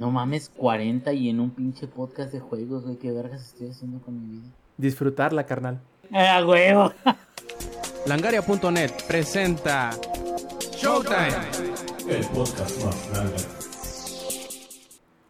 No mames, 40 y en un pinche podcast de juegos, güey. ¿Qué vergas estoy haciendo con mi vida? Disfrutarla, carnal. ¡Ah, huevo! Langaria.net presenta Showtime. El podcast más grande.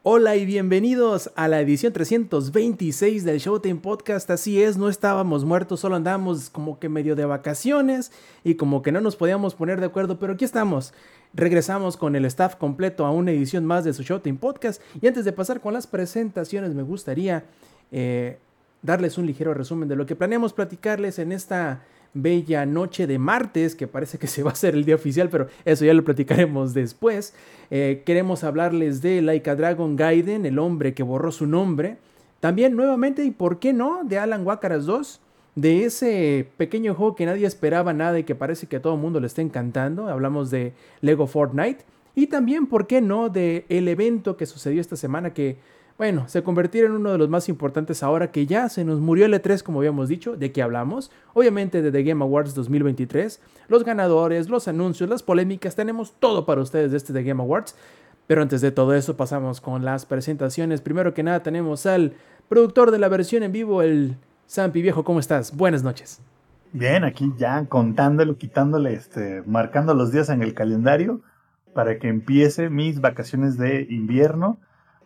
Hola y bienvenidos a la edición 326 del Showtime Podcast. Así es, no estábamos muertos, solo andábamos como que medio de vacaciones y como que no nos podíamos poner de acuerdo, pero aquí estamos. Regresamos con el staff completo a una edición más de su Showtime Podcast. Y antes de pasar con las presentaciones, me gustaría eh, darles un ligero resumen de lo que planeamos platicarles en esta bella noche de martes, que parece que se va a hacer el día oficial, pero eso ya lo platicaremos después. Eh, queremos hablarles de Laika Dragon Gaiden, el hombre que borró su nombre. También nuevamente, y por qué no, de Alan Wakaras 2, de ese pequeño juego que nadie esperaba nada y que parece que a todo el mundo le está encantando. Hablamos de Lego Fortnite. Y también, ¿por qué no?, de el evento que sucedió esta semana que bueno, se convirtió en uno de los más importantes ahora que ya se nos murió el E3, como habíamos dicho, de qué hablamos. Obviamente de The Game Awards 2023, los ganadores, los anuncios, las polémicas, tenemos todo para ustedes de este The Game Awards. Pero antes de todo eso pasamos con las presentaciones. Primero que nada tenemos al productor de la versión en vivo, el Sampi Viejo. ¿Cómo estás? Buenas noches. Bien, aquí ya contándolo, quitándole, este, marcando los días en el calendario para que empiece mis vacaciones de invierno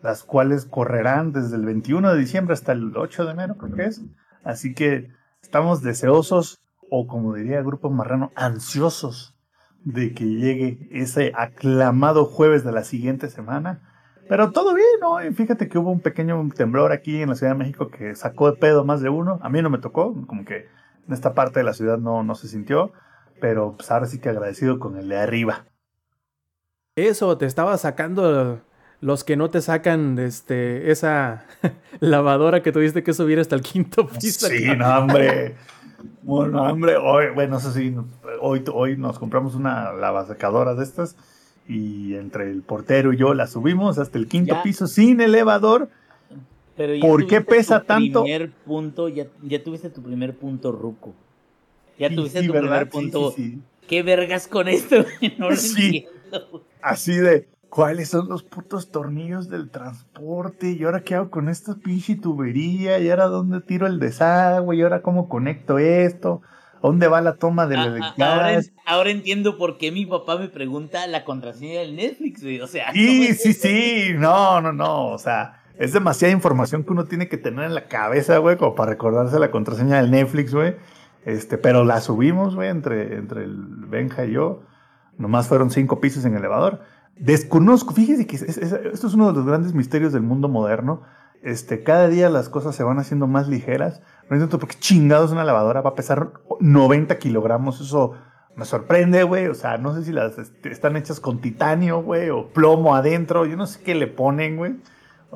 las cuales correrán desde el 21 de diciembre hasta el 8 de enero, creo que es. Así que estamos deseosos, o como diría el Grupo Marrano, ansiosos de que llegue ese aclamado jueves de la siguiente semana. Pero todo bien, ¿no? Y fíjate que hubo un pequeño temblor aquí en la Ciudad de México que sacó de pedo más de uno. A mí no me tocó, como que en esta parte de la ciudad no, no se sintió. Pero pues ahora sí que agradecido con el de arriba. Eso, te estaba sacando los que no te sacan este, esa lavadora que tuviste que subir hasta el quinto piso. Sí, no, hombre. Bueno, hombre, hoy, bueno, eso sí, hoy, hoy nos compramos una lavasecadora de estas y entre el portero y yo la subimos hasta el quinto piso sin elevador. Pero ¿Por qué pesa tu tanto? Primer punto, ya, ya tuviste tu primer punto ruco. Ya Sí, tuviste sí, tu ¿verdad? primer punto. sí. ¿Qué vergas con esto? No lo Sí. entiendo. Así de, ¿cuáles son los putos tornillos del transporte? ¿Y ahora qué hago con esta pinche tubería? ¿Y ahora dónde tiro el desagüe? ¿Y ahora cómo conecto esto? ¿A ¿Dónde va la toma del Ah, ah, ahora, ahora entiendo por qué mi papá me pregunta la contraseña del Netflix, güey. O sea, Sí, no- sí, sí, no, no, no, o sea, es demasiada información que uno tiene que tener en la cabeza, güey, como para recordarse la contraseña del Netflix, güey. Este, pero la subimos, güey, entre, entre el Benja y yo. Nomás fueron cinco pisos en elevador. Desconozco, fíjese que es- es- esto es uno de los grandes misterios del mundo moderno. Este, cada día las cosas se van haciendo más ligeras. No entiendo por qué chingados una lavadora va a pesar 90 kilogramos. Eso me sorprende, güey. O sea, no sé si las están hechas con titanio, güey, o plomo adentro. Yo no sé qué le ponen, güey.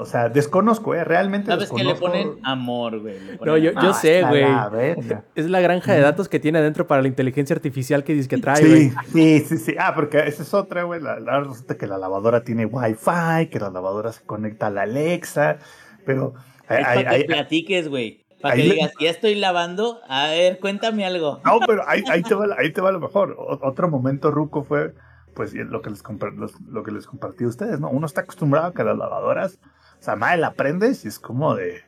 O sea, desconozco, güey. Realmente ¿Sabes que le desconozco. ponen amor, güey? Le No, yo, yo Ah, sé, está güey. Es la granja de datos que tiene adentro para la inteligencia artificial que dice que trae, Sí, güey. sí, sí, sí. Ah, porque esa es otra, güey. La, la- resulta que la lavadora tiene Wi-Fi, que la lavadora se conecta a la Alexa, pero... Es hay- para hay- que platiques, güey. Para ahí que le- digas, ya estoy lavando. A ver, cuéntame algo. No, pero ahí, ahí, te va, ahí te va lo mejor. O- otro momento ruco fue, pues, lo que, les los- lo que les compartí a ustedes, ¿no? Uno está acostumbrado a que las lavadoras, o sea, madre, la prendes y es como de...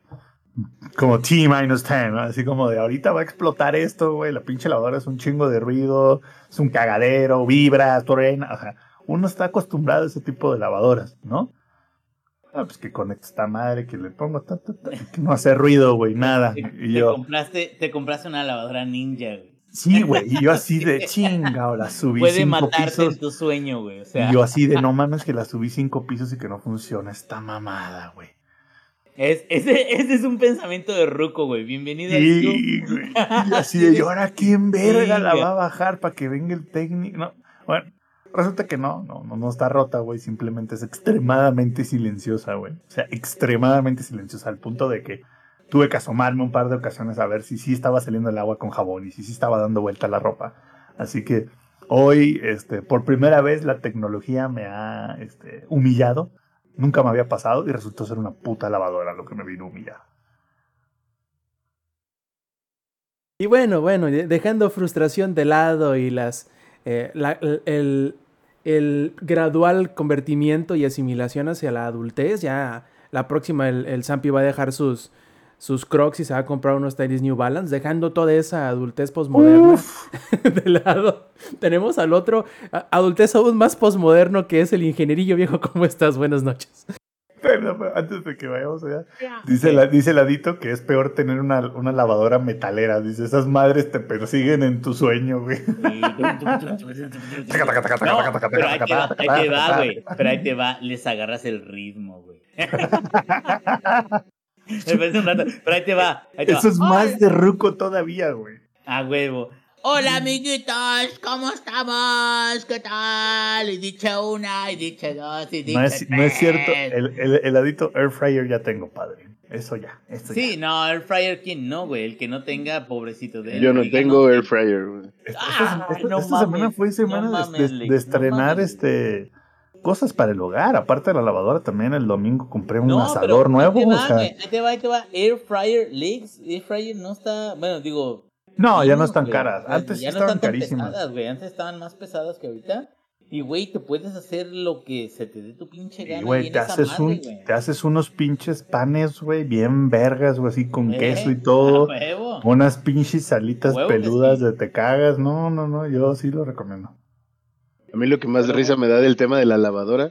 Como T minus 10, ¿no? Así como de ahorita va a explotar esto, güey. La pinche lavadora es un chingo de ruido, es un cagadero, vibra, truena. O sea, uno está acostumbrado a ese tipo de lavadoras, ¿no? Ah, pues que conecta esta madre, que le pongo ta, ta, ta, y que no hace ruido, güey, nada. Te, Y te yo, compraste, te compraste una lavadora ninja, güey. Sí, güey, y yo así de chinga, o la subí Puede cinco matarte pisos. en tu sueño, güey. O sea, Y yo así de no mames que la subí cinco pisos y que no funciona esta mamada, güey. es, ese, ese es un pensamiento de Ruco, güey. Bienvenido al club. Sí, güey. Y así de, ¿y ahora quién verga la va a bajar para que venga el técnico? No, bueno, resulta que no, no, no, no está rota, güey. Simplemente es extremadamente silenciosa, güey. O sea, extremadamente silenciosa al punto de que tuve que asomarme un par de ocasiones a ver si sí estaba saliendo el agua con jabón y si sí estaba dando vuelta la ropa. Así que hoy, este, por primera vez la tecnología me ha este, humillado. Nunca me había pasado y resultó ser una puta lavadora lo que me vino a humillar. Y bueno, bueno, de- dejando frustración de lado y las eh, la- el, gradual convertimiento y asimilación hacia la adultez. Ya la próxima el, el Zampi va a dejar sus, sus crocs y se va a comprar unos tenis New Balance, dejando toda esa adultez posmoderna de lado. Tenemos al otro adultez aún más posmoderno que es el ingenierillo viejo. ¿Cómo estás? Buenas noches. Pero, pero antes de que vayamos allá, dice, la, dice el adito que es peor tener una, una lavadora metalera. Dice, esas madres te persiguen en tu sueño, güey. No, pero ahí te va, ahí te va, güey. Pero ahí te va, les agarras el ritmo, güey. Espérate un rato, pero ahí te va. Ahí te Eso va. es más de ruco todavía, güey. A huevo. Hola amiguitos, ¿cómo estamos? ¿Qué tal? Y dicho una, y dicho dos, y dicho No es, no es cierto, tres. el, el, el adito air fryer ya tengo, padre. Eso ya, eso Sí, ya. no, air fryer, ¿quién no, güey? El que no tenga, pobrecito de él. Yo no tengo air fryer, güey. Esta, Ah, esta- no esta semana fue semana no de- mames, de, Lick, de no estrenar este cosas para el hogar. Aparte de la lavadora, también el domingo compré un No, asador pero nuevo. Ahí te o va, sea, güey, ahí te va, ahí te va. Air fryer leaks. Air fryer no está. Bueno, digo. No, ya no están caras. Antes sí ya no estaban están carísimas. pesadas, güey. Antes estaban más pesadas que ahorita. Y, güey, te puedes hacer lo que se te dé tu pinche Y, gana. ahí güey, te haces, madre, un, güey. te haces unos pinches panes, güey, bien vergas, güey, así con Eh, queso y todo. Unas pinches salitas Huevo peludas sí. de te cagas. No, no, no, yo sí lo recomiendo. A mí lo que más risa me da del tema de la lavadora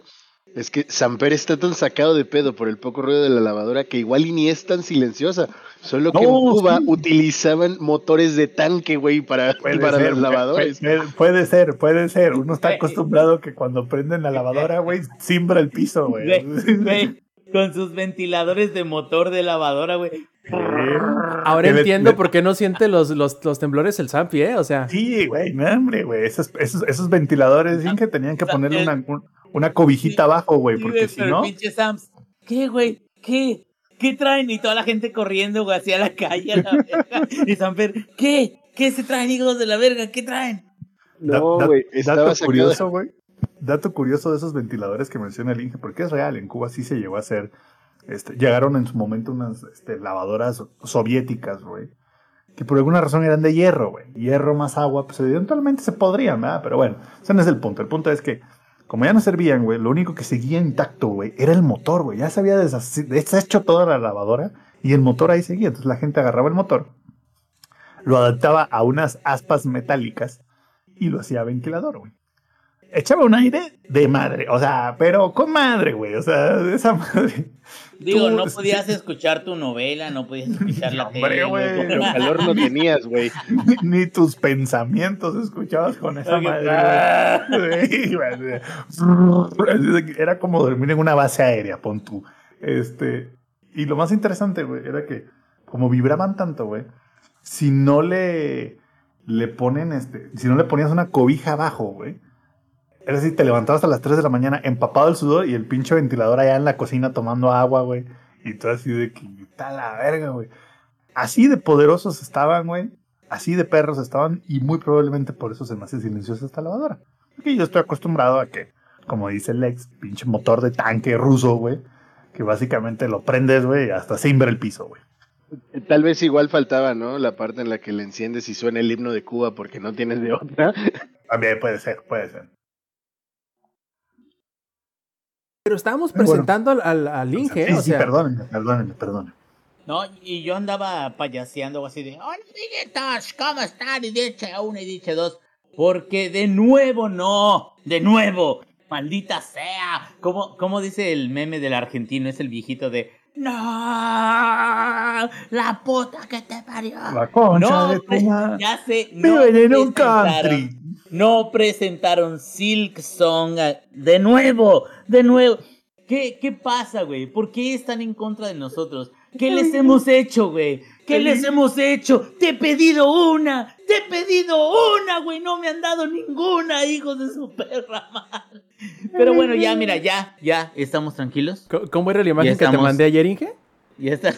es que Samper está tan sacado de pedo por el poco ruido de la lavadora que igual y ni es tan silenciosa. Solo que en No, Cuba sí. utilizaban motores de tanque, güey, para, Puede para ser, los lavadores. Puede, puede ser, puede ser. Uno está acostumbrado que cuando prenden la lavadora, güey, simbra el piso, güey. Con sus ventiladores de motor de lavadora, güey. Ahora entiendo le- por qué no siente los, los, los temblores el Zampi, ¿eh? O sea, Sí, güey, no, hombre, güey. Esos, esos, esos ventiladores, dicen que tenían que ponerle una, un- una cobijita abajo, güey, porque si no. ¿qué, güey? ¿Qué? ¿Qué traen? Y toda la gente corriendo, güey, hacia la calle, a la verga. Y Samper, ¿qué? ¿Qué se traen, hijos de la verga? ¿Qué traen? Da- No, da- güey, estaba dato curioso, güey. Dato curioso de esos ventiladores que menciona el Inge, porque es real, en Cuba sí se llegó a hacer. Este, llegaron en su momento unas este, lavadoras soviéticas, güey. Que por alguna razón eran de hierro, güey. Hierro más agua, pues eventualmente se podrían, ¿verdad? Pero bueno, ese no es el punto. El punto es que, como ya no servían, güey, lo único que seguía intacto, güey, era el motor, güey. Ya se había deshecho toda la lavadora y el motor ahí seguía. Entonces la gente agarraba el motor, lo adaptaba a unas aspas metálicas y lo hacía ventilador, güey. Echaba un aire de madre, o sea, pero con madre, güey, o sea, de esa madre. Digo, Tú- no podías escuchar tu novela, no podías escuchar la Hombre, tele. güey, Pero calor no tenías, güey. Ni, ni tus pensamientos escuchabas con esa Oye, madre. güey. güey. Era como dormir en una base aérea, pon tú. Este, y lo más interesante, güey, era que como vibraban tanto, güey, si no le, le ponen, este, si no le ponías una cobija abajo, güey, era así, te levantabas a las 3 de la mañana empapado el sudor y el pinche ventilador allá en la cocina tomando agua, güey. Y tú así de que está la verga, güey. Así de poderosos estaban, güey. Así de perros estaban y muy probablemente por eso se me hace silenciosa esta lavadora. Porque yo estoy acostumbrado a que, como dice Lex, pinche motor de tanque ruso, güey. Que básicamente lo prendes, güey, y hasta simbra el piso, güey. Tal vez igual faltaba, ¿no? La parte en la que le enciendes y suena el himno de Cuba porque no tienes de otra. También puede ser, puede ser. Pero estábamos Bueno. presentando al, al, al Inge, sí, o sí, sea, perdónenme, perdónenme, perdónenme. No, y yo andaba payaseando así de, hola amiguitos, ¿cómo están? Y dice uno y dice dos. Porque de nuevo no, de nuevo, maldita sea. ¿Cómo, cómo dice el meme del argentino? Es el viejito de, no, la puta que te parió. La concha No, de tu pre- madre. ya sé, no Viven en un country. No presentaron Silk Song a- de nuevo, de nuevo. ¿Qué, qué pasa, güey? ¿Por qué están en contra de nosotros? ¿Qué les hemos hecho, güey? ¿Qué les hemos hecho? Te he pedido una, te he pedido una, güey. No me han dado ninguna, hijos de su perra madre. Pero bueno, ya, mira, ya, ya, estamos tranquilos. ¿c- ¿cómo era la imagen Ya que te mandé ayer, Inge? Ya está.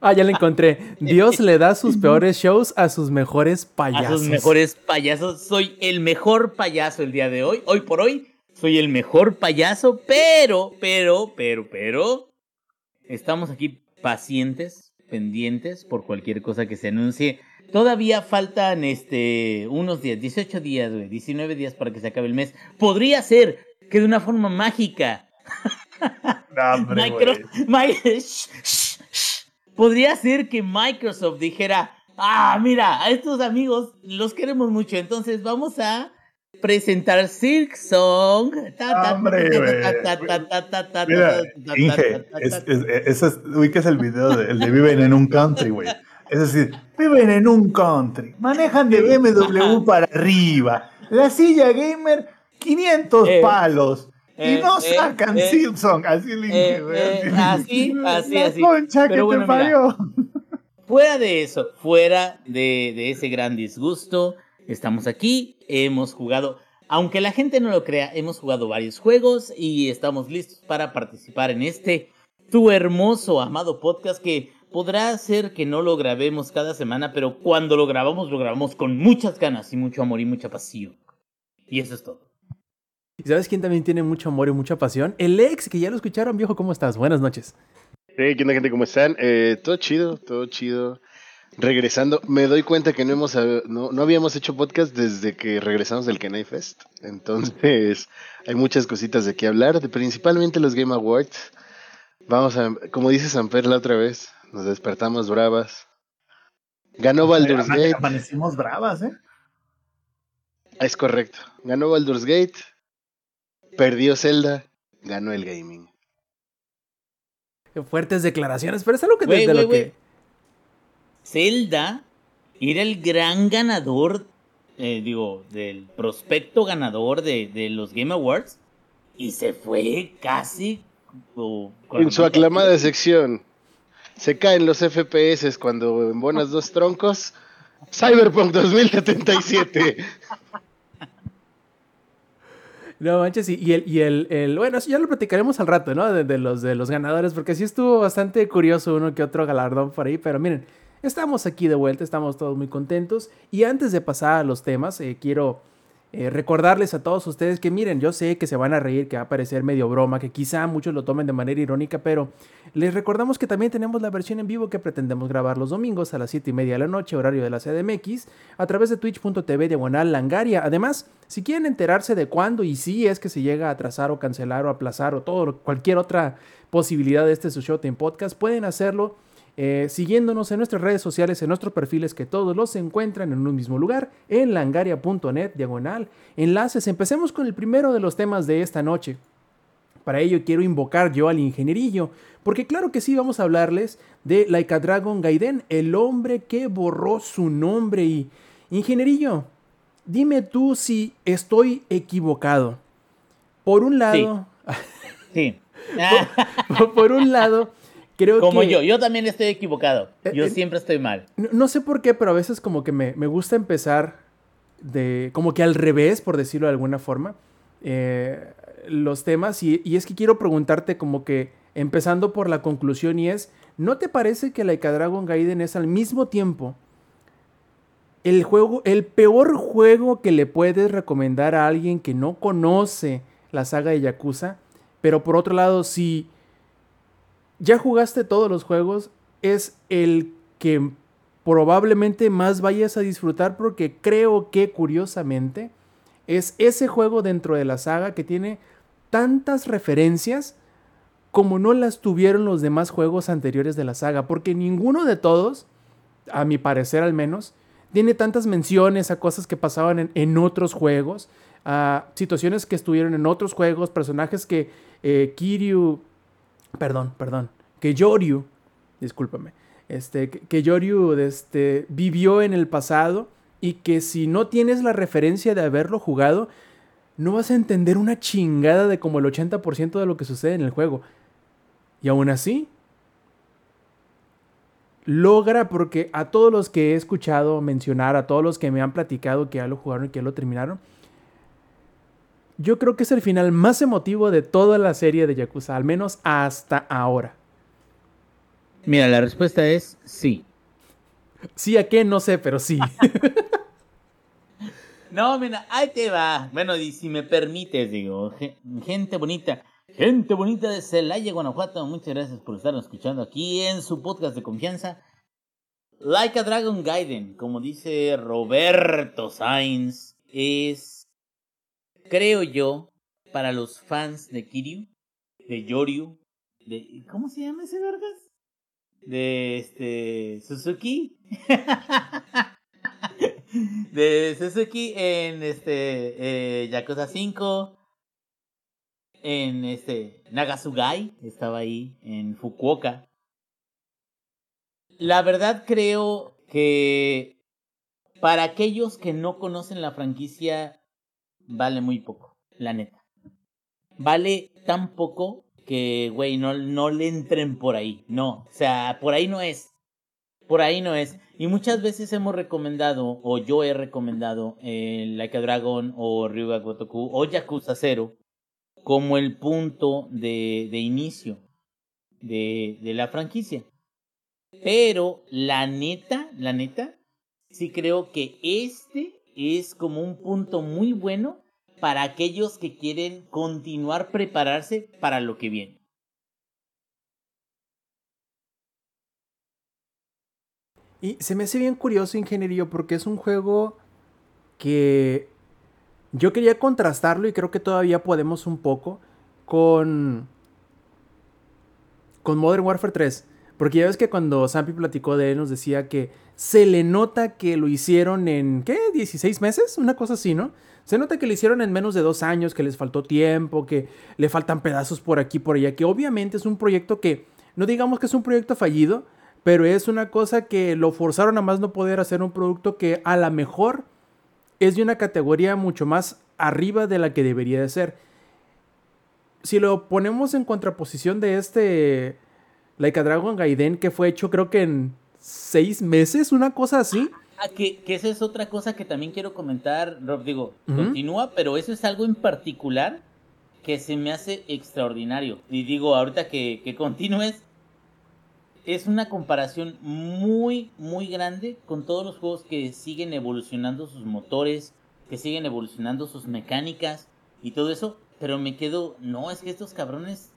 Ah, ya la encontré. Dios le da sus peores shows a sus mejores A payasos. sus mejores payasos. Soy el mejor payaso el día de hoy. Hoy por hoy soy el mejor payaso, pero, pero, pero, pero. Estamos aquí pacientes, pendientes por cualquier cosa que se anuncie Todavía faltan este unos días, 18 días, güey, 19 días para que se acabe el mes. Podría ser que de una forma mágica. No, hombre, Micro- güey. Podría ser que Microsoft dijera, ah, mira, a estos amigos los queremos mucho, entonces vamos a presentar Silk Song. Hombre, Inge, ubicas el video de, el de Viven en un country, güey. Es decir, viven en un country, manejan de BMW para arriba, la silla gamer, 500 Eh. Y eh, no eh, sacan eh, así le dije, eh, eh, así, así, La así. concha Pero que bueno, te mira. parió. Fuera de eso, fuera de, de ese gran disgusto, estamos aquí, hemos jugado, aunque la gente no lo crea, hemos jugado varios juegos y estamos listos para participar en este tu hermoso, amado podcast que podrá ser que no lo grabemos cada semana, pero cuando lo grabamos, lo grabamos con muchas ganas y mucho amor y mucha pasión. Y eso es todo. ¿Y sabes quién también tiene mucho amor y mucha pasión? El ex, que ya lo escucharon, viejo, ¿cómo estás? Buenas noches. Sí, ¿qué onda, gente? ¿Cómo están? Eh, todo chido, todo chido. Regresando, me doy cuenta que no hemos no, no habíamos hecho podcast desde que regresamos del Kenai Fest. Entonces, hay muchas cositas de qué hablar, de principalmente los Game Awards. Vamos a, como dice Samper la otra vez, nos despertamos bravas. Ganó Baldur's Gate, Amanecimos bravas, ¿eh? es correcto. Ganó Baldur's Gate, perdió Zelda, ganó el gaming. Qué Fuertes declaraciones, pero es algo que Güey, desde güey, lo que... Zelda era el gran ganador, eh, digo, del prospecto ganador de, de los Game Awards y se fue casi... En su aclamada sección, se caen los FPS cuando embonas dos troncos. Cyberpunk 2077. No manches, y, el, y el, el- bueno, eso ya lo platicaremos al rato, ¿no? De, de los, de los ganadores, porque sí estuvo bastante curioso uno que otro galardón por ahí, pero miren, estamos aquí de vuelta, estamos todos muy contentos. Y antes de pasar a los temas, eh, quiero eh, recordarles a todos ustedes que miren, yo sé que se van a reír, que va a parecer medio broma, que quizá muchos lo tomen de manera irónica, pero les recordamos que también tenemos la versión en vivo que pretendemos grabar los domingos a las 7 y media de la noche, horario de la CDMX, a través de twitch.tv diagonal langaria. Además, si quieren enterarse de cuándo y si es que se llega a atrasar o cancelar o aplazar o todo, cualquier otra posibilidad de este su Showtime Podcast, pueden hacerlo eh, siguiéndonos en nuestras redes sociales, en nuestros perfiles que todos los encuentran en un mismo lugar, en langaria.net diagonal. Enlaces, empecemos con el primero de los temas de esta noche. Para ello quiero invocar yo al ingenierillo, porque claro que sí vamos a hablarles de Like a Dragon Gaiden, el hombre que borró su nombre y ingenierillo, dime tú si estoy equivocado. Por un lado, Sí. por un lado, creo Como que yo, yo también estoy equivocado. Yo Eh, eh, siempre estoy mal. no, no sé por qué, pero a veces como que me, me gusta empezar de como que al revés, por decirlo de alguna forma, eh, los temas y, y es que quiero preguntarte como que empezando por la conclusión y es, ¿no te parece que Like a Dragon Gaiden es al mismo tiempo el juego, el peor juego que le puedes recomendar a alguien que no conoce la saga de Yakuza? Pero por otro lado, si ya jugaste todos los juegos, es el que probablemente más vayas a disfrutar porque creo que curiosamente es ese juego dentro de la saga que tiene tantas referencias como no las tuvieron los demás juegos anteriores de la saga, porque ninguno de todos, a mi parecer al menos, tiene tantas menciones a cosas que pasaban en, otros juegos, a situaciones que estuvieron en otros juegos, personajes que eh, Kiryu, perdón, perdón, que Yoryu, discúlpame, este, que, Yoryu este, vivió en el pasado y que si no tienes la referencia de haberlo jugado, no vas a entender una chingada de como el 80% de lo que sucede en el juego. Y aún así, logra, porque a todos los que he escuchado mencionar, a todos los que me han platicado que ya lo jugaron y que ya lo terminaron, yo creo que es el final más emotivo de toda la serie de Yakuza, al menos hasta ahora. Mira, la respuesta es sí. Sí, a qué, no sé, pero sí. No, mira, ahí te va. Bueno, y si me permites, digo, ge- gente bonita, gente bonita de Celaya, Guanajuato, muchas gracias por estarnos escuchando aquí en su podcast de confianza. Like a Dragon Gaiden, como dice Roberto Sainz, es, creo yo, para los fans de Kiryu, de Yoryu, de, ¿cómo se llama ese vergas? De este, Suzuki. de Suzuki en este, eh, Yakuza 5, en este, Nagasugai, estaba ahí, en Fukuoka. La verdad creo que para aquellos que no conocen la franquicia vale muy poco, la neta. Vale tan poco que, güey, no, no le entren por ahí. No, o sea, por ahí no es. Por ahí no es. Y muchas veces hemos recomendado, o yo he recomendado, eh, Like a Dragon o Ryuga Gotoku o Yakuza 0 como el punto de, de inicio de, de la franquicia. Pero la neta, la neta, sí creo que este es como un punto muy bueno para aquellos que quieren continuar prepararse para lo que viene. Y se me hace bien curioso, ingeniería, porque es un juego que yo quería contrastarlo y creo que todavía podemos un poco con con Modern Warfare 3. Porque ya ves que cuando Sampi platicó de él nos decía que se le nota que lo hicieron en, ¿qué? ¿16 meses? Una cosa así, ¿no? Se nota que lo hicieron en menos de dos años, que les faltó tiempo, que le faltan pedazos por aquí, por allá, que obviamente es un proyecto que, no digamos que es un proyecto fallido, pero es una cosa que lo forzaron a más no poder hacer un producto que a lo mejor es de una categoría mucho más arriba de la que debería de ser. Si lo ponemos en contraposición de este Like a Dragon Gaiden que fue hecho creo que en seis meses, una cosa así. Ah, que, que esa es otra cosa que también quiero comentar, Rob. Digo, continúa, pero eso es algo en particular que se me hace extraordinario. Y digo, ahorita que, que continúes, es una comparación muy, muy grande con todos los juegos que siguen evolucionando sus motores, que siguen evolucionando sus mecánicas y todo eso. Pero me quedo, no, es que estos cabrones,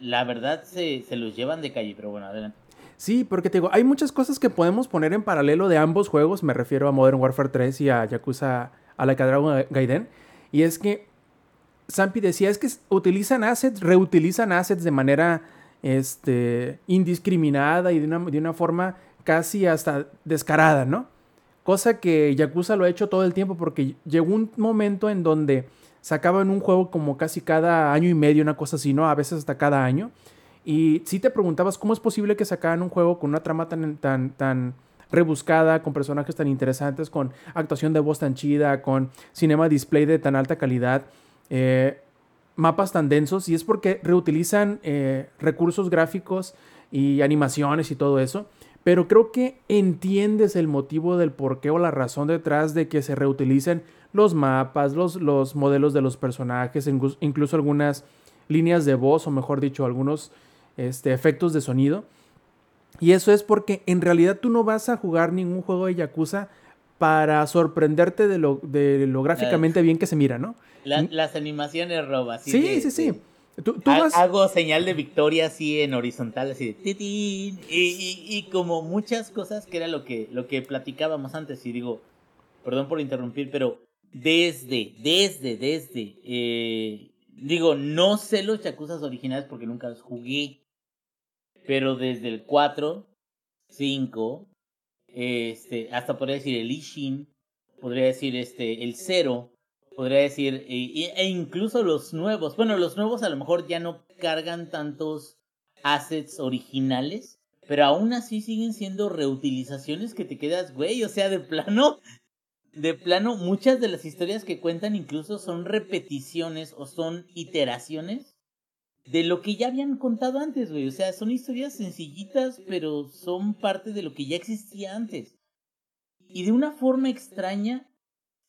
la verdad, se, se los llevan de calle. Pero bueno, adelante. Sí, porque te digo, hay muchas cosas que podemos poner en paralelo de ambos juegos. Me refiero a Modern Warfare 3 y a Yakuza, a la Dragon Gaiden. Y es que Zampi decía, es que utilizan assets, reutilizan assets de manera este, indiscriminada y de una, de una forma casi hasta descarada, ¿no? Cosa que Yakuza lo ha hecho todo el tiempo porque llegó un momento en donde sacaban un juego como casi cada año y medio, una cosa así, ¿no? A veces hasta cada año. Y si te preguntabas cómo es posible que sacaran un juego con una trama tan, tan, tan rebuscada, con personajes tan interesantes, con actuación de voz tan chida, con cinema display de tan alta calidad, eh, mapas tan densos, y es porque reutilizan eh, recursos gráficos y animaciones y todo eso. Pero creo que entiendes el motivo del porqué o la razón detrás de que se reutilicen los mapas, los, los modelos de los personajes, incluso algunas líneas de voz, o mejor dicho, algunos este, efectos de sonido. Y eso es porque en realidad tú no vas a jugar ningún juego de Yakuza para sorprenderte de lo, de lo gráficamente bien que se mira, ¿no? las animaciones robas. Sí, sí, sí. Tú, Hago señal de victoria así en horizontal, así de y, y, como muchas cosas que era lo que, lo que platicábamos antes. Y digo, perdón por interrumpir, pero desde, desde, desde, eh, digo, no sé los Yakuza originales porque nunca los jugué. Pero desde el 4, 5, este, hasta podría decir el Ishin, podría decir este, el 0, podría decir, e, e, incluso los nuevos. Bueno, los nuevos a lo mejor ya no cargan tantos assets originales, pero aún así siguen siendo reutilizaciones que te quedas, güey, o sea, de plano, de plano, muchas de las historias que cuentan incluso son repeticiones o son iteraciones de lo que ya habían contado antes, güey. O sea, son historias sencillitas, pero son parte de lo que ya existía antes. Y de una forma extraña,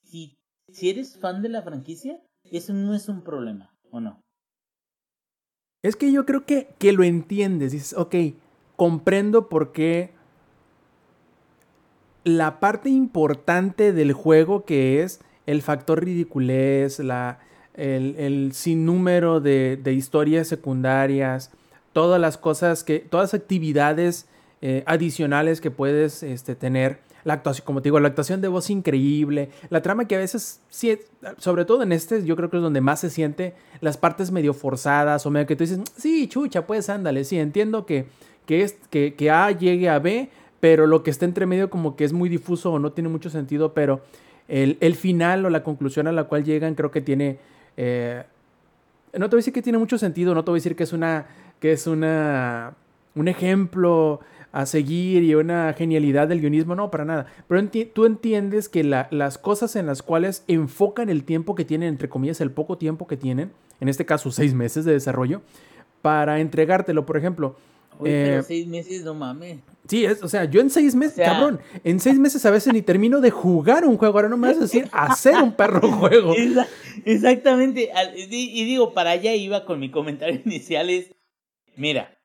si, si eres fan de la franquicia, eso no es un problema, ¿o no? Es que yo creo que, que lo entiendes. Dices, ok, comprendo por qué la parte importante del juego que es el factor ridiculez, la, el, el sinnúmero de, de, historias secundarias, todas las cosas que, todas las actividades eh, adicionales que puedes este, tener. La actuación, como te digo, la actuación de voz increíble. La trama que a veces, sobre todo en este, yo creo que es donde más se siente las partes medio forzadas o medio que tú dices, sí, chucha, pues ándale, sí, entiendo que, que, es, que, que A llegue a B, pero lo que está entre medio como que es muy difuso o no tiene mucho sentido, pero el, el final o la conclusión a la cual llegan creo que tiene... Eh, no te voy a decir que tiene mucho sentido, no te voy a decir que es una... que es una... un ejemplo a seguir y una genialidad del guionismo, no, para nada. Pero tú entiendes que la, las cosas en las cuales enfocan el tiempo que tienen, entre comillas, el poco tiempo que tienen, en este caso seis meses de desarrollo, para entregártelo, por ejemplo. Uy, pero eh, seis meses, no mames. Sí, es, o sea, yo en seis meses, o sea, cabrón, en seis meses a veces ni termino de jugar un juego. Ahora no me vas a decir hacer un perro juego. Exactamente. Y digo, para allá iba con mi comentario inicial es, mira,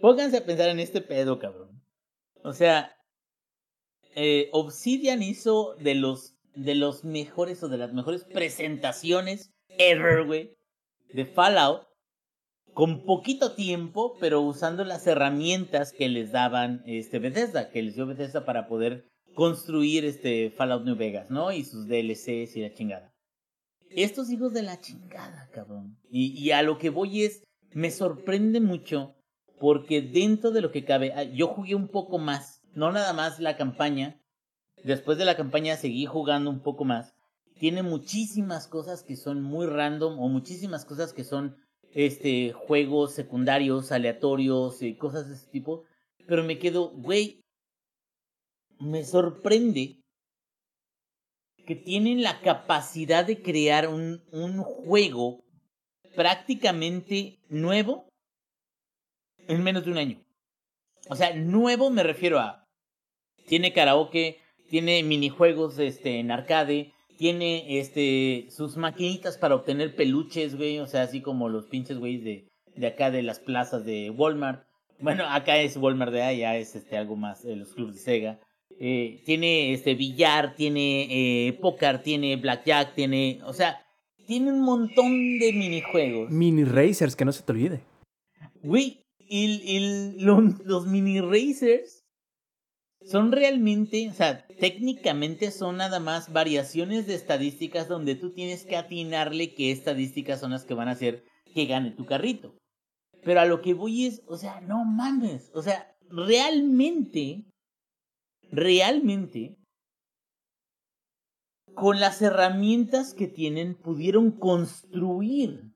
Pónganse a pensar en este pedo, cabrón. O sea, eh, Obsidian hizo de los, de los mejores o de las mejores presentaciones ever, güey, de Fallout, con poquito tiempo, pero usando las herramientas que les daban este Bethesda, que les dio Bethesda para poder construir este Fallout New Vegas, ¿no? Y sus DLCs y la chingada. Estos hijos de la chingada, cabrón. Y, y a lo que voy es, me sorprende mucho porque dentro de lo que cabe, ah, yo jugué un poco más, no nada más la campaña, después de la campaña seguí jugando un poco más, tiene muchísimas cosas que son muy random o muchísimas cosas que son este juegos secundarios, aleatorios y cosas de ese tipo, pero me quedo, güey, me sorprende que tienen la capacidad de crear un, un juego prácticamente nuevo en menos de un año. O sea, nuevo me refiero a. Tiene karaoke, tiene minijuegos este, en arcade, tiene este sus maquinitas para obtener peluches, güey. O sea, así como los pinches güeyes de, de acá de las plazas de Walmart. Bueno, acá es Walmart de allá, es este algo más, de los clubes de Sega. Eh, tiene este billar, tiene eh, póker, tiene blackjack, tiene, o sea, tiene un montón de minijuegos. Mini racers, que no se te olvide. Güey, y, los mini racers son realmente, o sea, técnicamente son nada más variaciones de estadísticas donde tú tienes que atinarle qué estadísticas son las que van a hacer que gane tu carrito. Pero a lo que voy es, o sea, no mames, o sea, realmente, realmente, con las herramientas que tienen, pudieron construir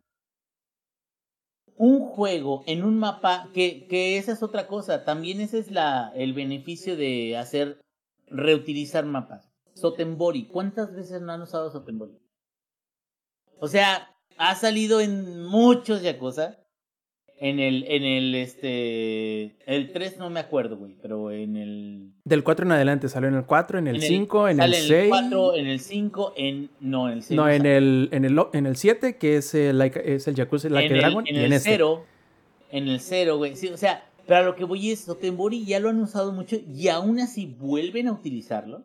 un juego en un mapa, que, que esa es otra cosa, también ese es la, el beneficio de hacer, reutilizar mapas. Sotenbori, ¿cuántas veces no han usado Sotenbori? O sea, ha salido en muchos Yakuza, en el, en el, este, el 3 no me acuerdo, güey, pero en el... Del 4 en adelante, salió en el 4, en el 5, en el 6. En el 4, en el 5, en, no, en el 6. No, en el, en el, en el 7, que es el, es el Yakuza Like en Dragon, en y el en este. 0, en el 0, güey, sí, o sea, pero a lo que voy es, Sotenbori ya lo han usado mucho y aún así vuelven a utilizarlo.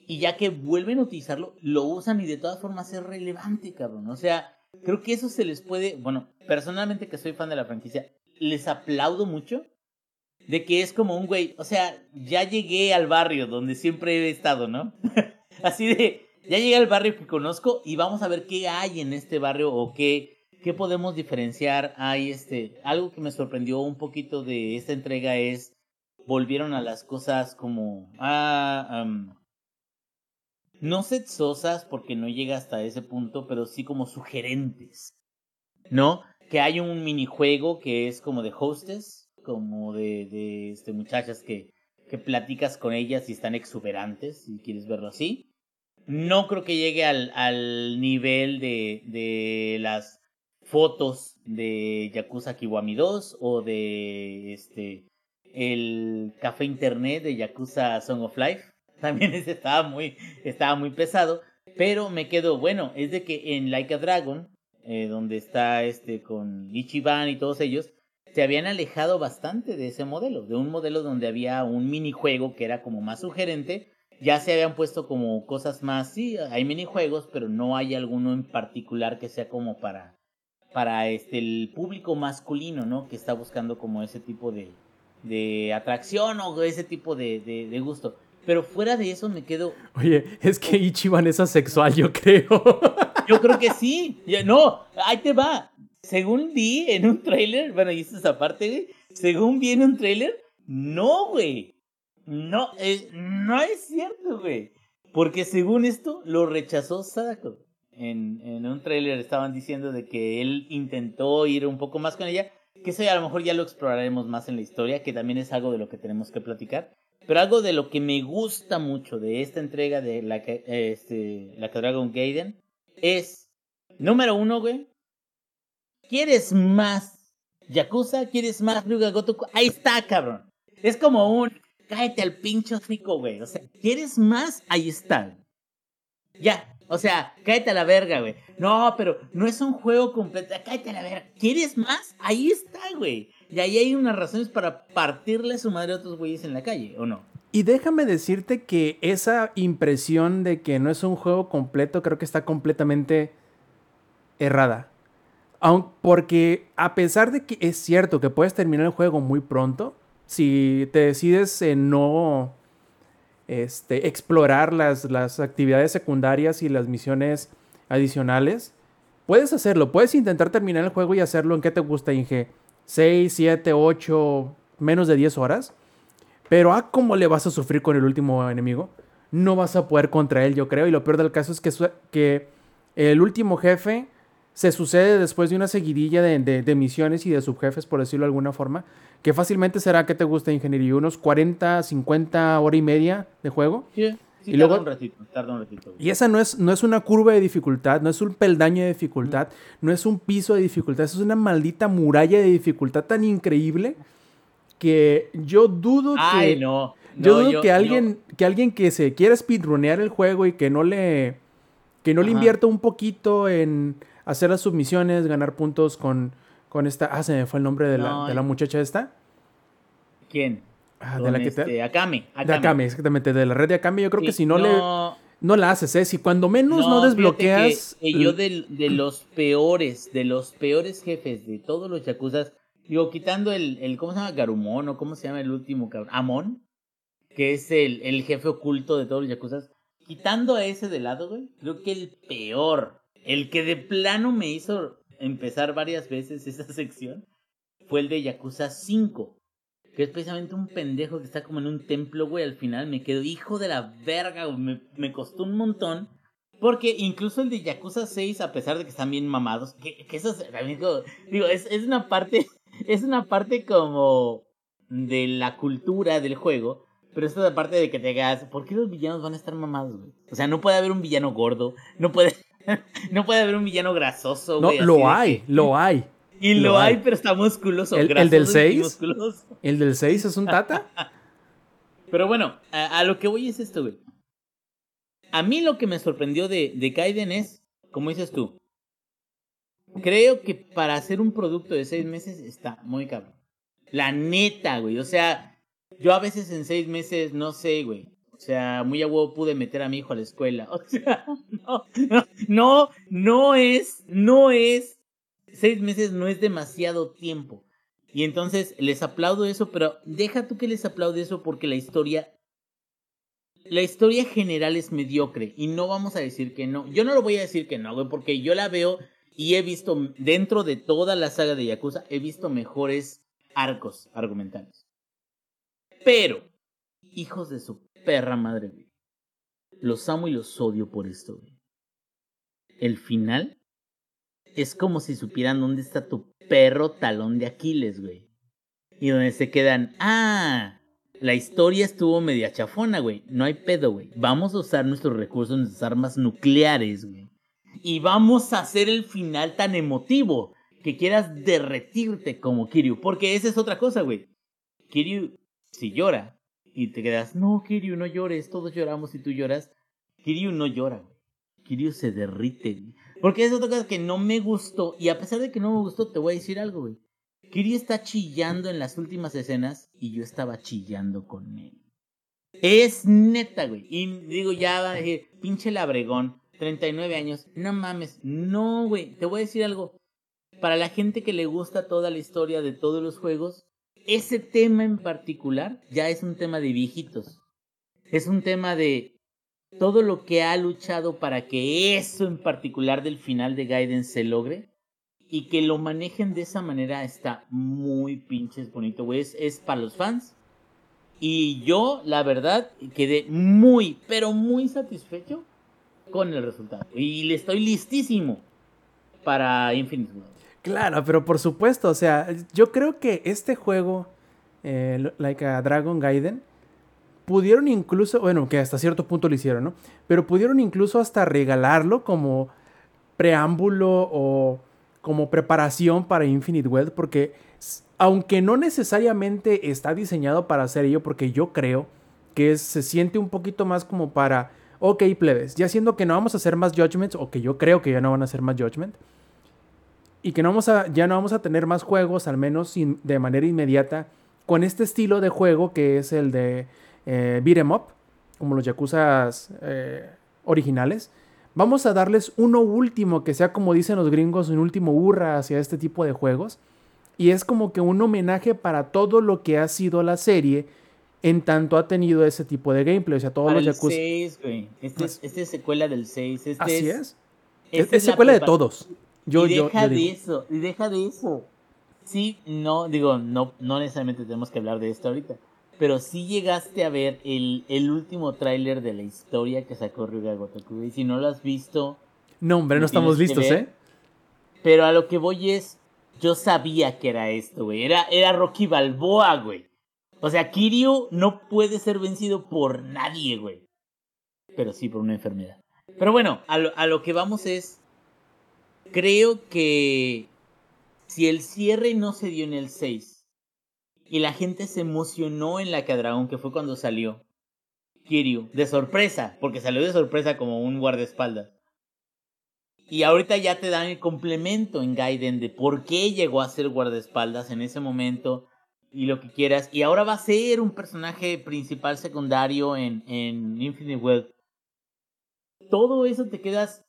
Y ya que vuelven a utilizarlo, lo usan y de todas formas es relevante, cabrón. O sea, Creo que eso se les puede, bueno, personalmente que soy fan de la franquicia, les aplaudo mucho de que es como un güey, o sea, ya llegué al barrio donde siempre he estado, ¿no? Así de, ya llegué al barrio que conozco y vamos a ver qué hay en este barrio o qué, qué podemos diferenciar. Hay este, algo que me sorprendió un poquito de esta entrega es, volvieron a las cosas como, ah, no sexosas porque no llega hasta ese punto, pero sí como sugerentes. ¿No? Que hay un minijuego que es como de hostess, como de, de este, muchachas que, que platicas con ellas y están exuberantes, si quieres verlo así. No creo que llegue al, al nivel de, de las fotos de Yakuza Kiwami 2 o de este el café internet de Yakuza Song of Life también ese estaba muy, estaba muy pesado. Pero me quedo, bueno, es de que en Like a Dragon, eh, donde está este con Ichiban y todos ellos, se habían alejado bastante de ese modelo, de un modelo donde había un minijuego que era como más sugerente. Ya se habían puesto como cosas más, sí, hay minijuegos, pero no hay alguno en particular que sea como para, para este, el público masculino, ¿no? Que está buscando como ese tipo de, de atracción o ese tipo de, de gusto. Pero fuera de eso me quedo. Oye, es que Ichiban es asexual, yo creo. Yo creo que sí. No, ahí te va. Según vi en un tráiler, bueno, y esto es aparte, güey. Según vi en un tráiler, no, güey. No, eh, no es cierto, güey. Porque según esto, lo rechazó Sadako. En, en un tráiler estaban diciendo de que él intentó ir un poco más con ella. Que eso ya a lo mejor ya lo exploraremos más en la historia, que también es algo de lo que tenemos que platicar. Pero algo de lo que me gusta mucho de esta entrega de la, que- este, la que Dragon Gaiden es, número uno, güey. ¿Quieres más Yakuza? ¿Quieres más Ryuga Gotoku? Ahí está, cabrón. Es como un, cállate al pinche hocico, güey. O sea, ¿quieres más? Ahí está. Ya, o sea, cállate a la verga, güey. No, pero no es un juego completo. Cállate a la verga. ¿Quieres más? Ahí está, güey. Y ahí hay unas razones para partirle su madre a otros güeyes en la calle, ¿o no? Y déjame decirte que esa impresión de que no es un juego completo creo que está completamente errada. Aun- porque a pesar de que es cierto que puedes terminar el juego muy pronto, si te decides no este, explorar las, las actividades secundarias y las misiones adicionales, puedes hacerlo. Puedes intentar terminar el juego y hacerlo en qué te gusta, Inge. 6, 7, 8, menos de 10 horas. Pero a cómo le vas a sufrir con el último enemigo. No vas a poder contra él, yo creo. Y lo peor del caso es que, que el último jefe se sucede después de una seguidilla de, de- misiones y de subjefes, por decirlo de alguna forma. Que fácilmente será que te gusta ingeniería. Unos 40, 50 hora y media de juego. Sí Y tarda luego- un ratito, tarda un ratito. güey. Y esa no es, no es una curva de dificultad, no es un peldaño de dificultad, no es un piso de dificultad, es una maldita muralla de dificultad tan increíble que yo dudo que... Ay, no. Yo no, dudo yo- que yo- alguien, que alguien que se quiera speedrunear el juego y que no le, que no le invierta un poquito en hacer las submisiones, ganar puntos con, con esta, ah, se me fue el nombre de, la, No, de la muchacha esta, ¿Quién? Ah, de la que te- este, Akame. de Akame, exactamente, de la red de Akame, yo creo que si no, le, no la haces, ¿eh? Si cuando menos no, desbloqueas... que- que yo de, de los peores, de los peores jefes de todos los yakuzas, digo, quitando el, el ¿cómo se llama? Garumon, o ¿cómo se llama el último cabrón? Amon, que es el, el jefe oculto de todos los yakuzas. Quitando a ese de lado, güey, creo que el peor, el que de plano me hizo empezar varias veces esa sección, fue el de Yakuza 5. Que es precisamente un pendejo que está como en un templo, güey. Al final me quedo hijo de la verga, güey. Me, me costó un montón. Porque incluso el de Yakuza 6, a pesar de que están bien mamados, que, que eso es, como- digo, es, es una parte, es una parte como de la cultura del juego. Pero es la parte de que te hagas, ¿por qué los villanos van a estar mamados, güey? O sea, no puede haber un villano gordo, no puede, no puede haber un villano grasoso, No, güey. así lo hay, que- lo hay. Y lo lo, hay, hay. pero está musculoso. ¿El- el del grasoso y seis? musculoso. ¿El del 6 es un tata? Pero bueno, a, a lo que voy es esto, güey. A mí lo que me sorprendió de, de Kaiden es, como dices tú, creo que para hacer un producto de seis meses está muy cabrón. La neta, güey. O sea, yo a veces en seis meses, no sé, güey. O sea, muy a huevo pude meter a mi hijo a la escuela. O sea, no, no, no es, no es, seis meses no es demasiado tiempo. Y entonces les aplaudo eso, pero deja tú que les aplaude eso porque la historia. La historia general es mediocre y no vamos a decir que no. Yo no lo voy a decir que no, güey, porque yo la veo y he visto dentro de toda la saga de Yakuza, he visto mejores arcos argumentales. Pero, hijos de su perra madre, güey. Los amo y los odio por esto, güey. El final es como si supieran dónde está tu perro talón de Aquiles, güey. Y donde se quedan, ah, la historia estuvo media chafona, güey. No hay pedo, güey. Vamos a usar nuestros recursos, nuestras armas nucleares, güey. Y vamos a hacer el final tan emotivo que quieras derretirte como Kiryu. Porque esa es otra cosa, güey. Kiryu, si llora y te quedas, no, Kiryu, no llores, todos lloramos y tú lloras. Kiryu no llora, güey. Kiryu se derrite, güey. Porque es otra cosa que no me gustó. Y a pesar de que no me gustó, te voy a decir algo, güey. Kiryu está chillando en las últimas escenas y yo estaba chillando con él. Es neta, güey. Y digo, ya va a decir, pinche labregón, 39 años. No mames, no, güey. Te voy a decir algo. Para la gente que le gusta toda la historia de todos los juegos, ese tema en particular ya es un tema de viejitos. Es un tema de todo lo que ha luchado para que eso en particular del final de Gaiden se logre y que lo manejen de esa manera está muy pinches bonito, güey. Es, para los fans. Y yo, la verdad, quedé muy, pero muy satisfecho con el resultado. Y le estoy listísimo para Infinite World. Claro, pero por supuesto, o sea, yo creo que este juego, eh, like a Dragon Gaiden, pudieron incluso, bueno, que hasta cierto punto lo hicieron, ¿no? Pero pudieron incluso hasta regalarlo como preámbulo o como preparación para Infinite Wealth, porque aunque no necesariamente está diseñado para hacer ello, porque yo creo que se siente un poquito más como para, ok, plebes, ya siendo que no vamos a hacer más Judgments, o que yo creo que ya no van a hacer más Judgment, y que no vamos a, ya no vamos a tener más juegos, al menos de manera inmediata, con este estilo de juego que es el de eh, beat em up, como los Yakuza eh, originales. Vamos a darles uno último, que sea como dicen los gringos, un último hurra hacia este tipo de juegos. Y es como que un homenaje para todo lo que ha sido la serie en tanto ha tenido ese tipo de gameplay. O sea, todos los Yakuza. 6, güey. Este, es, este es secuela del 6. Este Así es. Este es, secuela de todos. Yo, y deja de eso, y deja de eso. Sí, no, digo, no, no necesariamente tenemos que hablar de esto ahorita. Pero sí llegaste a ver el, el último tráiler de la historia que sacó Ryuga Gotoku. Y si no lo has visto... No, hombre, no estamos listos, ¿eh? Pero a lo que voy es... Yo sabía que era esto, güey. Era, era Rocky Balboa, güey. O sea, Kiryu no puede ser vencido por nadie, güey. Pero sí por una enfermedad. Pero bueno, a lo, a lo que vamos es... Creo que... Si el cierre no se dio en el 6 y la gente se emocionó en la Dragon, que fue cuando salió Kiryu, de sorpresa, porque salió de sorpresa como un guardaespaldas. Y ahorita ya te dan el complemento en Gaiden de por qué llegó a ser guardaespaldas en ese momento y lo que quieras. Y ahora va a ser un personaje principal secundario en, en Infinite Wealth. Todo eso te quedas.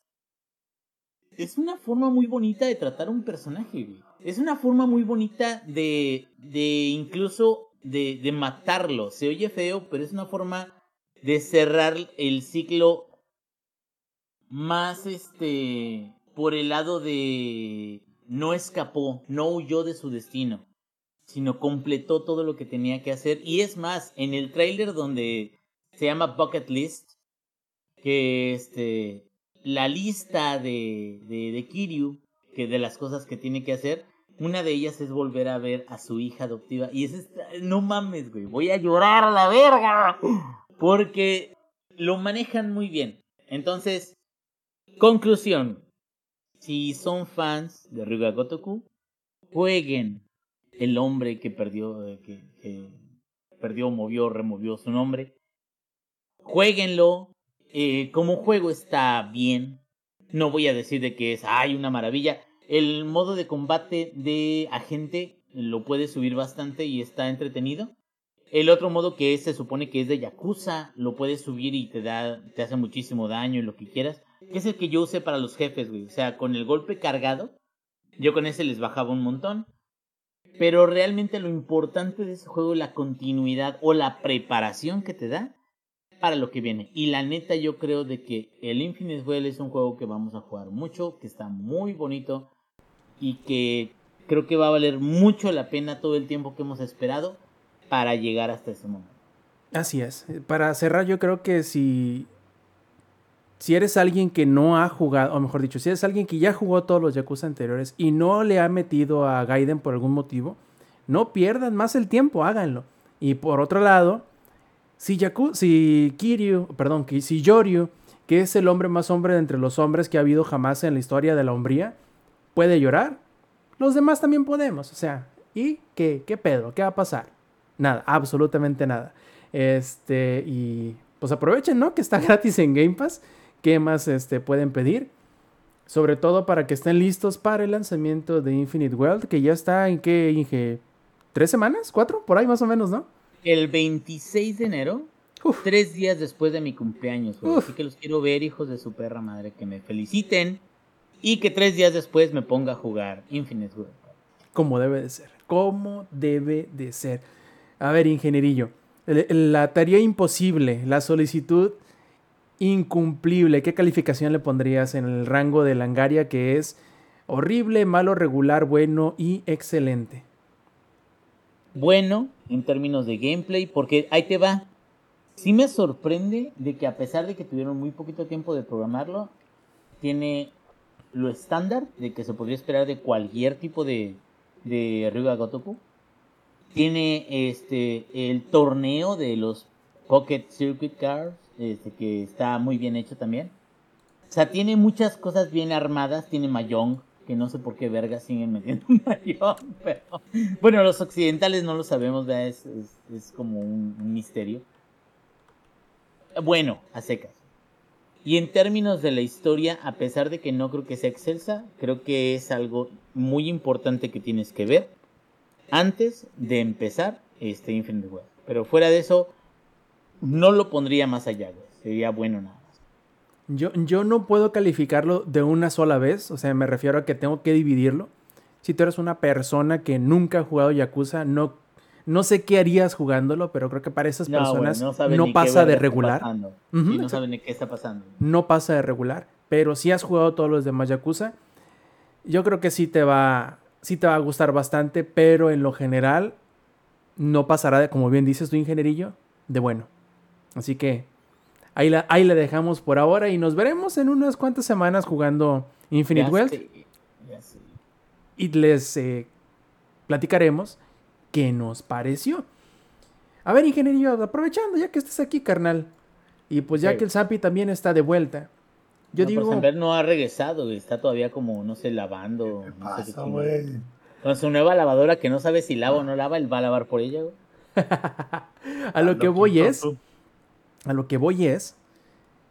Es una forma muy bonita de tratar a un personaje, güey es una forma muy bonita de, de incluso de, de matarlo. Se oye feo, pero es una forma de cerrar el ciclo más este por el lado de no escapó, no huyó de su destino, sino completó todo lo que tenía que hacer. Y es más, en el trailer donde se llama Bucket List, que este la lista de, de, Kiryu, que de las cosas que tiene que hacer, una de ellas es volver a ver a su hija adoptiva. Y es no mames, güey, voy a llorar a la verga. Porque lo manejan muy bien. Entonces, conclusión. Si son fans de Ryuga Gotoku, jueguen el hombre que perdió, eh, que, que perdió, movió, removió su nombre. Jueguenlo. Eh, como juego está bien. No voy a decir de que es, ay, una maravilla. El modo de combate de agente lo puedes subir bastante y está entretenido. El otro modo que se supone que es de Yakuza, lo puedes subir y te da, te hace muchísimo daño y lo que quieras. Que es el que yo usé para los jefes. O sea, con el golpe cargado, yo con ese les bajaba un montón. Pero realmente lo importante de ese juego es la continuidad o la preparación que te da para lo que viene. Y la neta yo creo de que el Infinite Well es un juego que vamos a jugar mucho, que está muy bonito, y que creo que va a valer mucho la pena todo el tiempo que hemos esperado para llegar hasta ese momento. Así es. Para cerrar, yo creo que si, si eres alguien que no ha jugado, o mejor dicho, si eres alguien que ya jugó todos los Yakuza anteriores y no le ha metido a Gaiden por algún motivo, no pierdan más el tiempo, háganlo. Y por otro lado, si, Yaku, si Kiryu, perdón, si Yoryu, que es el hombre más hombre de entre los hombres que ha habido jamás en la historia de la hombría, puede llorar, los demás también podemos. O sea, ¿y qué? ¿Qué pedo? ¿Qué va a pasar? Nada, absolutamente nada. Este, y pues aprovechen, ¿no? Que está gratis en Game Pass. ¿Qué más este, pueden pedir? Sobre todo para que estén listos para el lanzamiento de Infinite World, que ya está en qué, Inge, ¿tres semanas? ¿Cuatro? Por ahí más o menos, ¿no? El 26 de enero, tres días después de mi cumpleaños, Así que los quiero ver, hijos de su perra madre, que me feliciten y que tres días después me ponga a jugar Infinite World. Como debe de ser. como debe de ser. A ver, ingenierillo, la tarea imposible, la solicitud incumplible, ¿qué calificación le pondrías en el rango de Langaria que es horrible, malo, regular, bueno y excelente? Bueno en términos de gameplay, porque ahí te va. Sí me sorprende de que a pesar de que tuvieron muy poquito tiempo de programarlo, tiene lo estándar de que se podría esperar de cualquier tipo de, de Ryuga Gotoku. Tiene este el torneo de los Pocket Circuit Cars, este, que está muy bien hecho también. O sea, tiene muchas cosas bien armadas. Tiene Mahjong, que no sé por qué verga siguen metiendo Mahjong, pero bueno, los occidentales no lo sabemos. Es, es, como un, misterio. Bueno, a secas. Y en términos de la historia, a pesar de que no creo que sea excelsa, creo que es algo muy importante que tienes que ver antes de empezar este Infinite World. Pero fuera de eso, no lo pondría más allá, güey. Sería bueno nada. Yo, yo no puedo calificarlo de una sola vez, o sea, me refiero a que tengo que dividirlo. Si tú eres una persona que nunca ha jugado Yakuza, no, no sé qué harías jugándolo, pero creo que para esas No, personas no, pasa de regular. pasando. Ujú, Sí, no exacto. saben ni qué está pasando. No pasa de regular, pero si has jugado todos los demás Yakuza, yo creo que sí te va, sí te va a gustar bastante, pero en lo general no pasará de, como bien dices tu ingenierillo, de bueno. Así que ahí la, ahí la dejamos por ahora y nos veremos en unas cuantas semanas jugando Infinite Wealth y les eh, platicaremos qué nos pareció. A ver, ingenierillo, aprovechando ya que estás aquí, carnal, y pues ya Sí. que el Zampi también está de vuelta. Yo no, digo... Pues no ha regresado. Está todavía como, no sé, lavando. ¿Qué no sé qué pasa, chingada. güey? Con su nueva lavadora que no sabe si lava o no lava, él va a lavar por ella, güey. a lo que voy es, tú. A lo que voy es,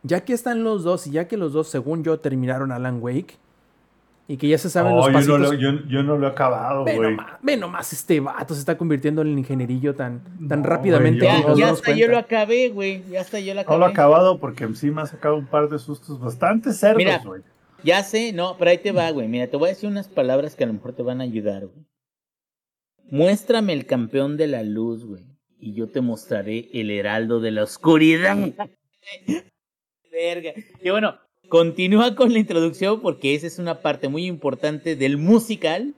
ya que están los dos y ya que los dos, según yo, terminaron Alan Wake y que ya se saben No, los yo, pasitos. no lo, yo, yo no lo he acabado, güey. ve nomás, este vato se está convirtiendo en el ingenierillo tan, tan No, rápidamente que Ya, no ya hasta yo lo acabé, güey. Ya hasta yo lo No acabé. lo he acabado porque sí me ha sacado un par de sustos bastante cerdos, güey. Ya sé, no, pero ahí te va, güey. Mira, te voy a decir unas palabras que a lo mejor te van a ayudar, güey. Muéstrame el campeón de la luz, güey. Y yo te mostraré el heraldo de la oscuridad. Verga. Y bueno, continúa con la introducción porque esa es una parte muy importante del musical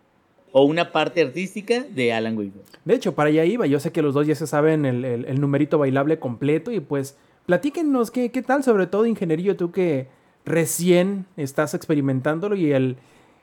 o una parte artística de Alan Wake. De hecho, para allá iba. Yo sé que los dos ya se saben el, el- el numerito bailable completo y pues platíquenos qué, qué tal, sobre todo ingenierillo, tú que recién estás experimentándolo y el,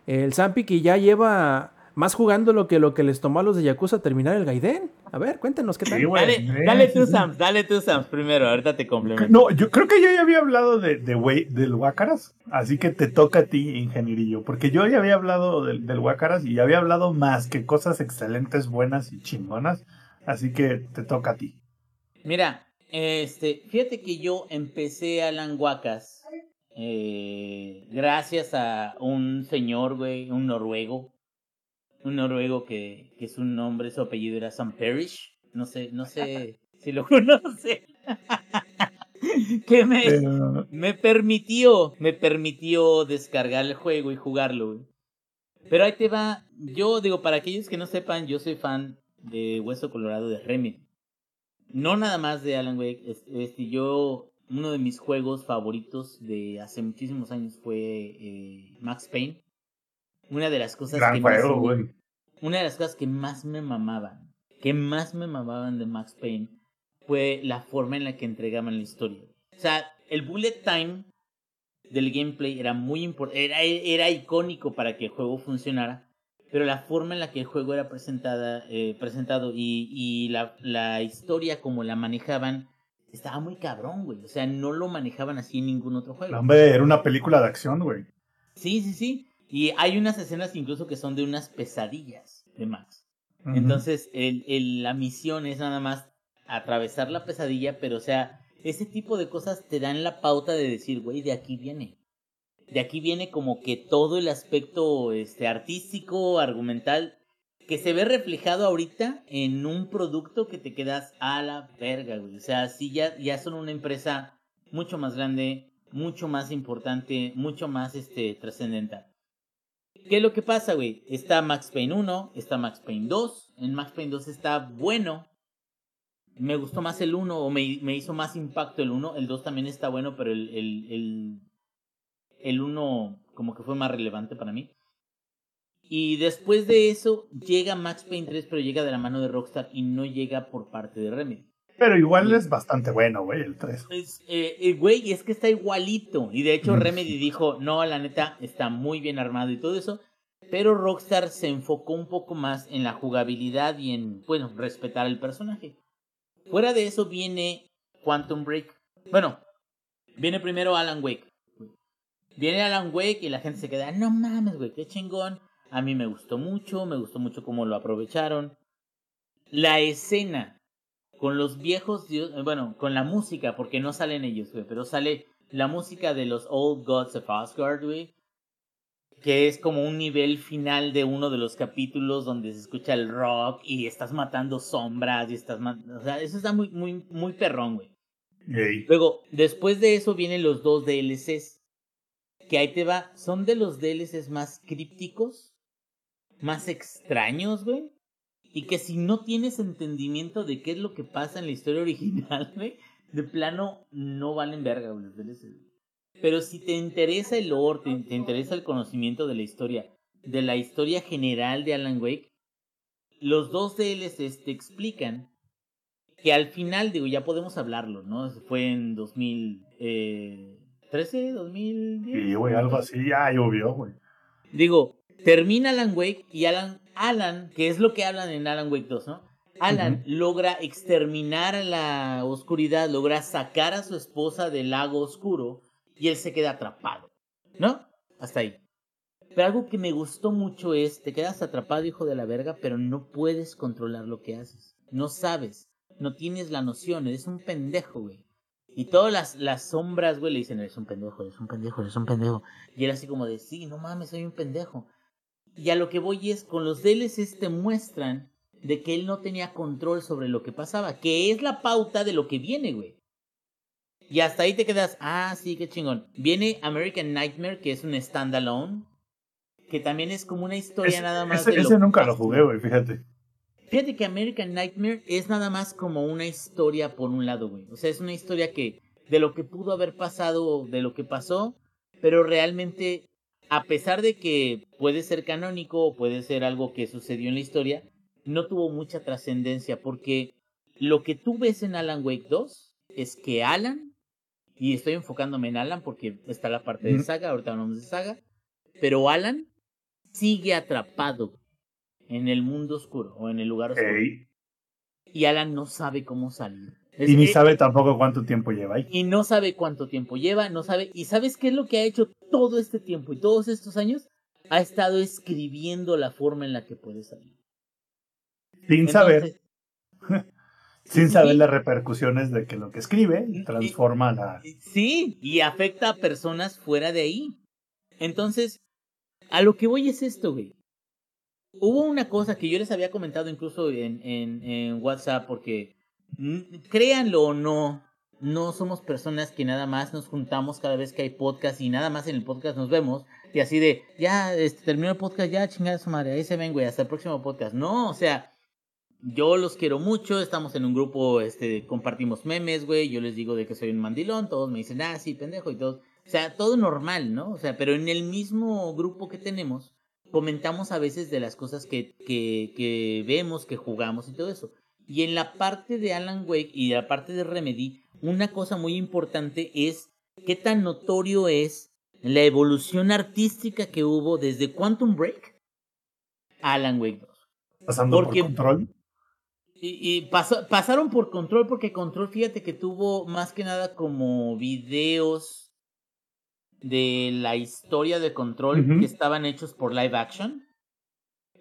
el Zampi que ya lleva más jugándolo que lo que les tomó a los de Yakuza terminar el Gaiden. A ver, cuéntanos qué tal. Sí. Dale, dale tú. Sams, dale tú, Sams, primero. Ahorita te complemento. No, yo creo que yo ya había hablado de, de güey- del Huácaras, así que te toca a ti, ingenierillo, porque yo ya había hablado del, del Huácaras y ya había hablado más que cosas excelentes, buenas y chingonas, así que te toca a ti. Mira, este, fíjate que yo empecé Alan Huacas eh, gracias a un señor, güey, un noruego, un noruego que, que su nombre, su apellido era Sam Parrish, no sé, no sé si lo conoce, que me, Pero, me permitió, me permitió descargar el juego y jugarlo, güey. Pero ahí te va, yo digo, para aquellos que no sepan, yo soy fan de Hueso Colorado de Remedy. No nada más de Alan Wake, es- este, yo, uno de mis juegos favoritos de hace muchísimos años fue eh, Max Payne. Una de las cosas gran que juego, me-. Una de las cosas que más me mamaban, que más me mamaban de Max Payne, fue la forma en la que entregaban la historia. O sea, el bullet time del gameplay era muy importante, era, era icónico para que el juego funcionara, pero la forma en la que el juego era presentada, eh, presentado y, y la, la historia como la manejaban, estaba muy cabrón, güey. O sea, no lo manejaban así en ningún otro juego. Hombre, era una película de acción, güey. Sí, sí, sí. Y hay unas escenas incluso que son de unas pesadillas de Max. Entonces, el, el- la misión es nada más atravesar la pesadilla, pero o sea, ese tipo de cosas te dan la pauta de decir, güey, de aquí viene. De aquí viene como que todo el aspecto este, artístico, argumental, que se ve reflejado ahorita en un producto que te quedas a la verga, güey. O sea, sí, ya, ya son una empresa mucho más grande, mucho más importante, mucho más este, trascendental. ¿Qué es lo que pasa, güey? Está Max Payne 1, está Max Payne 2. En Max Payne 2 está bueno. Me gustó más el 1 o me, me hizo más impacto el 1. El 2 también está bueno, pero el, el, el, el 1 como que fue más relevante para mí. Y después de eso llega Max Payne 3, pero llega de la mano de Rockstar y no llega por parte de Remedy. Pero igual es bastante bueno, güey, el 3. Es, eh, eh, güey, es que está igualito. Y de hecho Mm. Remedy dijo, no, la neta, está muy bien armado y todo eso. Pero Rockstar se enfocó un poco más en la jugabilidad y en, bueno, respetar al personaje. Fuera de eso viene Quantum Break. Bueno, viene primero Alan Wake. Viene Alan Wake y la gente se queda, no mames, güey, qué chingón. A mí me gustó mucho, me gustó mucho cómo lo aprovecharon. La escena con los viejos, dios- eh, bueno, con la música, porque no salen ellos, güey, pero sale la música de los Old Gods of Asgard, güey, que es como un nivel final de uno de los capítulos donde se escucha el rock y estás matando sombras y estás, ma- o sea, eso está muy, muy, muy perrón, güey. Ey. Luego, después de eso vienen los dos DLCs. Que ahí te va. Son de los DLCs más crípticos. Más extraños, güey. Y que si no tienes entendimiento de qué es lo que pasa en la historia original, güey. De plano, no valen verga, güey, los DLCs. Pero si te interesa el lore, te, te interesa el conocimiento de la historia. De la historia general de Alan Wake. Los dos DLCs te explican que al final, digo, ya podemos hablarlo, ¿no? Fue en 2013, 2010. Y, güey, algo así, ya llovió, güey. Digo, termina Alan Wake y Alan, Alan, que es lo que hablan en Alan Wake 2, ¿no? Alan logra exterminar a la oscuridad, logra sacar a su esposa del lago oscuro y él se queda atrapado, ¿no? Hasta ahí. Pero algo que me gustó mucho es, te quedas atrapado, hijo de la verga, pero no puedes controlar lo que haces. No sabes, no tienes la noción, eres un pendejo, güey. Y todas las, las sombras, güey, le dicen, eres un pendejo, eres un pendejo, eres un pendejo. Y él así como de, sí, no mames, soy un pendejo. Y a lo que voy es, con los DLCs te muestran de que él no tenía control sobre lo que pasaba, que es la pauta de lo que viene, güey. Y hasta ahí te quedas, ah, sí, qué chingón. Viene American Nightmare, que es un standalone, que también es como una historia nada más ese, de lo ese que nunca lo jugué, güey, fíjate. Fíjate que American Nightmare es nada más como una historia por un lado, güey. O sea, es una historia que de lo que pudo haber pasado, de lo que pasó, pero realmente, a pesar de que puede ser canónico o puede ser algo que sucedió en la historia, no tuvo mucha trascendencia porque lo que tú ves en Alan Wake 2 es que Alan, y estoy enfocándome en Alan porque está la parte de saga, ahorita hablamos de saga, pero Alan sigue atrapado en el mundo oscuro o en el lugar oscuro. Y Alan no sabe cómo salir. Es- Y ni sabe tampoco cuánto tiempo lleva ahí. y no sabe cuánto tiempo lleva, no sabe. ¿Y sabes qué es lo que ha hecho todo este tiempo y todos estos años? Ha estado escribiendo la forma en la que puede salir. Sin saber, sin saber sí. las repercusiones de que lo que escribe Y- transforma la. Sí, y afecta a personas fuera de ahí. Entonces, a lo que voy es esto, güey. Hubo una cosa que yo les había comentado incluso en, en, en WhatsApp, porque créanlo o no, no somos personas que nada más nos juntamos cada vez que hay podcast y nada más en el podcast nos vemos y así de, ya, este, terminó el podcast, ya, chingada su madre, ahí se ven, güey, hasta el próximo podcast. No, o sea, yo los quiero mucho, estamos en un grupo, este, compartimos memes, güey, yo les digo de que soy un mandilón, todos me dicen, ah, sí, pendejo, y todos, o sea, todo normal, ¿no? O sea, pero en el mismo grupo que tenemos, comentamos a veces de las cosas que, que, que vemos, que jugamos y todo eso. Y en la parte de Alan Wake y la parte de Remedy, una cosa muy importante es qué tan notorio es la evolución artística que hubo desde Quantum Break a Alan Wake 2. Pasando Porque- por control. Y, y pasó- pasaron por Control porque Control, fíjate que tuvo más que nada como videos de la historia de Control que estaban hechos por live action,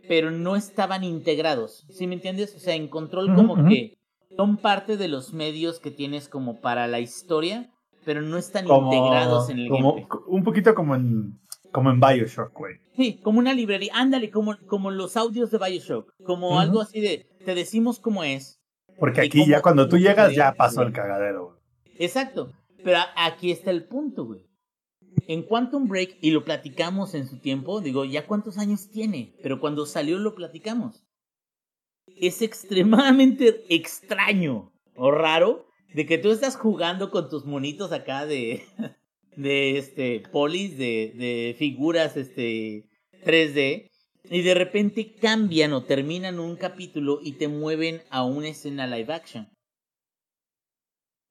pero no estaban integrados. ¿Sí me entiendes? O sea, en Control como que son parte de los medios que tienes como para la historia, pero no están Como, integrados en el como gameplay. un poquito como en como en Bioshock, güey. Sí, como una librería. Ándale, como, como los audios de Bioshock. Como algo así de, te decimos cómo es, Porque ¿Y aquí ya cuando tú llegas ya pasó el cagadero, güey. Exacto. Pero aquí está el punto, güey. En Quantum Break, y lo platicamos en su tiempo, digo, ya cuántos años tiene, pero cuando salió lo platicamos. Es extremadamente extraño o raro de que tú estás jugando con tus monitos acá de, de este, polis, de, de figuras este, 3D, y de repente cambian o terminan un capítulo y te mueven a una escena live action.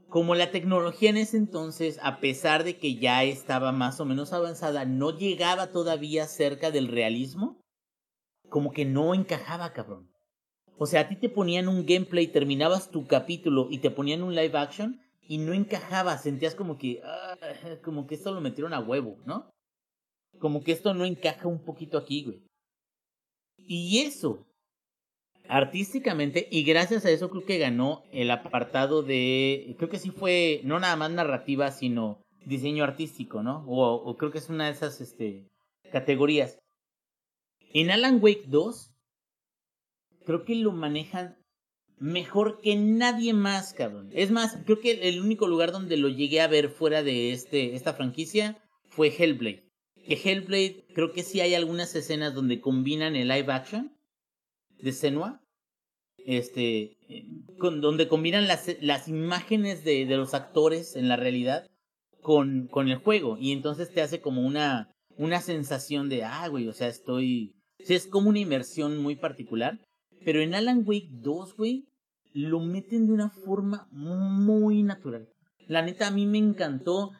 Como la tecnología en ese entonces, a pesar de que ya estaba más o menos avanzada, no llegaba todavía cerca del realismo, como que no encajaba, cabrón. O sea, a ti te ponían un gameplay, terminabas tu capítulo y te ponían un live action y no encajaba, sentías como que, ah, como que esto lo metieron a huevo, ¿no? Como que esto no encaja un poquito aquí, güey. Y eso, artísticamente, y gracias a eso creo que ganó el apartado de, creo que sí fue, no nada más narrativa, sino diseño artístico, ¿no? O, creo que es una de esas este, categorías. En Alan Wake 2, creo que lo manejan mejor que nadie más, cabrón. Es más, creo que el único lugar donde lo llegué a ver fuera de este, esta franquicia fue Hellblade. Que Hellblade, creo que sí hay algunas escenas donde combinan el live action de Senua. Este, con, donde combinan las, las imágenes de, de, los actores en la realidad con, con el juego. Y entonces te hace como una, una sensación de, ah, güey, o sea, estoy... Es como una inmersión muy particular. Pero en Alan Wake 2, güey, lo meten de una forma muy natural. La neta, a mí me encantó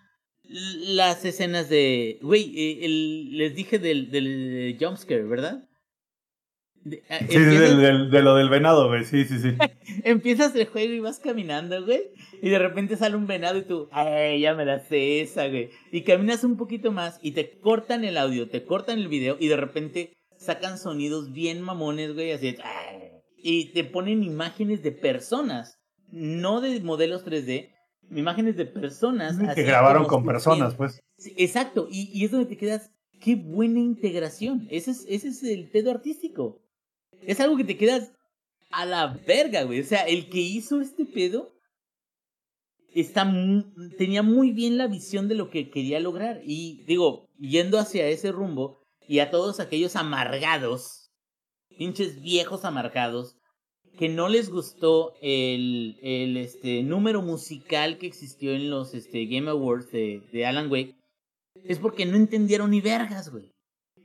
las escenas de. Güey, eh, les dije del, del jumpscare, ¿verdad? De, uh, sí, empiezas... de lo del venado, güey. Sí, sí, sí. empiezas el juego y vas caminando, güey. Y de repente sale un venado y tú, ay, ya me la sé esa, güey. Y caminas un poquito más y te cortan el audio, te cortan el video y de repente sacan sonidos bien mamones, güey, así. Y te ponen imágenes de personas, no de modelos 3D, imágenes de personas. Que grabaron con personas, pues. exacto, y, y, es donde te quedas, qué buena integración. Ese es, ese es el pedo artístico. Es algo que te quedas a la verga, güey. O sea, el que hizo este pedo está tenía muy bien la visión de lo que quería lograr. Y digo, yendo hacia ese rumbo, y a todos aquellos amargados, pinches viejos amargados, que no les gustó el, el este, número musical que existió en los este, Game Awards de, de Alan Wake, es porque no entendieron ni vergas, güey.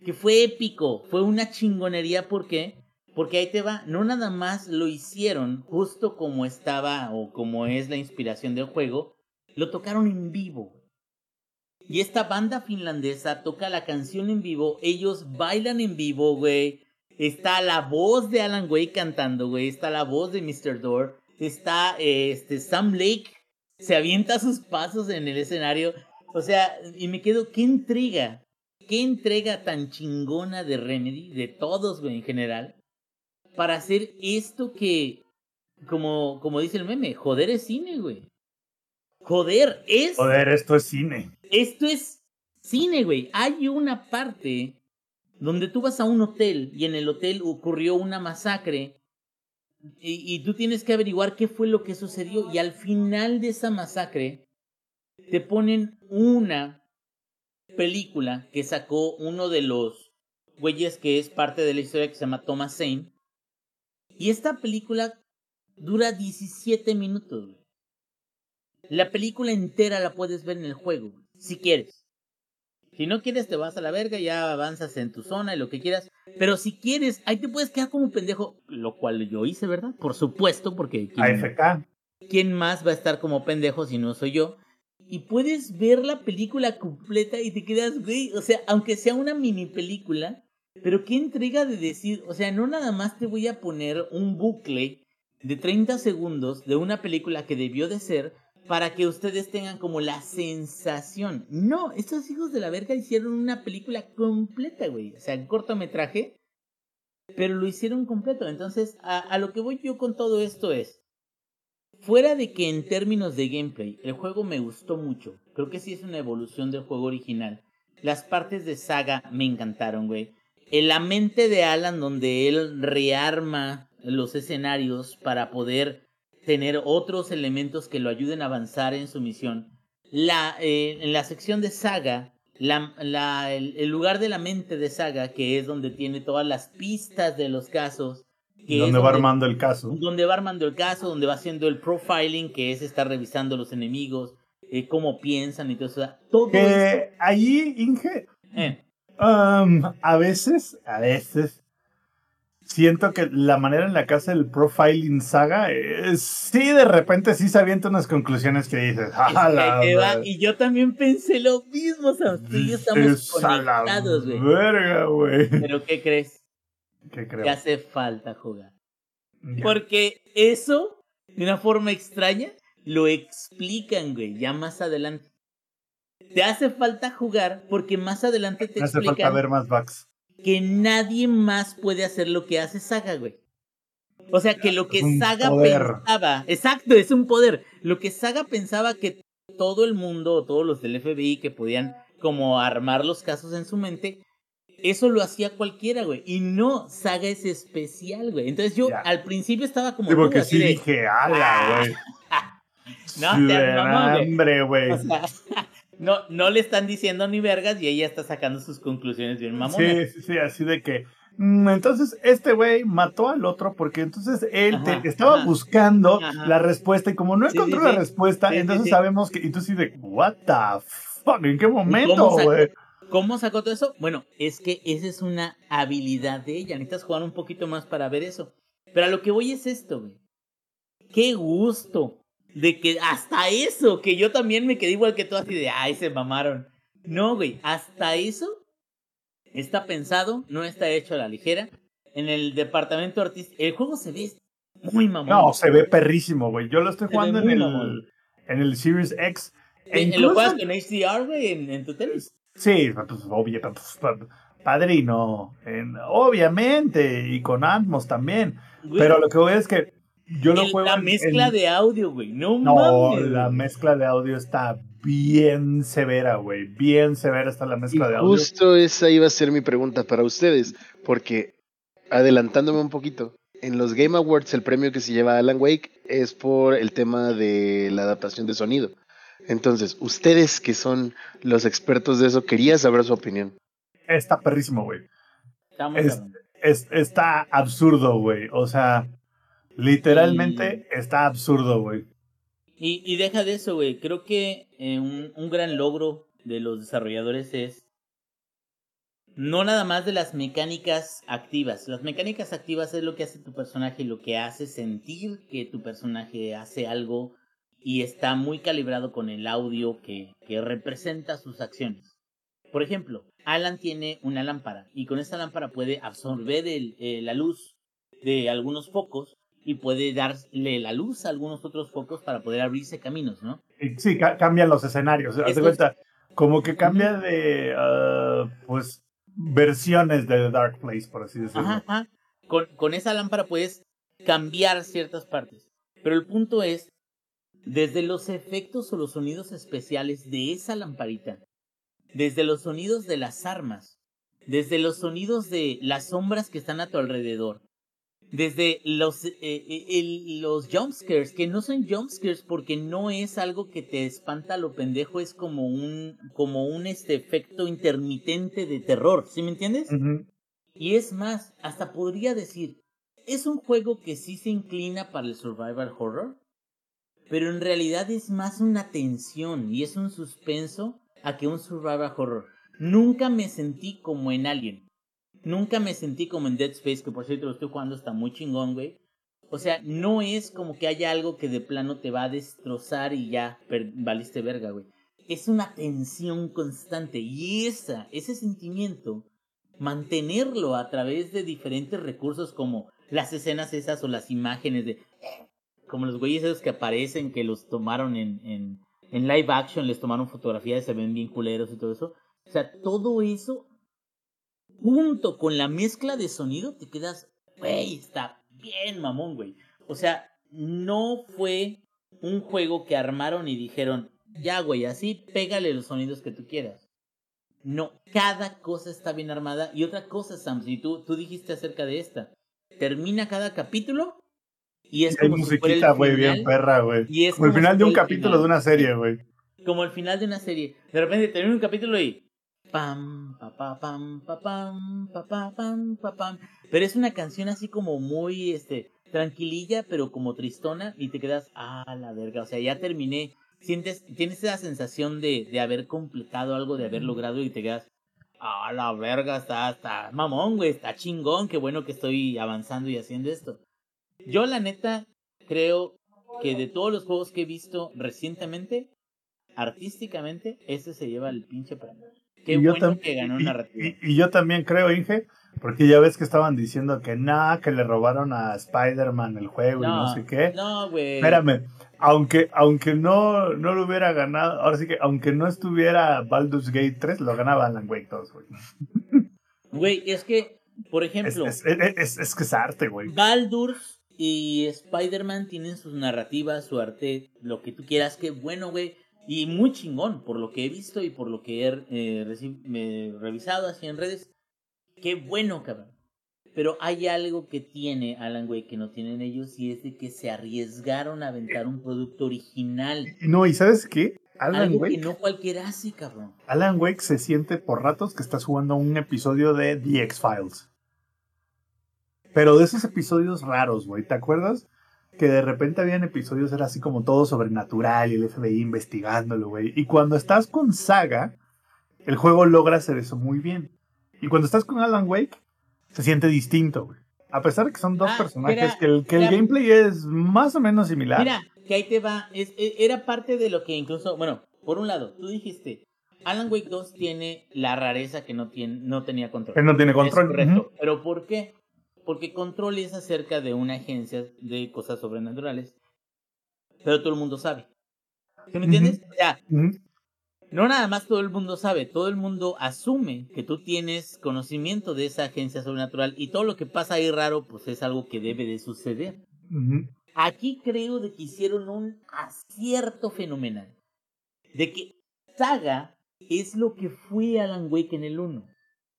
Que fue épico, fue una chingonería, ¿por qué? Porque ahí te va, no nada más lo hicieron justo como estaba o como es la inspiración del juego, lo tocaron en vivo. Y esta banda finlandesa toca la canción en vivo, ellos bailan en vivo, güey. Está la voz de Alan Wake cantando, güey. Está la voz de Mr. Door. Está este Sam Lake. Se avienta sus pasos en el escenario. O sea, y me quedo, qué intriga. Qué entrega tan chingona de Remedy, de todos, güey, en general. Para hacer esto que, como, como dice el meme, joder es cine, güey. Joder, es. Joder, esto es cine. Esto es cine, güey. Hay una parte donde tú vas a un hotel y en el hotel ocurrió una masacre y, y, tú tienes que averiguar qué fue lo que sucedió y al final de esa masacre te ponen una película que sacó uno de los güeyes que es parte de la historia que se llama Thomas Zane y esta película dura 17 minutos. Güey. La película entera la puedes ver en el juego, si quieres. Si no quieres, te vas a la verga, ya avanzas en tu zona y lo que quieras. Pero si quieres, ahí te puedes quedar como un pendejo, lo cual yo hice, ¿verdad? Por supuesto, porque... ¿quién, AFK. ¿Quién más va a estar como pendejo si no soy yo? Y puedes ver la película completa y te quedas, güey, o sea, aunque sea una mini película, pero qué entrega de decir, o sea, no nada más te voy a poner un bucle de 30 segundos de una película que debió de ser para que ustedes tengan como la sensación. No, estos hijos de la verga hicieron una película completa, güey. O sea, en cortometraje, pero lo hicieron completo. Entonces, a, a, lo que voy yo con todo esto es, fuera de que en términos de gameplay, el juego me gustó mucho. Creo que sí es una evolución del juego original. Las partes de saga me encantaron, güey. En la mente de Alan, donde él rearma los escenarios para poder tener otros elementos que lo ayuden a avanzar en su misión. La, eh, en la sección de saga, la, la- el, el lugar de la mente de Saga, que es donde tiene todas las pistas de los casos. Que Donde va armando el caso. donde va armando el caso, donde va haciendo el profiling, que es estar revisando los enemigos, eh, cómo piensan y todo eso. Todo allí, Inge, eh, um, a veces, a veces, siento que la manera en la que hace el profiling saga, eh, sí, de repente sí se avienta unas conclusiones que dices, es "A la que va- ver- y yo también pensé lo mismo, Sam. Tú y yo estamos dices, "A la conectados, güey. Verga, güey. Pero ¿qué crees? ¿Qué Que creo? hace falta jugar. Ya. Porque eso, de una forma extraña, lo explican, güey, ya más adelante. Te hace falta jugar porque más adelante te Me hace falta ver más backs. que nadie más puede hacer lo que hace Saga, güey. O sea, que lo que Saga poder. pensaba, exacto, es un poder. Lo que Saga pensaba que todo el mundo, o todos los del FBI que podían como armar los casos en su mente, eso lo hacía cualquiera, güey. Y no, Saga es especial, güey. Entonces yo Ya. al principio estaba como... Sí, tú, porque así sí de, dije, ala, güey. No, te mamón, güey. hambre, güey. O sea, no, no le están diciendo ni vergas y ella está sacando sus conclusiones bien mamonas. Sí, sí, sí, así de que. mm, Entonces, este güey mató al otro porque entonces él Ajá, te estaba ajá. buscando Ajá. la respuesta y como no encontró sí, la sí. respuesta, entonces sabemos que. Y tú sí de, ¿What the fuck? ¿En qué momento, güey? ¿Cómo sacó todo eso? Bueno, es que esa es una habilidad de ella. Necesitas jugar un poquito más para ver eso. Pero a lo que voy es esto, güey. Qué gusto de que hasta eso, que yo también me quedé igual que tú así de, ay, se mamaron. No, güey, hasta eso está pensado, no está hecho a la ligera. En el departamento artístico, el juego se ve muy mamón. No, se ve perrísimo, güey. Yo lo estoy Se jugando en el, mamón. en el Series X. E Eh, ¿Lo juegas con HDR, güey, en, en tu tele? Sí, pues, obvio, pues, pa- padrino. en- obviamente, y con Atmos también. Güey, Pero lo que voy es que yo lo el- juego la en- mezcla en- de audio, güey. No, No, mames. la mezcla de audio está bien severa, güey. Bien severa está la Y mezcla de audio. justo esa iba a ser mi pregunta para ustedes, porque adelantándome un poquito, en los Game Awards el premio que se lleva Alan Wake es por el tema de la adaptación de sonido. Entonces, ustedes que son los expertos de eso, quería saber su opinión. Está perrísimo, güey. Es-. Es- está absurdo, güey. O sea, literalmente está absurdo, güey. Y, y deja de eso, güey. Creo que eh, un, un gran logro de los desarrolladores es no nada más de las mecánicas activas. Las mecánicas activas es lo que hace tu personaje, lo que hace sentir que tu personaje hace algo y está muy calibrado con el audio que, que representa sus acciones. Por ejemplo, Alan tiene una lámpara y con esa lámpara puede absorber el- eh, la luz de algunos focos y puede darle la luz a algunos otros focos para poder abrirse caminos, ¿no? Sí, ca- cambian los escenarios. Haz de es- cuenta, como que cambia de, ah, pues, versiones de The Dark Place, por así decirlo. Ajá, ajá. Con, con esa lámpara puedes cambiar ciertas partes. Pero el punto es, desde los efectos o los sonidos especiales de esa lamparita, desde los sonidos de las armas, desde los sonidos de las sombras que están a tu alrededor, desde los, eh, eh, el- los jumpscares, que no son jumpscares porque no es algo que te espanta lo pendejo, es como un, como un este efecto intermitente de terror, ¿sí me entiendes? Y es más, hasta podría decir, es un juego que sí se inclina para el survival horror, pero en realidad es más una tensión y es un suspenso a que un survival horror. Nunca me sentí como en Alien. Nunca me sentí como en Dead Space, que por cierto lo estoy jugando, está muy chingón, güey. O sea, no es como que haya algo que de plano te va a destrozar y ya valiste verga, güey. Es una tensión constante y esa, ese sentimiento mantenerlo a través de diferentes recursos como las escenas esas o las imágenes de como los güeyes esos que aparecen que los tomaron en, en, en live action, les tomaron fotografías se ven bien culeros y todo eso. O sea, todo eso junto con la mezcla de sonido te quedas, güey, está bien mamón, güey. O sea, no fue un juego que armaron y dijeron, ya, güey, así pégale los sonidos que tú quieras. No, cada cosa está bien armada. Y otra cosa, Sam, si tú, tú dijiste acerca de esta, termina cada capítulo y es Hay como el musiquita, güey, bien perra, güey. Como el final si de un capítulo final. de una serie, güey. como el final de una serie. De repente termina un capítulo y Pam, pa, pa, pam, pa, pam, pa, pa, pam, pa, pam. Pero es una canción así como muy, este, tranquililla, pero como tristona, y te quedas, ah, la verga, o sea, ya terminé. Sientes, tienes esa sensación de, de haber completado algo, de haber logrado, y te quedas, ah, la verga, está, está mamón, güey, está chingón, qué bueno que estoy avanzando y haciendo esto. Yo, la neta, creo que de todos los juegos que he visto recientemente, artísticamente, este se lleva el pinche premio. Qué Y yo bueno que ganó y- narrativa. Y, y yo también creo, Inge, porque ya ves que estaban diciendo que nada, que le robaron a Spider-Man el juego y no sé qué. No, güey. Espérame, aunque, aunque no, no lo hubiera ganado, ahora sí que aunque no estuviera Baldur's Gate 3, lo ganaba Alan Wake 2, güey. Güey, es que, por ejemplo, es, es, es- es que es arte, güey. Baldur's y Spider-Man tienen sus narrativas, su arte, lo que tú quieras, qué bueno, güey. Y muy chingón, por lo que he visto y por lo que he eh, me- revisado así en redes. Qué bueno, cabrón. Pero hay algo que tiene Alan Wake que no tienen ellos y es de que se arriesgaron a aventar un producto original. No, y ¿sabes qué? Alan algo Wake, que no cualquiera hace, cabrón. Alan Wake se siente por ratos que estás jugando un episodio de The X-Files. Pero de esos episodios raros, güey, ¿te acuerdas? Que de repente habían episodios, era así como todo sobrenatural y el FBI investigándolo, güey. Y cuando estás con Saga, el juego logra hacer eso muy bien. Y cuando estás con Alan Wake, se siente distinto, güey. A pesar de que son dos Ah, personajes, era- que, el, que el gameplay es más o menos similar. Mira, que ahí te va. Es, e- era parte de lo que incluso, bueno, por un lado, tú dijiste, Alan Wake 2 tiene la rareza que no, tiene, no tenía control. Él no tiene Es control. correcto. Pero ¿por qué? Porque Control es acerca de una agencia de cosas sobrenaturales. Pero todo el mundo sabe. ¿Sí me entiendes? Ujú. no nada más todo el mundo sabe, todo el mundo asume que tú tienes conocimiento de esa agencia sobrenatural y todo lo que pasa ahí raro, pues es algo que debe de suceder. Aquí creo de que hicieron un acierto fenomenal. De que Saga es lo que fue Alan Wake en el 1.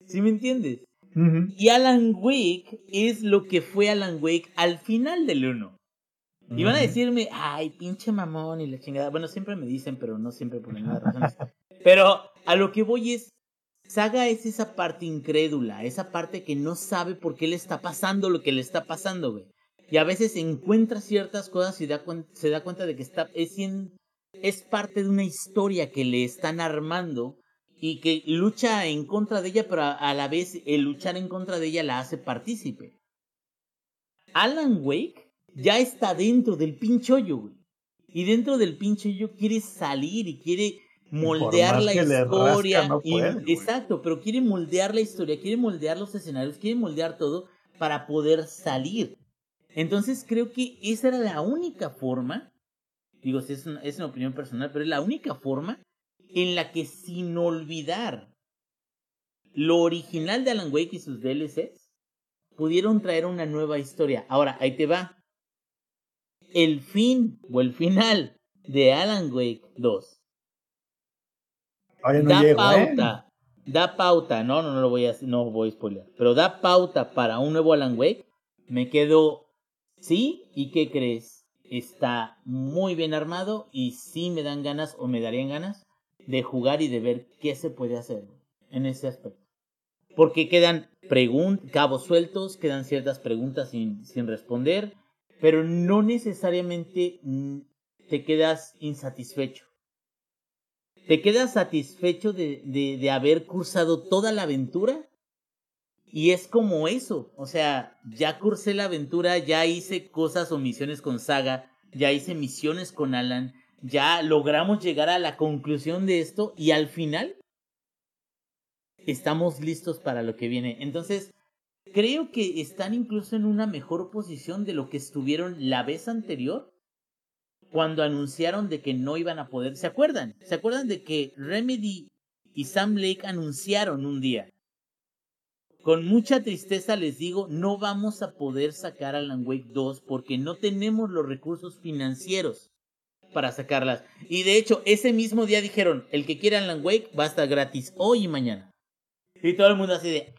¿Sí me entiendes? Ujú. Y Alan Wake es lo que fue Alan Wake al final del 1. Y van a decirme, ay, pinche mamón y la chingada. Bueno, siempre me dicen, pero no siempre por ninguna razón. pero a lo que voy es, Saga es esa parte incrédula, esa parte que no sabe por qué le está pasando lo que le está pasando, güey. Y a veces encuentra ciertas cosas y da se da cuenta de que está, es, cien- es parte de una historia que le están armando y que lucha en contra de ella, pero a, la vez el luchar en contra de ella la hace partícipe. Alan Wake ya está dentro del pinche hoyo, güey. Y dentro del pinche hoyo quiere salir y quiere moldear la historia. rasca, no puede, exacto, pero quiere moldear la historia, quiere moldear los escenarios, quiere moldear todo para poder salir. Entonces creo que esa era la única forma, digo, si es una, es una opinión personal, pero es la única forma en la que sin olvidar lo original de Alan Wake y sus DLCs, pudieron traer una nueva historia. Ahora, ahí te va. El fin o el final de Alan Wake 2 Todavía no da llego, ¿eh? pauta, da pauta, no, no, no lo voy a, no voy a spoiler, pero da pauta para un nuevo Alan Wake. Me quedo, sí, ¿y qué crees? Está muy bien armado y sí me dan ganas o me darían ganas de jugar y de ver qué se puede hacer en ese aspecto. Porque quedan cabos sueltos, quedan ciertas preguntas sin, sin responder, pero no necesariamente te quedas insatisfecho. Te quedas satisfecho de, de, de haber cursado toda la aventura. Y es como eso. O sea, ya cursé la aventura, ya hice cosas o misiones con Saga, ya hice misiones con Alan, ya logramos llegar a la conclusión de esto y al final estamos listos para lo que viene. Entonces, creo que están incluso en una mejor posición de lo que estuvieron la vez anterior cuando anunciaron de que no iban a poder. ¿Se acuerdan? ¿Se acuerdan de que Remedy y Sam Lake anunciaron un día? Con mucha tristeza les digo, no vamos a poder sacar Alan Wake 2 porque no tenemos los recursos financieros para sacarlas. Y de hecho, ese mismo día dijeron, el que quiera Alan Wake va a estar gratis hoy y mañana. Y todo el mundo así de...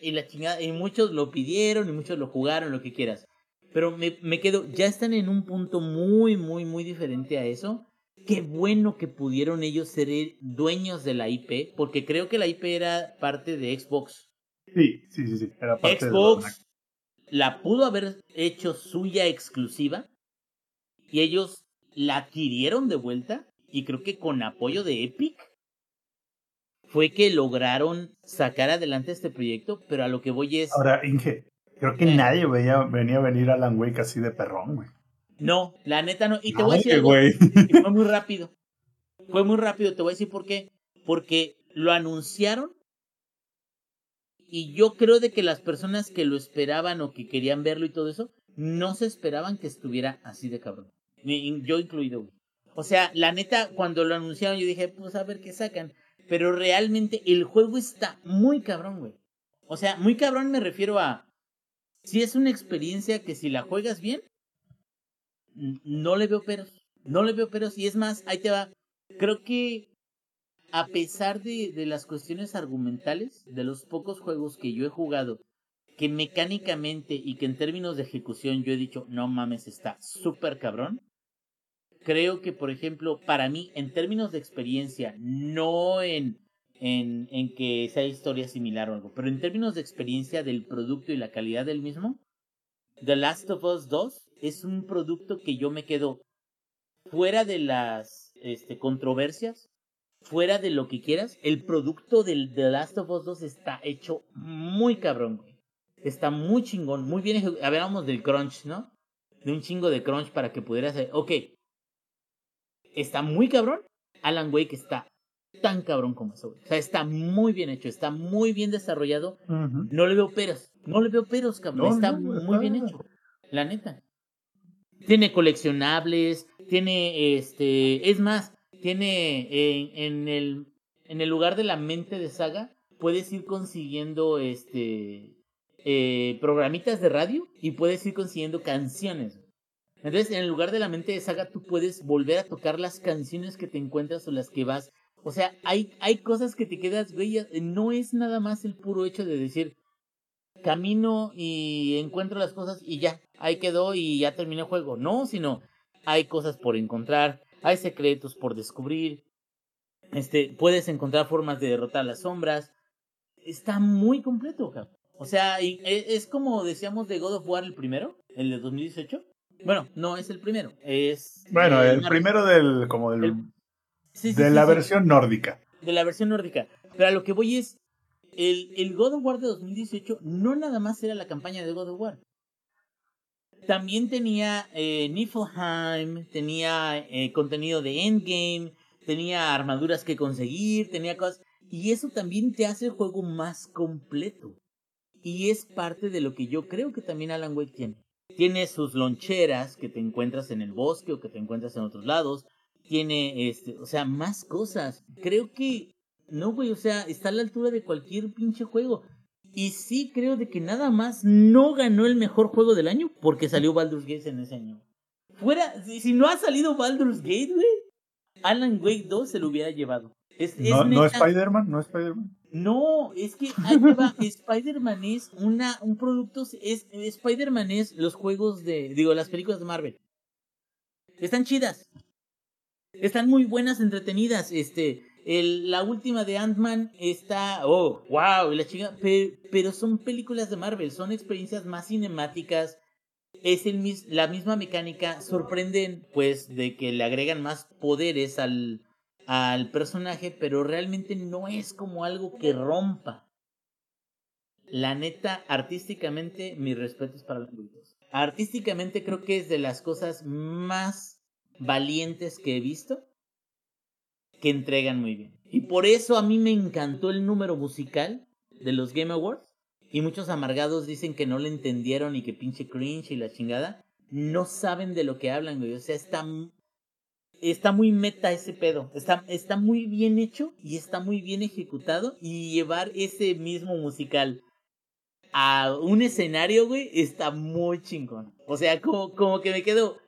Y la chingada, y muchos lo pidieron y muchos lo jugaron, lo que quieras. Pero me, me quedo, ya están en un punto muy, muy, muy diferente a eso. qué bueno que pudieron ellos ser dueños de la IP, porque creo que la IP era parte de Xbox. Sí, sí, sí, sí. Era parte Xbox la pudo haber hecho suya exclusiva y ellos la adquirieron de vuelta y creo que con apoyo de Epic fue que lograron sacar adelante este proyecto, pero a lo que voy es... Ahora, Inge, creo que Eh. nadie veía, venía a venir a Alan Wake así de perrón, güey. No, la neta no. Y te voy a decir algo, y fue muy rápido. Fue muy rápido, te voy a decir por qué. Porque lo anunciaron y yo creo de que las personas que lo esperaban o que querían verlo y todo eso, no se esperaban que estuviera así de cabrón. Yo incluido. O sea, la neta, cuando lo anunciaron yo dije, pues a ver qué sacan. Pero realmente el juego está muy cabrón, güey. O sea, muy cabrón me refiero a... Si es una experiencia que si la juegas bien, no le veo peros. No le veo peros. Y es más, ahí te va. Creo que a pesar de, de las cuestiones argumentales, de los pocos juegos que yo he jugado, que mecánicamente y que en términos de ejecución yo he dicho, no mames, está súper cabrón. Creo que, por ejemplo, para mí, en términos de experiencia, no en, en, en que sea historia similar o algo, pero en términos de experiencia del producto y la calidad del mismo, The Last of Us 2 es un producto que yo me quedo fuera de las este, controversias, fuera de lo que quieras, el producto del The Last of Us 2 está hecho muy cabrón. Está muy chingón, muy bien ejecutado. Hablábamos del crunch, ¿no? De un chingo de crunch para que pudieras... Ok. Está muy cabrón. Alan Wake está tan cabrón como eso. O sea, está muy bien hecho, está muy bien desarrollado. No le veo peros. No le veo peros, cabrón. No, está no, muy está- bien hecho. La neta. Tiene coleccionables. Tiene este. Es más, tiene en, en el. En el lugar de la mente de saga. Puedes ir consiguiendo este. eh, programitas de radio. Y puedes ir consiguiendo canciones. Entonces, en el lugar de la mente de saga, tú puedes volver a tocar las canciones que te encuentras o las que vas. O sea, hay, hay cosas que te quedas, güey. No es nada más el puro hecho de decir, camino y encuentro las cosas y ya, ahí quedó y ya terminé el juego. No, sino hay cosas por encontrar, hay secretos por descubrir. Este, puedes encontrar formas de derrotar las sombras. Está muy completo. O sea, e- es como decíamos de God of War el primero, el de 2018. Bueno, no es el primero, es Bueno, el primero del, como del, el- sí, sí, de sí, la versión nórdica. de la versión nórdica. Pero a lo que voy es, el, el God of War de 2018 no nada más era la campaña de God of War. También tenía eh, Niflheim, tenía eh, contenido de Endgame, tenía armaduras que conseguir, tenía cosas... Y eso también te hace el juego más completo. Y es parte de lo que yo creo que también Alan Wake tiene. Tiene sus loncheras que te encuentras en el bosque o que te encuentras en otros lados tiene, este, o sea, más cosas. Creo que, no, güey, o sea, está a la altura de cualquier pinche juego. Y sí creo de que nada más no ganó el mejor juego del año porque salió Baldur's Gate en ese año. Fuera, si, si no ha salido Baldur's Gate, güey, Alan Wake 2 se lo hubiera llevado. Es, es No, no Spider-Man, no Spider-Man. No, es que Spider-Man es una, un producto, es, Spider-Man es los juegos de, digo, las películas de Marvel. Están chidas. Están muy buenas, entretenidas. Este, el, la última de Ant-Man está, oh, wow, la chica, pero, pero son películas de Marvel, son experiencias más cinemáticas. Es el la misma mecánica, sorprenden pues de que le agregan más poderes al, al personaje, pero realmente no es como algo que rompa. La neta, artísticamente, mis respetos para los adultos. Artísticamente creo que es de las cosas más valientes que he visto que entregan muy bien. Y por eso a mí me encantó el número musical de los Game Awards. Y muchos amargados dicen que no le entendieron y que pinche cringe y la chingada. No saben de lo que hablan, güey. O sea, está está muy meta ese pedo. Está, está muy bien hecho y está muy bien ejecutado. Y llevar ese mismo musical a un escenario, güey, está muy chingón. O sea, como, como que me quedo.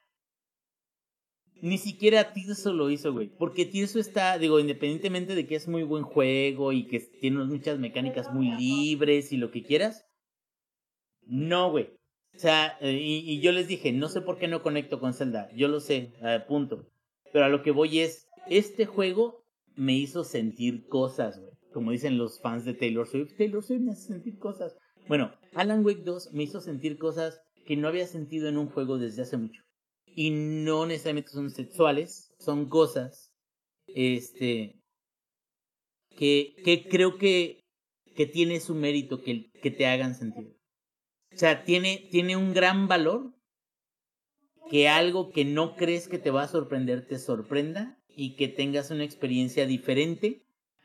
Ni siquiera Tirso lo hizo, güey. Porque Tirso está, digo, independientemente de que es muy buen juego y que tiene muchas mecánicas muy libres y lo que quieras. No, güey. O sea, eh, y, yo les dije, no sé por qué no conecto con Zelda. Yo lo sé, eh, punto. Pero a lo que voy es, este juego me hizo sentir cosas, güey. Como dicen los fans de Taylor Swift, Taylor Swift me hace sentir cosas. Bueno, Alan Wake 2 me hizo sentir cosas que no había sentido en un juego desde hace mucho. Y no necesariamente son sexuales, son cosas, este, que, que creo que, que tiene su mérito que, que te hagan sentir. O sea, tiene, tiene un gran valor que algo que no crees que te va a sorprender te sorprenda y que tengas una experiencia diferente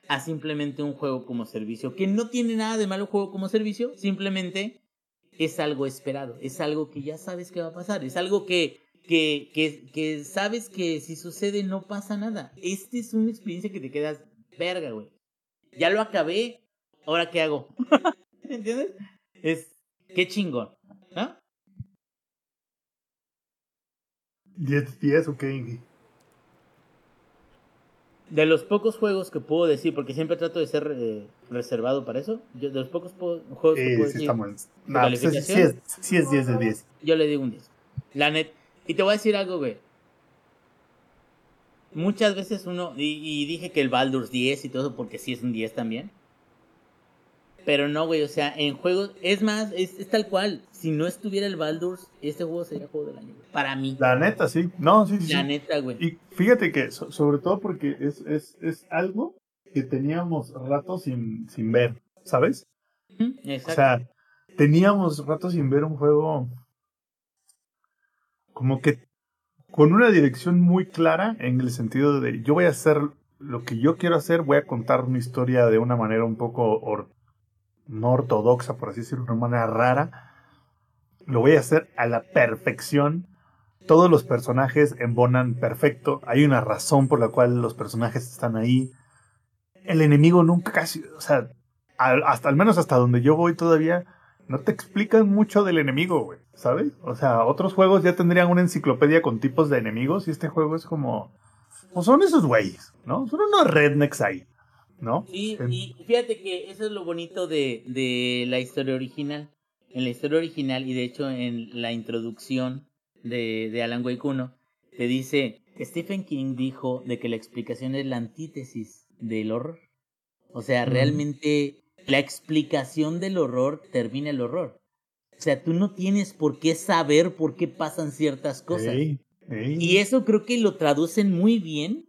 a simplemente un juego como servicio. Que no tiene nada de malo juego como servicio, simplemente es algo esperado, es algo que ya sabes que va a pasar, es algo que, que, que, que sabes que si sucede no pasa nada. Esta es una experiencia que te quedas verga, güey. Ya lo acabé, ahora qué hago. ¿Entiendes? Es qué chingón, ¿no? 10 10 o qué? De los pocos juegos que puedo decir, porque siempre trato de ser eh, reservado para eso, yo, de los pocos po- juegos que Sí, puedo sí decir, estamos. ¿tu No, pues, sí, sí es, sí es 10 de 10. yo le digo un 10. La net. Y te voy a decir algo, güey. Muchas veces uno, y, y dije que el Baldur's 10 y todo porque sí es un 10 también. Pero no, güey, o sea, en juegos, es más, es, es tal cual. Si no estuviera el Baldur's, este juego sería juego del año, güey. Para mí. La neta, sí. No, sí, sí. La sí. neta, güey. Y fíjate que, so- sobre todo porque es, es, es algo que teníamos rato sin, sin ver, ¿sabes? Ujú, O Exacto. sea, teníamos rato sin ver un juego como que con una dirección muy clara en el sentido de yo voy a hacer lo que yo quiero hacer, voy a contar una historia de una manera un poco or- no ortodoxa, por así decirlo, de una manera rara. Lo voy a hacer a la perfección. Todos los personajes embonan perfecto. Hay una razón por la cual los personajes están ahí. El enemigo nunca casi, o sea, al- hasta al menos hasta donde yo voy todavía, no te explican mucho del enemigo, güey, ¿sabes? O sea, otros juegos ya tendrían una enciclopedia con tipos de enemigos y este juego es como, pues son esos güeyes, ¿no? Son unos rednecks ahí, ¿no? Sí, y fíjate que eso es lo bonito de, de la historia original. En la historia original, y de hecho en la introducción de, de Alan Wake 1, te dice, Stephen King dijo de que la explicación es la antítesis del horror. O sea, realmente la explicación del horror termina el horror. O sea, tú no tienes por qué saber por qué pasan ciertas cosas. Ey, ey. Y eso creo que lo traducen muy bien.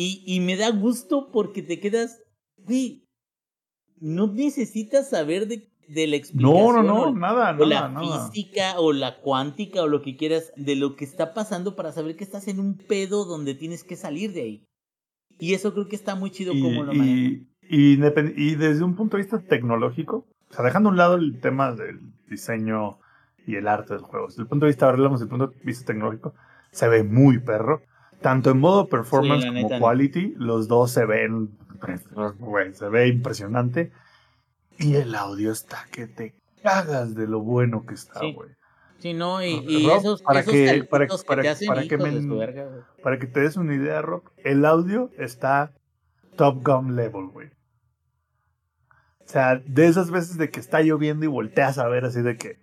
Y, y me da gusto porque te quedas, güey, no necesitas saber de, de la explicación. no, no, no, o- nada, o la nada, nada. física o la cuántica o lo que quieras de lo que está pasando para saber que estás en un pedo donde tienes que salir de ahí. Y eso creo que está muy chido Y, como lo manejan. y, y independ- y desde un punto de vista tecnológico, o sea, dejando a un lado el tema del diseño y el arte del juego, desde el punto de vista, ahora hablamos del punto de vista tecnológico, se ve muy perro. Tanto en modo performance Sí, como neta, no. quality, los dos se ven, güey, se ve impresionante. Y el audio está que te cagas de lo bueno que está, Sí. güey. Sí, no, y, y Rob, esos, para esos que- para- que para- te hacen para que me- verga. Para que te des una idea, Rob, el audio está Top Gun level, güey. O sea, de esas veces de que está lloviendo y volteas a ver así de que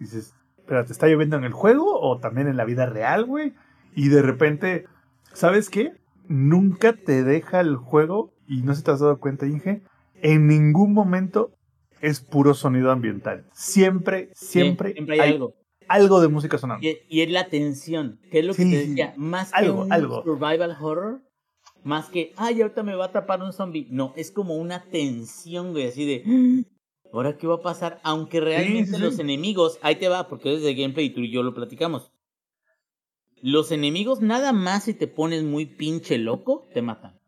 dices, pero ¿te está lloviendo en el juego o también en la vida real, güey? Y de repente, ¿sabes qué? Nunca te deja el juego, y no si te has dado cuenta, Inge, en ningún momento es puro sonido ambiental. Siempre, Sí, siempre, hay, hay algo. algo de música sonando. Y, y es la tensión, que es lo que te decía, más que Algo, un algo. survival horror, más que, ay, ahorita me va a atrapar un zombie. No, es como una tensión, güey, así de, "Ah, ¿ahora qué va a pasar? Aunque realmente sí, sí. los enemigos, ahí te va, porque es de gameplay y tú y yo lo platicamos. Los enemigos, nada más si te pones muy pinche loco, te matan.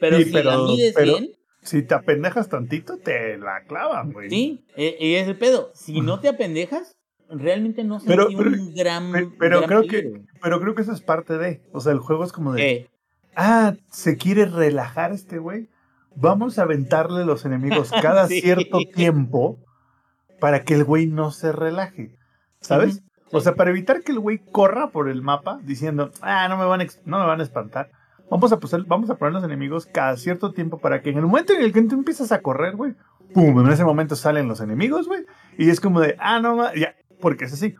Pero Sí, si pero- la mides pero- bien, Si te apendejas tantito, te la clavan, güey. sí, eh, y es el pedo. Si no te apendejas, realmente no Pero- sentí pero- un gran. Pe- Pero gran creo peligro, que, pero creo que eso es parte de. O sea, el juego es como de. Eh, Ah, se quiere relajar este güey. Vamos a aventarle los enemigos cada Sí. cierto tiempo para que el güey no se relaje. ¿Sabes? O sí. sea, para evitar que el güey corra por el mapa diciendo, ah, no me van a, no me van a espantar. Vamos a, pusar- vamos a poner los enemigos cada cierto tiempo para que en el momento en el que tú empiezas a correr, güey, pum, en ese momento salen los enemigos, güey. Y es como de, ah, no, ya, porque es así.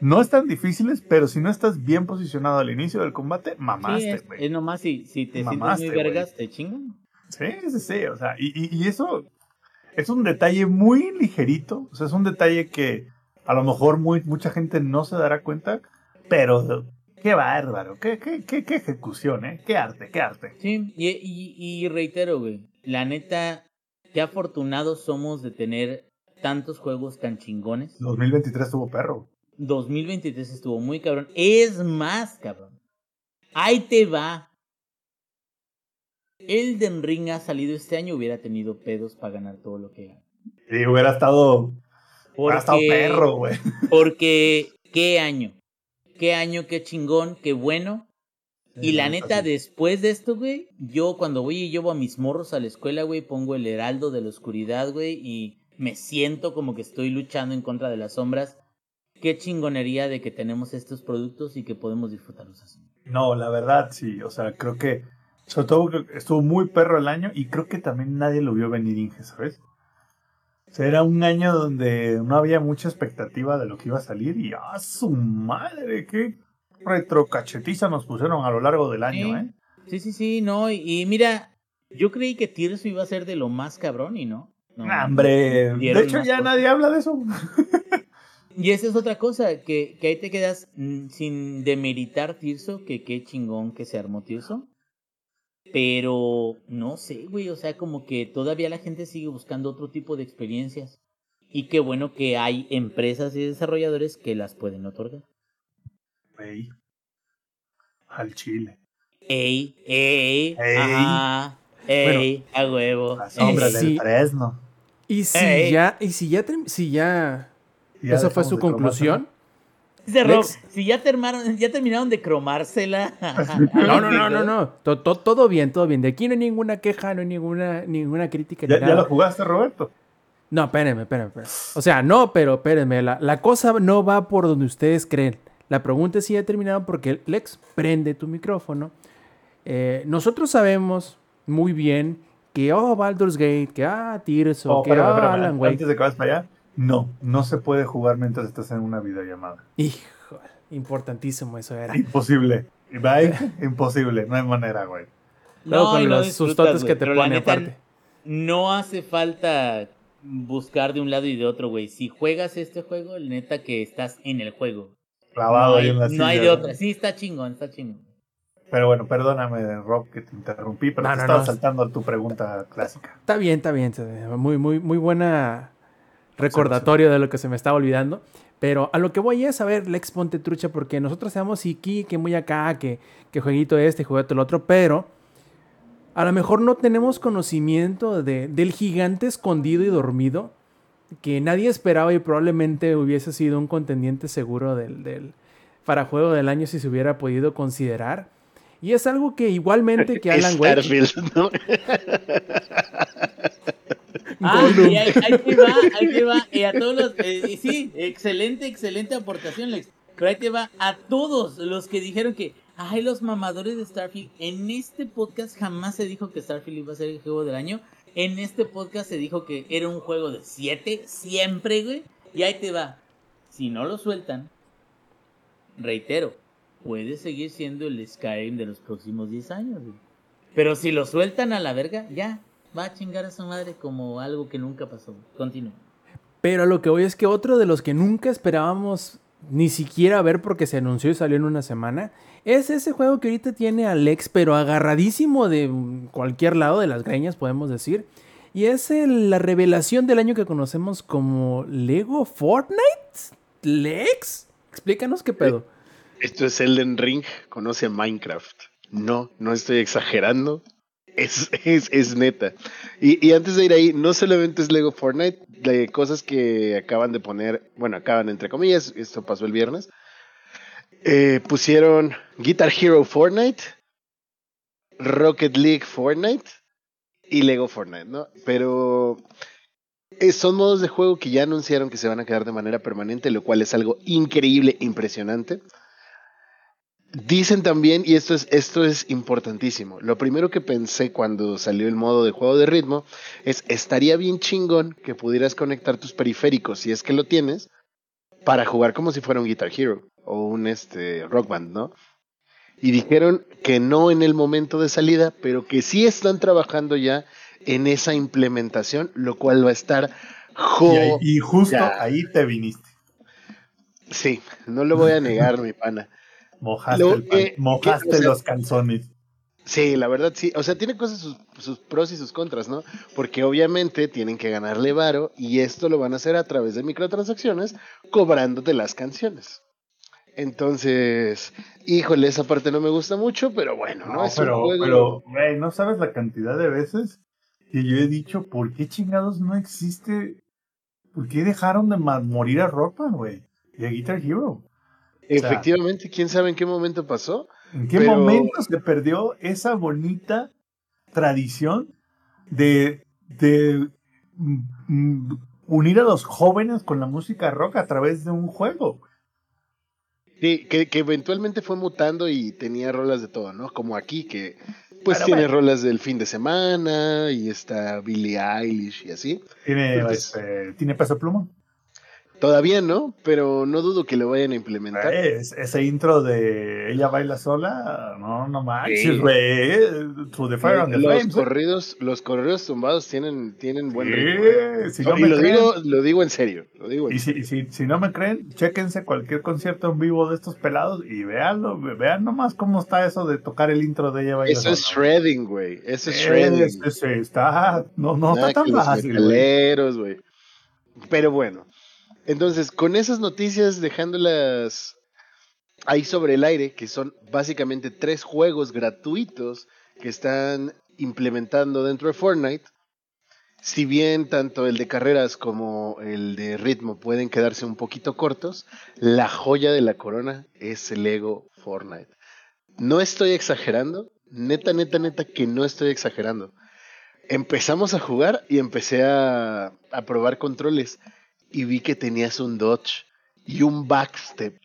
no están difíciles, pero si no estás bien posicionado al inicio del combate, Sí, mamaste, güey. es nomás si, si te Mamaste, sientes muy vergas, te chingan. Sí, sí, sí, o sea, y, y- y eso es un detalle muy ligerito, o sea, es un detalle que a lo mejor muy, mucha gente no se dará cuenta, pero qué bárbaro, qué, qué, qué, qué ejecución, ¿eh? Qué arte, qué arte. Sí, y, y, y reitero, güey, la neta, qué afortunados somos de tener tantos juegos tan chingones. 2023 tuvo perro. 2023 estuvo muy cabrón. Es más, cabrón. Ahí te va. Elden Ring ha salido este año, hubiera tenido pedos para ganar todo lo que gana. Y hubiera estado, hubiera estado Porque- perro, güey. Porque, qué año. Qué año, qué chingón, qué bueno. Y la neta, sí. después de esto, güey, yo cuando voy y llevo a mis morros a la escuela, güey, pongo el heraldo de la oscuridad, güey, y me siento como que estoy luchando en contra de las sombras. Qué chingonería de que tenemos estos productos y que podemos disfrutarlos así. No, la verdad, sí, o sea, creo que, sobre todo estuvo muy perro el año y creo que también nadie lo vio venir Inge, ¿sabes? Sea, era un año donde no había mucha expectativa de lo que iba a salir y ¡ah, su madre! ¡Qué retrocachetiza nos pusieron a lo largo del año, eh! Sí, sí, sí, no, y, y mira, yo creí que Tirso iba a ser de lo más cabrón y no. no. ¡Hombre! De hecho, ya cosas. nadie habla de eso. Y esa es otra cosa, que, que ahí te quedas mm, sin demeritar Tirso, que qué chingón que se armó Tirso. Pero no sé, güey, o sea, como que todavía la gente sigue buscando otro tipo de experiencias. Y qué bueno que hay empresas y desarrolladores que las pueden otorgar. Ey, al chile. Ey, ey, Ey. ajá, ey, a huevo. La sombra Eh, del sí. Fresno. Y si Ey. ya, y si ya, si ya, ya esa fue su conclusión. Dice Rob, si ya terminaron, ya terminaron de cromársela. No, no, no, no, no. To- to- todo bien, todo bien. De aquí no hay ninguna queja, no hay ninguna, ninguna crítica. ni ¿Ya, ya lo jugaste, Roberto? No, espérenme, espérenme, espérenme. O sea, no, pero espérenme. La, la cosa no va por donde ustedes creen. La pregunta es si ya terminaron porque Lex prende tu micrófono. Eh, nosotros sabemos muy bien que, oh, Baldur's Gate, que, ah, Tirso, Oh, que, espérame, ah, espérame, Alan Wake. Antes de que vayas para allá, no, no se puede jugar mientras estás en una videollamada. Hijo, importantísimo eso era. Imposible. Bye, imposible, no hay manera, güey. Luego con los sustotes que te pero la pone neta, aparte. No hace falta buscar de un lado y de otro, güey. Si juegas este juego, neta que estás en el juego. Clavado no ahí hay, en la no hay silla, de ¿no? otra. Sí, está chingón, está chingón. Pero bueno, perdóname, Rob, que te interrumpí, pero No, te no, estaba no. saltando a tu pregunta clásica. Está bien, está bien. está bien. Muy, muy, muy buena recordatorio de lo que se me estaba olvidando. Pero a lo que voy es a ver, Lex Ponte Trucha, porque nosotros sabemos aquí, que muy acá, que, que jueguito este, jueguito el otro, pero a lo mejor no tenemos conocimiento de, del gigante escondido y dormido que nadie esperaba y probablemente hubiese sido un contendiente seguro del, del para juego del año si se hubiera podido considerar. Y es algo que igualmente que Alan Wake... Ah, y ahí, ahí te va, ahí te va. Y a todos los. eh, y sí, excelente, excelente aportación, Lex. Pero ahí te va a todos los que dijeron que. Ay, los mamadores de Starfield. En este podcast jamás se dijo que Starfield iba a ser el juego del año. En este podcast se dijo que era un juego de 7, siempre, güey. Y ahí te va. Si no lo sueltan, reitero, puede seguir siendo el Skyrim de los próximos 10 años, güey. Pero si lo sueltan a la verga, ya, va a chingar a su madre como algo que nunca pasó. Continúa. Pero a lo que voy es que otro de los que nunca esperábamos ni siquiera ver porque se anunció y salió en una semana, es ese juego que ahorita tiene Alex, pero agarradísimo de cualquier lado de las greñas, podemos decir. Y es el- la revelación del año que conocemos como Lego Fortnite. Lex, explícanos qué pedo. Esto es Elden Ring, conoce a Minecraft. No, no estoy exagerando. Es, es, es neta. Y, y antes de ir ahí, no solamente es Lego Fortnite, de cosas que acaban de poner, bueno, acaban entre comillas, esto pasó el viernes. Eh, pusieron Guitar Hero Fortnite, Rocket League Fortnite y Lego Fortnite, ¿no? Pero eh, son modos de juego que ya anunciaron que se van a quedar de manera permanente, lo cual es algo increíble, impresionante. Dicen también, y esto es, esto es importantísimo, lo primero que pensé cuando salió el modo de juego de ritmo es, estaría bien chingón que pudieras conectar tus periféricos, si es que lo tienes, para jugar como si fuera un Guitar Hero o un este, Rock Band, ¿no? Y dijeron que no en el momento de salida, pero que sí están trabajando ya en esa implementación, lo cual va a estar Y, ahí- y justo ahí te viniste. Sí, no lo voy a negar, mi pana. Mojaste, Lo el pan- que- mojaste que, o sea, los calzones. Sí, la verdad sí. O sea, tiene cosas, sus, sus pros y sus contras, ¿no? Porque obviamente tienen que ganarle varo y esto lo van a hacer a través de microtransacciones, cobrándote las canciones. Entonces, híjole, esa parte no me gusta mucho, pero bueno, ¿no? No, es un pero, juego- pero, güey, no sabes la cantidad de veces que yo he dicho, ¿por qué chingados no existe? ¿Por qué dejaron de morir a Ropa, güey? Y a Guitar Hero. Efectivamente, quién sabe en qué momento pasó. ¿En qué Pero- momento se perdió esa bonita tradición de, de mm, mm, unir a los jóvenes con la música rock a través de un juego? Sí, que, que eventualmente fue mutando y tenía rolas de todo, ¿no? Como aquí, que pues Pero tiene bueno. rolas del fin de semana y está Billie Eilish y así. Tiene, Entonces- este, tiene peso pluma. Todavía no, pero no dudo que lo vayan a implementar. Eh, es- ese intro de ella baila sola, no, no manches, Sí. güey. Through the fire and the los flames. ¿eh? corridos, los corridos tumbados tienen, tienen buen Sí, ritmo. si no y me lo creen- digo, lo digo en serio, lo digo en Y si, si, si no me creen, chéquense cualquier concierto en vivo de estos pelados y véanlo, vean nomás cómo está eso de tocar el intro de ella baila Eso es shredding, güey. Eso es Eh, shredding. ese está, no, no Nada está tan fácil, güey. Pero bueno, entonces con esas noticias dejándolas ahí sobre el aire, que son básicamente tres juegos gratuitos que están implementando dentro de Fortnite. Si bien tanto el de carreras como el de ritmo pueden quedarse un poquito cortos, la joya de la corona es el Lego Fortnite. No estoy exagerando, neta, neta, neta que no estoy exagerando empezamos a jugar y empecé a, a probar controles y vi que tenías un dodge y un backstep.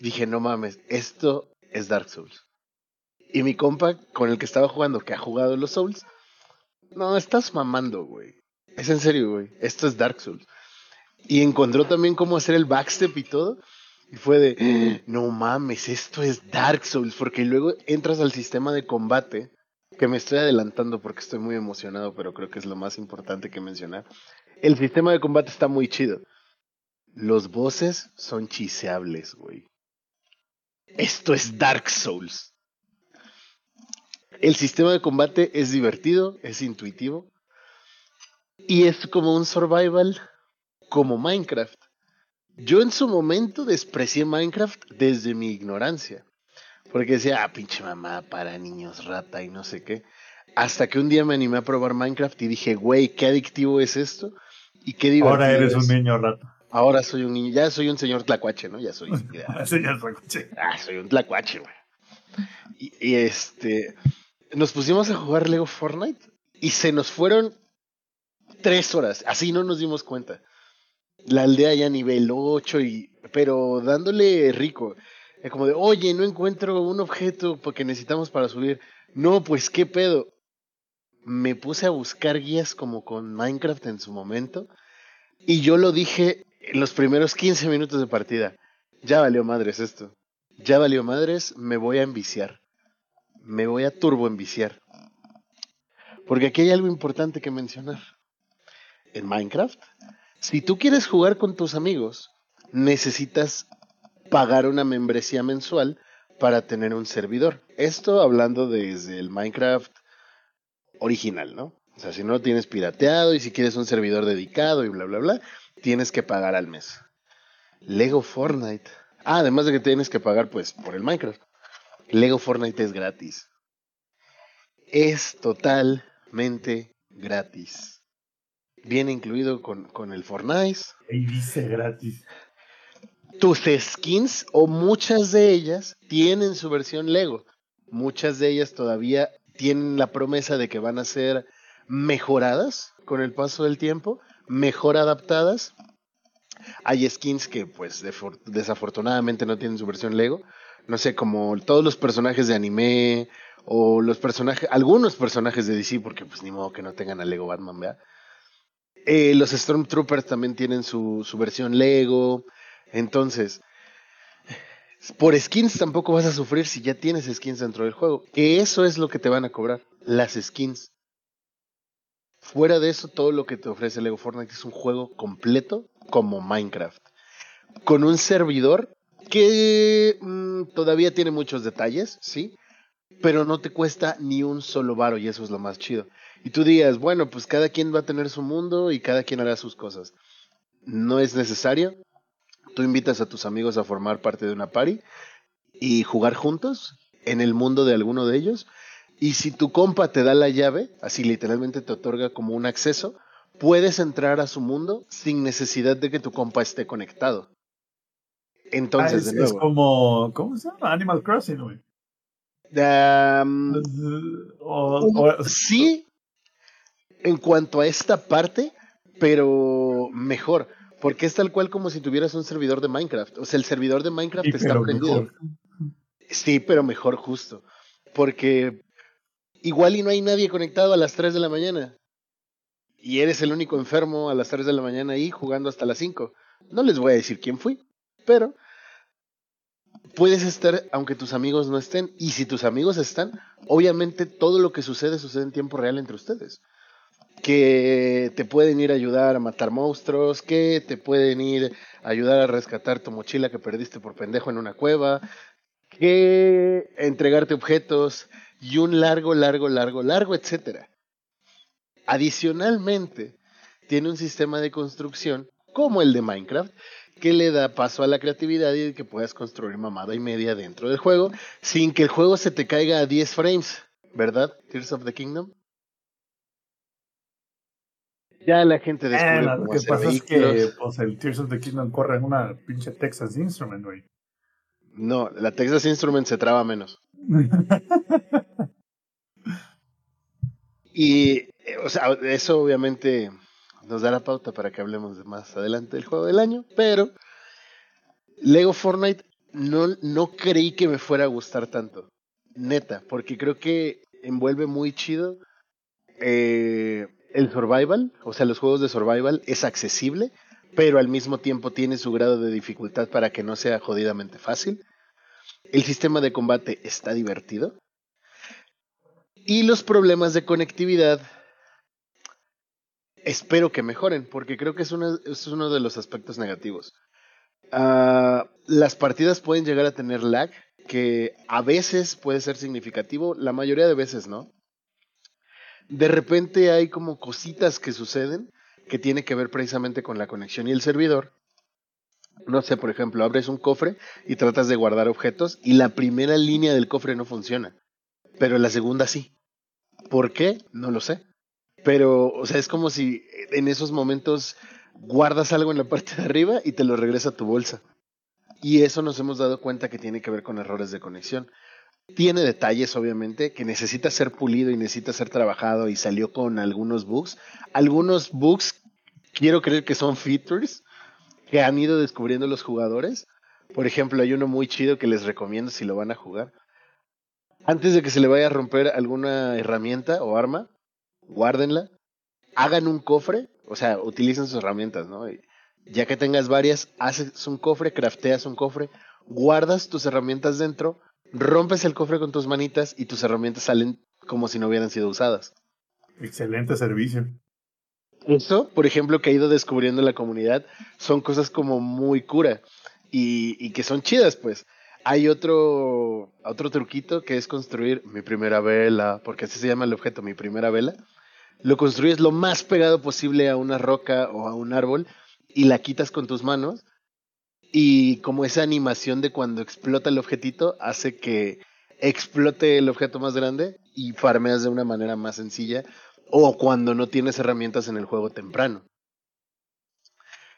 Dije, no mames, esto es Dark Souls. Y mi compa con el que estaba jugando, que ha jugado los Souls, no, estás mamando, güey. Es en serio, güey. Esto es Dark Souls. Y encontró también cómo hacer el backstep y todo. Y fue de, no mames, esto es Dark Souls. Porque luego entras al sistema de combate que me estoy adelantando porque estoy muy emocionado, pero creo que es lo más importante que mencionar. El sistema de combate está muy chido. Los bosses son chiseables, güey. Esto es Dark Souls. El sistema de combate es divertido, es intuitivo. Y es como un survival como Minecraft. Yo en su momento desprecié Minecraft desde mi ignorancia. Porque decía, ah, pinche mamá para niños rata y no sé qué. Hasta que un día me animé a probar Minecraft y dije, güey, qué adictivo es esto. Y qué divertido. Ahora eres es. un niño rato. Ahora soy un niño, ya soy un señor tlacuache, ¿no? Ya soy. ya- Señor Racoche. ah, soy un tlacuache, güey. Y, y este. Nos pusimos a jugar Lego Fortnite y se nos fueron tres horas. Así no nos dimos cuenta. La aldea ya nivel 8 y. Pero dándole rico. Como de, oye, no encuentro un objeto porque necesitamos para subir. No, pues qué pedo. Me puse a buscar guías como con Minecraft en su momento. Y yo lo dije en los primeros 15 minutos de partida. Ya valió madres esto. Ya valió madres, me voy a enviciar. Me voy a turbo enviciar. Porque aquí hay algo importante que mencionar. En Minecraft, si tú quieres jugar con tus amigos, necesitas pagar una membresía mensual para tener un servidor. Esto hablando desde el Minecraft original, ¿no? O sea, si no lo tienes pirateado y si quieres un servidor dedicado y bla, bla, bla, tienes que pagar al mes. Lego Fortnite. Ah, además de que tienes que pagar pues por el Minecraft. Lego Fortnite es gratis. Es totalmente gratis. Viene incluido con, con el Fortnite. Y dice gratis. Tus skins o muchas de ellas tienen su versión Lego. Muchas de ellas todavía tienen la promesa de que van a ser mejoradas con el paso del tiempo, mejor adaptadas. Hay skins que pues desafortunadamente no tienen su versión Lego. No sé, como todos los personajes de anime o los personajes, algunos personajes de DC, porque pues ni modo que no tengan a Lego Batman, ¿verdad? Eh, los Stormtroopers también tienen su, su versión Lego. Entonces, por skins tampoco vas a sufrir si ya tienes skins dentro del juego. Que eso es lo que te van a cobrar, las skins. Fuera de eso, todo lo que te ofrece Lego Fortnite es un juego completo como Minecraft. Con un servidor que mm, todavía tiene muchos detalles, ¿sí? Pero no te cuesta ni un solo varo y eso es lo más chido. Y tú digas, bueno, pues cada quien va a tener su mundo y cada quien hará sus cosas. No es necesario. Tú invitas a tus amigos a formar parte de una party y jugar juntos en el mundo de alguno de ellos. Y si tu compa te da la llave, así literalmente te otorga como un acceso, puedes entrar a su mundo sin necesidad de que tu compa esté conectado. Entonces, Ah, es, de es nuevo. como. ¿Cómo se llama? Animal Crossing, güey. O- o- sí, en cuanto a esta parte, pero mejor. Porque es tal cual como si tuvieras un servidor de Minecraft. O sea, el servidor de Minecraft Sí, está prendido. mejor. Sí, pero mejor justo. Porque igual y no hay nadie conectado a las 3 de la mañana. Y eres el único enfermo a las 3 de la mañana ahí jugando hasta las 5. No les voy a decir quién fui, pero puedes estar aunque tus amigos no estén. Y si tus amigos están, obviamente todo lo que sucede sucede en tiempo real entre ustedes. Que te pueden ir a ayudar a matar monstruos, que te pueden ir a ayudar a rescatar tu mochila que perdiste por pendejo en una cueva, que entregarte objetos y un largo, largo, largo, largo, etcétera. Adicionalmente, tiene un sistema de construcción como el de Minecraft que le da paso a la creatividad y que puedas construir mamada y media dentro del juego sin que el juego se te caiga a 10 frames, ¿verdad? Tears of the Kingdom. Ya la gente descubre Eh, lo que pasa es que pues, el Tears of the Kingdom corre en una pinche Texas Instrument, güey. No, la Texas Instruments se traba menos. Y, eh, o sea, eso obviamente nos da la pauta para que hablemos de más adelante del juego del año, pero Lego Fortnite no, no creí que me fuera a gustar tanto. Neta, porque creo que envuelve muy chido eh, el survival, o sea, los juegos de survival es accesible, pero al mismo tiempo tiene su grado de dificultad para que no sea jodidamente fácil. El sistema de combate está divertido. Y los problemas de conectividad espero que mejoren, porque creo que es, uno de los aspectos negativos. Ah, las partidas pueden llegar a tener lag, que a veces puede ser significativo, la mayoría de veces no. De repente hay como cositas que suceden que tiene que ver precisamente con la conexión y el servidor. No sé, por ejemplo, abres un cofre y tratas de guardar objetos y la primera línea del cofre no funciona, pero la segunda sí. ¿Por qué? No lo sé. Pero, o sea, es como si en esos momentos guardas algo en la parte de arriba y te lo regresa a tu bolsa. Y eso nos hemos dado cuenta que tiene que ver con errores de conexión. Tiene detalles, obviamente, que necesita ser pulido y necesita ser trabajado y salió con algunos bugs. Algunos bugs, quiero creer que son features que han ido descubriendo los jugadores. Por ejemplo, hay uno muy chido que les recomiendo si lo van a jugar. Antes de que se le vaya a romper alguna herramienta o arma, guárdenla, hagan un cofre, o sea, utilicen sus herramientas, ¿no? Ya que tengas varias, haces un cofre, crafteas un cofre, guardas tus herramientas dentro, rompes el cofre con tus manitas y tus herramientas salen como si no hubieran sido usadas. Excelente servicio. Eso, por ejemplo, que ha ido descubriendo la comunidad, son cosas como muy cura y, y que son chidas, pues. Hay otro, otro truquito que es construir mi primera vela, porque así se llama el objeto, mi primera vela. Lo construyes lo más pegado posible a una roca o a un árbol y la quitas con tus manos. Y como esa animación de cuando explota el objetito hace que explote el objeto más grande y farmeas de una manera más sencilla o cuando no tienes herramientas en el juego temprano.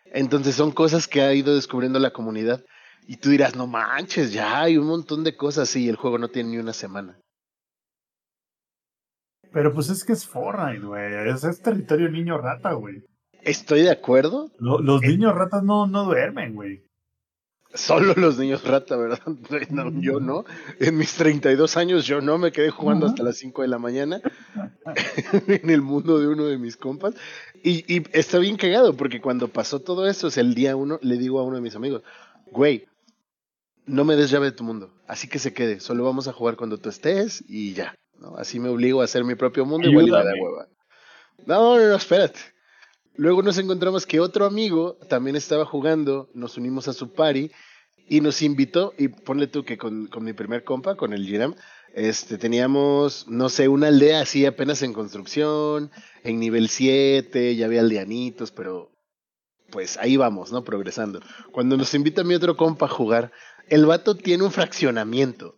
Entonces son cosas que ha ido descubriendo la comunidad y tú dirás, no manches, ya hay un montón de cosas y el juego no tiene ni una semana. Pero pues es que es Fortnite, güey. Es, es territorio niño rata, güey. Estoy de acuerdo, Lo- los Eh. niños ratas no, no duermen, güey. Solo los niños rata, ¿verdad? No, yo no. En mis 32 años yo no me quedé jugando hasta las 5 de la mañana en el mundo de uno de mis compas. Y, y está bien cagado porque cuando pasó todo eso, es el día uno, le digo a uno de mis amigos, güey, no me des llave de tu mundo, así que se quede, solo vamos a jugar cuando tú estés y ya. ¿no? Así me obligo a hacer mi propio mundo igual y da Ayúdame. hueva. No, no, no, espérate. Luego nos encontramos que otro amigo también estaba jugando, nos unimos a su party y nos invitó, y ponle tú que con, mi primer compa, con el Giram, este, teníamos, no sé, una aldea así apenas en construcción, en nivel 7, ya había aldeanitos, pero pues ahí vamos, ¿no? Progresando. Cuando nos invita mi otro compa a jugar, el vato tiene un fraccionamiento.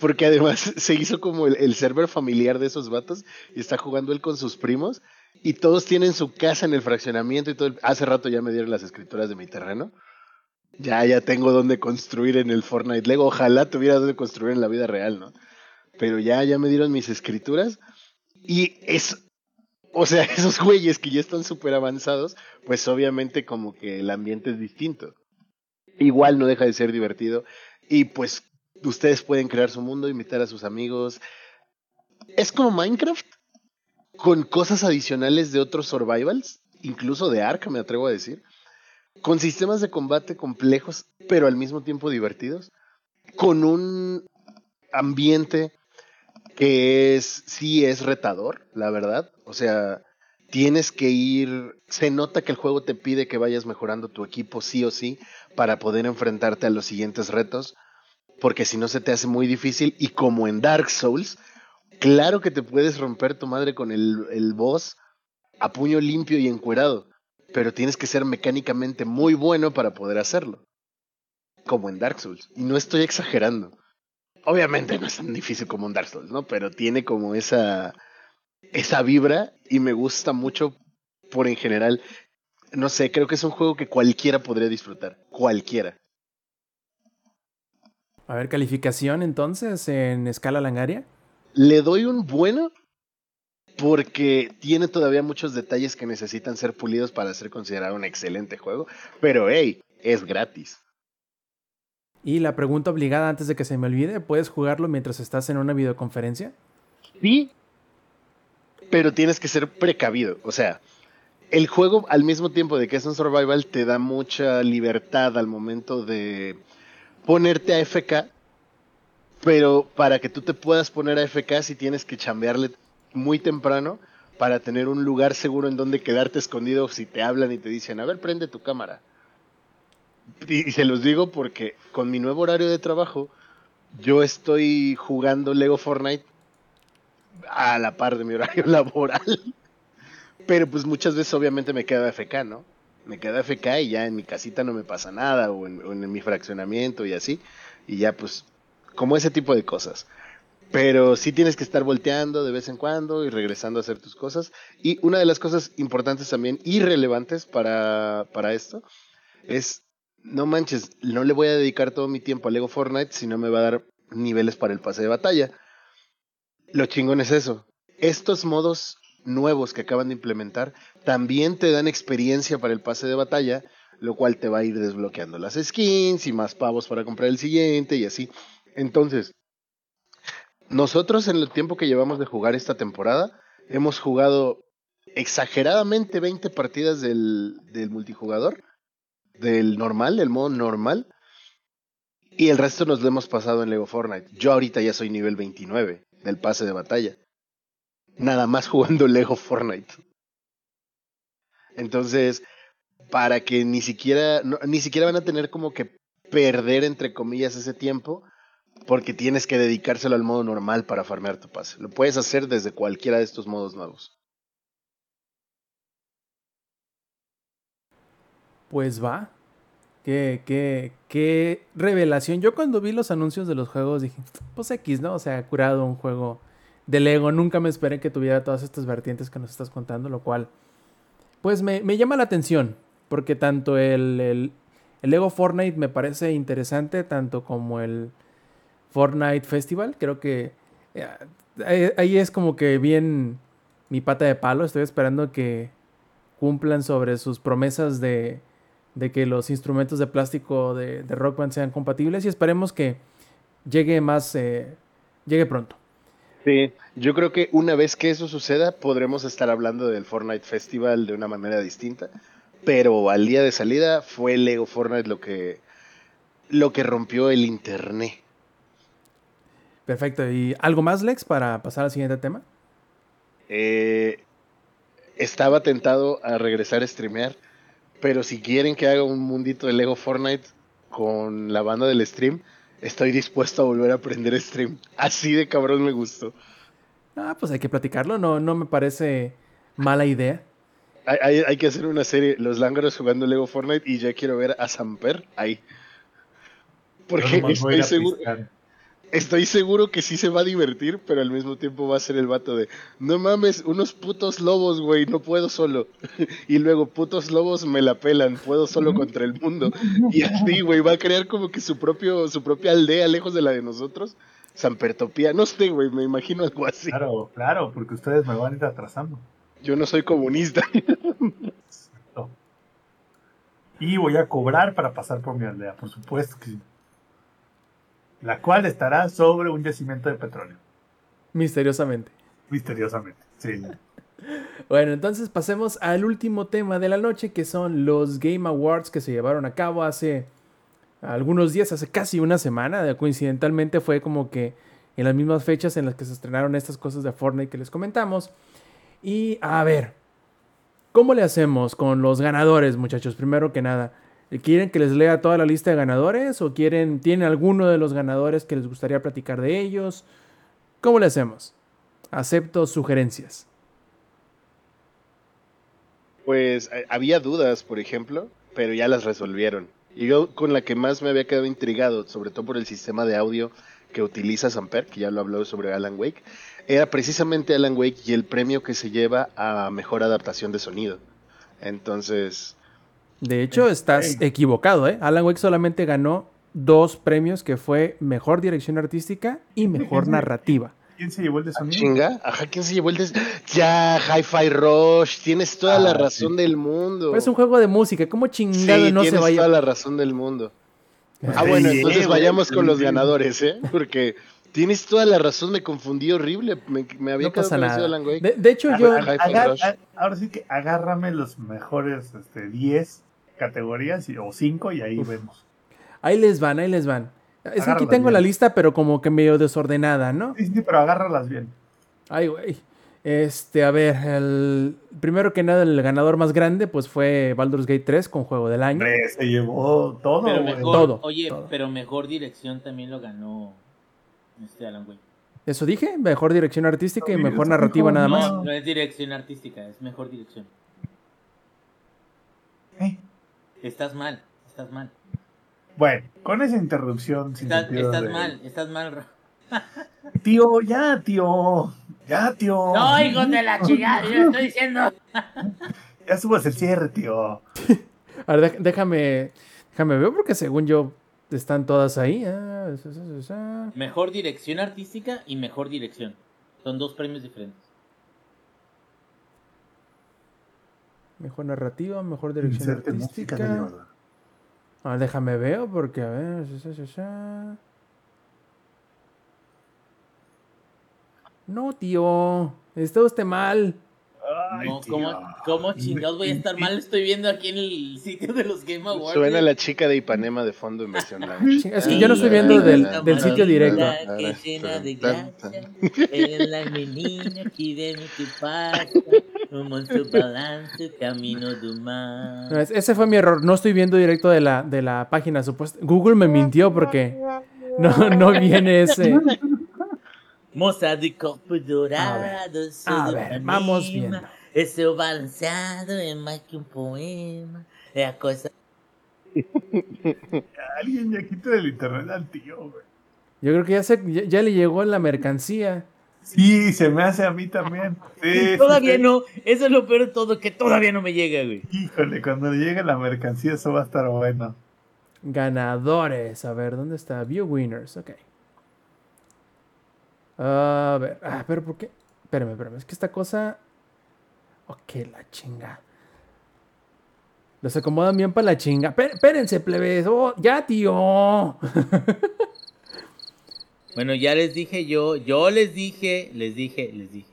Porque además se hizo como el, el server familiar de esos vatos y está jugando él con sus primos y todos tienen su casa en el fraccionamiento y todo. Hace rato ya me dieron las escrituras de mi terreno. Ya, ya tengo donde construir en el Fortnite Lego. Ojalá tuviera donde construir en la vida real, ¿no? Pero ya, ya me dieron mis escrituras y es, o sea, esos güeyes que ya están súper avanzados, pues obviamente como que el ambiente es distinto. Igual no deja de ser divertido y pues ustedes pueden crear su mundo, invitar a sus amigos. Es como Minecraft con cosas adicionales de otros survivals, incluso de Ark, me atrevo a decir, con sistemas de combate complejos, pero al mismo tiempo divertidos, con un ambiente que es, sí es retador, la verdad, o sea, tienes que ir, se nota que el juego te pide que vayas mejorando tu equipo sí o sí para poder enfrentarte a los siguientes retos, porque si no se te hace muy difícil y como en Dark Souls, claro que te puedes romper tu madre con el, el boss a puño limpio y encuerado, pero tienes que ser mecánicamente muy bueno para poder hacerlo, como en Dark Souls, y no estoy exagerando. Obviamente no es tan difícil como un Dark Souls, ¿no? Pero tiene como esa esa vibra y me gusta mucho por en general. No sé, creo que es un juego que cualquiera podría disfrutar. Cualquiera. A ver, calificación entonces en escala langaria. Le doy un bueno porque tiene todavía muchos detalles que necesitan ser pulidos para ser considerado un excelente juego. Pero hey, es gratis. Y la pregunta obligada antes de que se me olvide, ¿puedes jugarlo mientras estás en una videoconferencia? Sí, pero tienes que ser precavido. O sea, el juego al mismo tiempo de que es un survival te da mucha libertad al momento de ponerte a FK, pero para que tú te puedas poner a FK sí tienes que chambearle muy temprano para tener un lugar seguro en donde quedarte escondido si te hablan y te dicen, a ver, prende tu cámara. Y, y se los digo porque con mi nuevo horario de trabajo, yo estoy jugando Lego Fortnite a la par de mi horario laboral. Pero pues muchas veces obviamente me quedo FK, ¿no? Me quedo FK y ya en mi casita no me pasa nada, o en, o en mi fraccionamiento y así. Y ya pues, como ese tipo de cosas. Pero sí tienes que estar volteando de vez en cuando y regresando a hacer tus cosas. Y una de las cosas importantes también y relevantes para, para esto es, no manches, no le voy a dedicar todo mi tiempo a Lego Fortnite si no me va a dar niveles para el pase de batalla. Lo chingón es eso. Estos modos nuevos que acaban de implementar también te dan experiencia para el pase de batalla, lo cual te va a ir desbloqueando las skins y más pavos para comprar el siguiente y así. Entonces, nosotros en el tiempo que llevamos de jugar esta temporada, hemos jugado exageradamente 20 partidas del, del multijugador, del normal, del modo normal, y el resto nos lo hemos pasado en Lego Fortnite. Yo ahorita ya soy nivel 29 del pase de batalla. Nada más jugando Lego Fortnite. Entonces, para que ni siquiera, ni siquiera van a tener como que perder, entre comillas, ese tiempo, porque tienes que dedicárselo al modo normal para farmear tu pase. Lo puedes hacer desde cualquiera de estos modos nuevos. Pues va. Qué, qué, qué revelación. Yo cuando vi los anuncios de los juegos dije, pues X, ¿no? O sea, curado un juego de Lego. Nunca me esperé que tuviera todas estas vertientes que nos estás contando, lo cual, pues me, me llama la atención. Porque tanto el, el, el Lego Fortnite me parece interesante, tanto como el Fortnite Festival. Creo que eh, ahí- es como que bien mi pata de palo. Estoy esperando que cumplan sobre sus promesas de de que los instrumentos de plástico de, de Rock sean compatibles y esperemos que llegue más, eh, llegue pronto. Sí, yo creo que una vez que eso suceda podremos estar hablando del Fortnite Festival de una manera distinta, pero al día de salida fue Lego Fortnite lo que lo que rompió el internet. Perfecto. ¿Y algo más, Lex, para pasar al siguiente tema? Eh, estaba tentado a regresar a streamear, pero si quieren que haga un mundito de Lego Fortnite con la banda del stream, estoy dispuesto a volver a aprender stream. Así de cabrón me gustó. Ah, pues hay que platicarlo, no, no me parece mala idea. Hay, hay- hay que hacer una serie, los lángaros jugando Lego Fortnite, y ya quiero ver a Samper ahí. Porque estoy seguro, piscar. Estoy seguro que sí se va a divertir, pero al mismo tiempo va a ser el vato de, no mames, unos putos lobos, güey, no puedo solo. y luego, putos lobos me la pelan, puedo solo contra el mundo. Y así, güey, va a crear como que su propio, su propia aldea lejos de la de nosotros. Sampertopía, no sé, güey, me imagino algo así. Claro, claro, porque ustedes me van a ir atrasando. Yo no soy comunista. No. Y voy a cobrar para pasar por mi aldea, por supuesto que sí. La cual estará sobre un yacimiento de petróleo, Misteriosamente. misteriosamente. Sí. Bueno, entonces pasemos al último tema de la noche, que son los Game Awards que se llevaron a cabo hace algunos días, hace casi una semana. Coincidentalmente fue como que en las mismas fechas en las que se estrenaron estas cosas de Fortnite que les comentamos. Y a ver, ¿cómo le hacemos con los ganadores, muchachos? Primero que nada, ¿quieren que les lea toda la lista de ganadores o quieren, tienen alguno de los ganadores que les gustaría platicar de ellos? ¿Cómo le hacemos? Acepto sugerencias. Pues eh, había dudas, por ejemplo, pero ya las resolvieron. Y yo con la que más me había quedado intrigado, sobre todo por el sistema de audio que utiliza Samper, que ya lo habló sobre Alan Wake, era precisamente Alan Wake y el premio que se lleva a mejor adaptación de sonido. Entonces, De hecho, estás equivocado, ¿eh? Alan Wake solamente ganó dos premios que fue Mejor Dirección Artística y Mejor sí. Narrativa. ¿Quién se llevó el de sonido? chinga, ajá, ¿quién se llevó el des... Ya, Hi-Fi Rush, tienes toda la Ah, razón del mundo. Pero es un juego de música, ¿cómo Sí, chingado no se tienes vaya? toda la razón del mundo. Ah, Sí, bueno, sí, entonces vayamos con los sí. ganadores, ¿eh? Porque tienes toda la razón, me confundí horrible. Me, me había No pasa nada. Alan Wake. De, de hecho, yo... A- ahora sí que agárrame los mejores este, 10 categorías y- o 5 y ahí vemos. Ahí les van, ahí les van. Es que aquí tengo bien. la lista, pero como que medio desordenada, ¿no? Sí, sí, pero agárralas bien. Ay, güey. Este, a ver, el primero que nada, el ganador más grande, pues fue Baldur's Gate 3 con Juego del Año. Se llevó todo, Pero güey. mejor, Todo, oye, todo. pero mejor dirección también lo ganó este Alan Wake. Eso dije, mejor dirección artística y mejor narrativa nada no. más. No, no es dirección artística, es mejor dirección. Eh, Estás mal, estás mal. Bueno, con esa interrupción sin Estás, sentido estás de- mal, estás mal. Tío, ya, tío. Ya, tío. No, hijos de la chingada, yo estoy diciendo. Ya subas el cierre, tío. A ver, déjame, déjame ver porque según yo están todas ahí. Ah. Mejor dirección artística y mejor dirección. Son dos premios diferentes. Mejor narrativa, mejor dirección Inserte de artística. verdad. A ver, déjame ver porque a ver. esa, esa, esa. No, tío. Está usted mal. Ay, no, tío. ¿cómo, ¿cómo chingados voy a estar mal? Estoy viendo aquí en el sitio de los Game Awards. Suena la chica de Ipanema de fondo en versión lounge. Es que yo no estoy viendo del, del sitio directo. La que llena de gracia, es la menina que viene que pasa, como en su balance, camino mar. No, es- Ese fue mi error. No estoy viendo directo de la, de la página supuesta. Google me mintió porque no, no viene ese. De corpo dourado, A sou de ver, vamos viendo. Seu balanceado é mais que um poema. É a coisa. Alguien ya quita el internet al tío, güey. Yo creo que ya, se, ya, ya le llegó la mercancía. Sí, se me hace a mí también. Sí, Todavía sí, no, eso es lo peor de todo, que todavía no me llega, güey. Híjole, cuando llegue la mercancía eso va a estar bueno. Ganadores. A ver, ¿dónde está? View winners. Ok. A ver. Ah, pero ¿por qué? Espérame, espérame. Es que esta cosa. Ok, la chinga. Los acomodan bien para la chinga. Espé- Espérense, plebes. Oh, ya, tío. Bueno, ya les dije yo, yo les dije, les dije, les dije.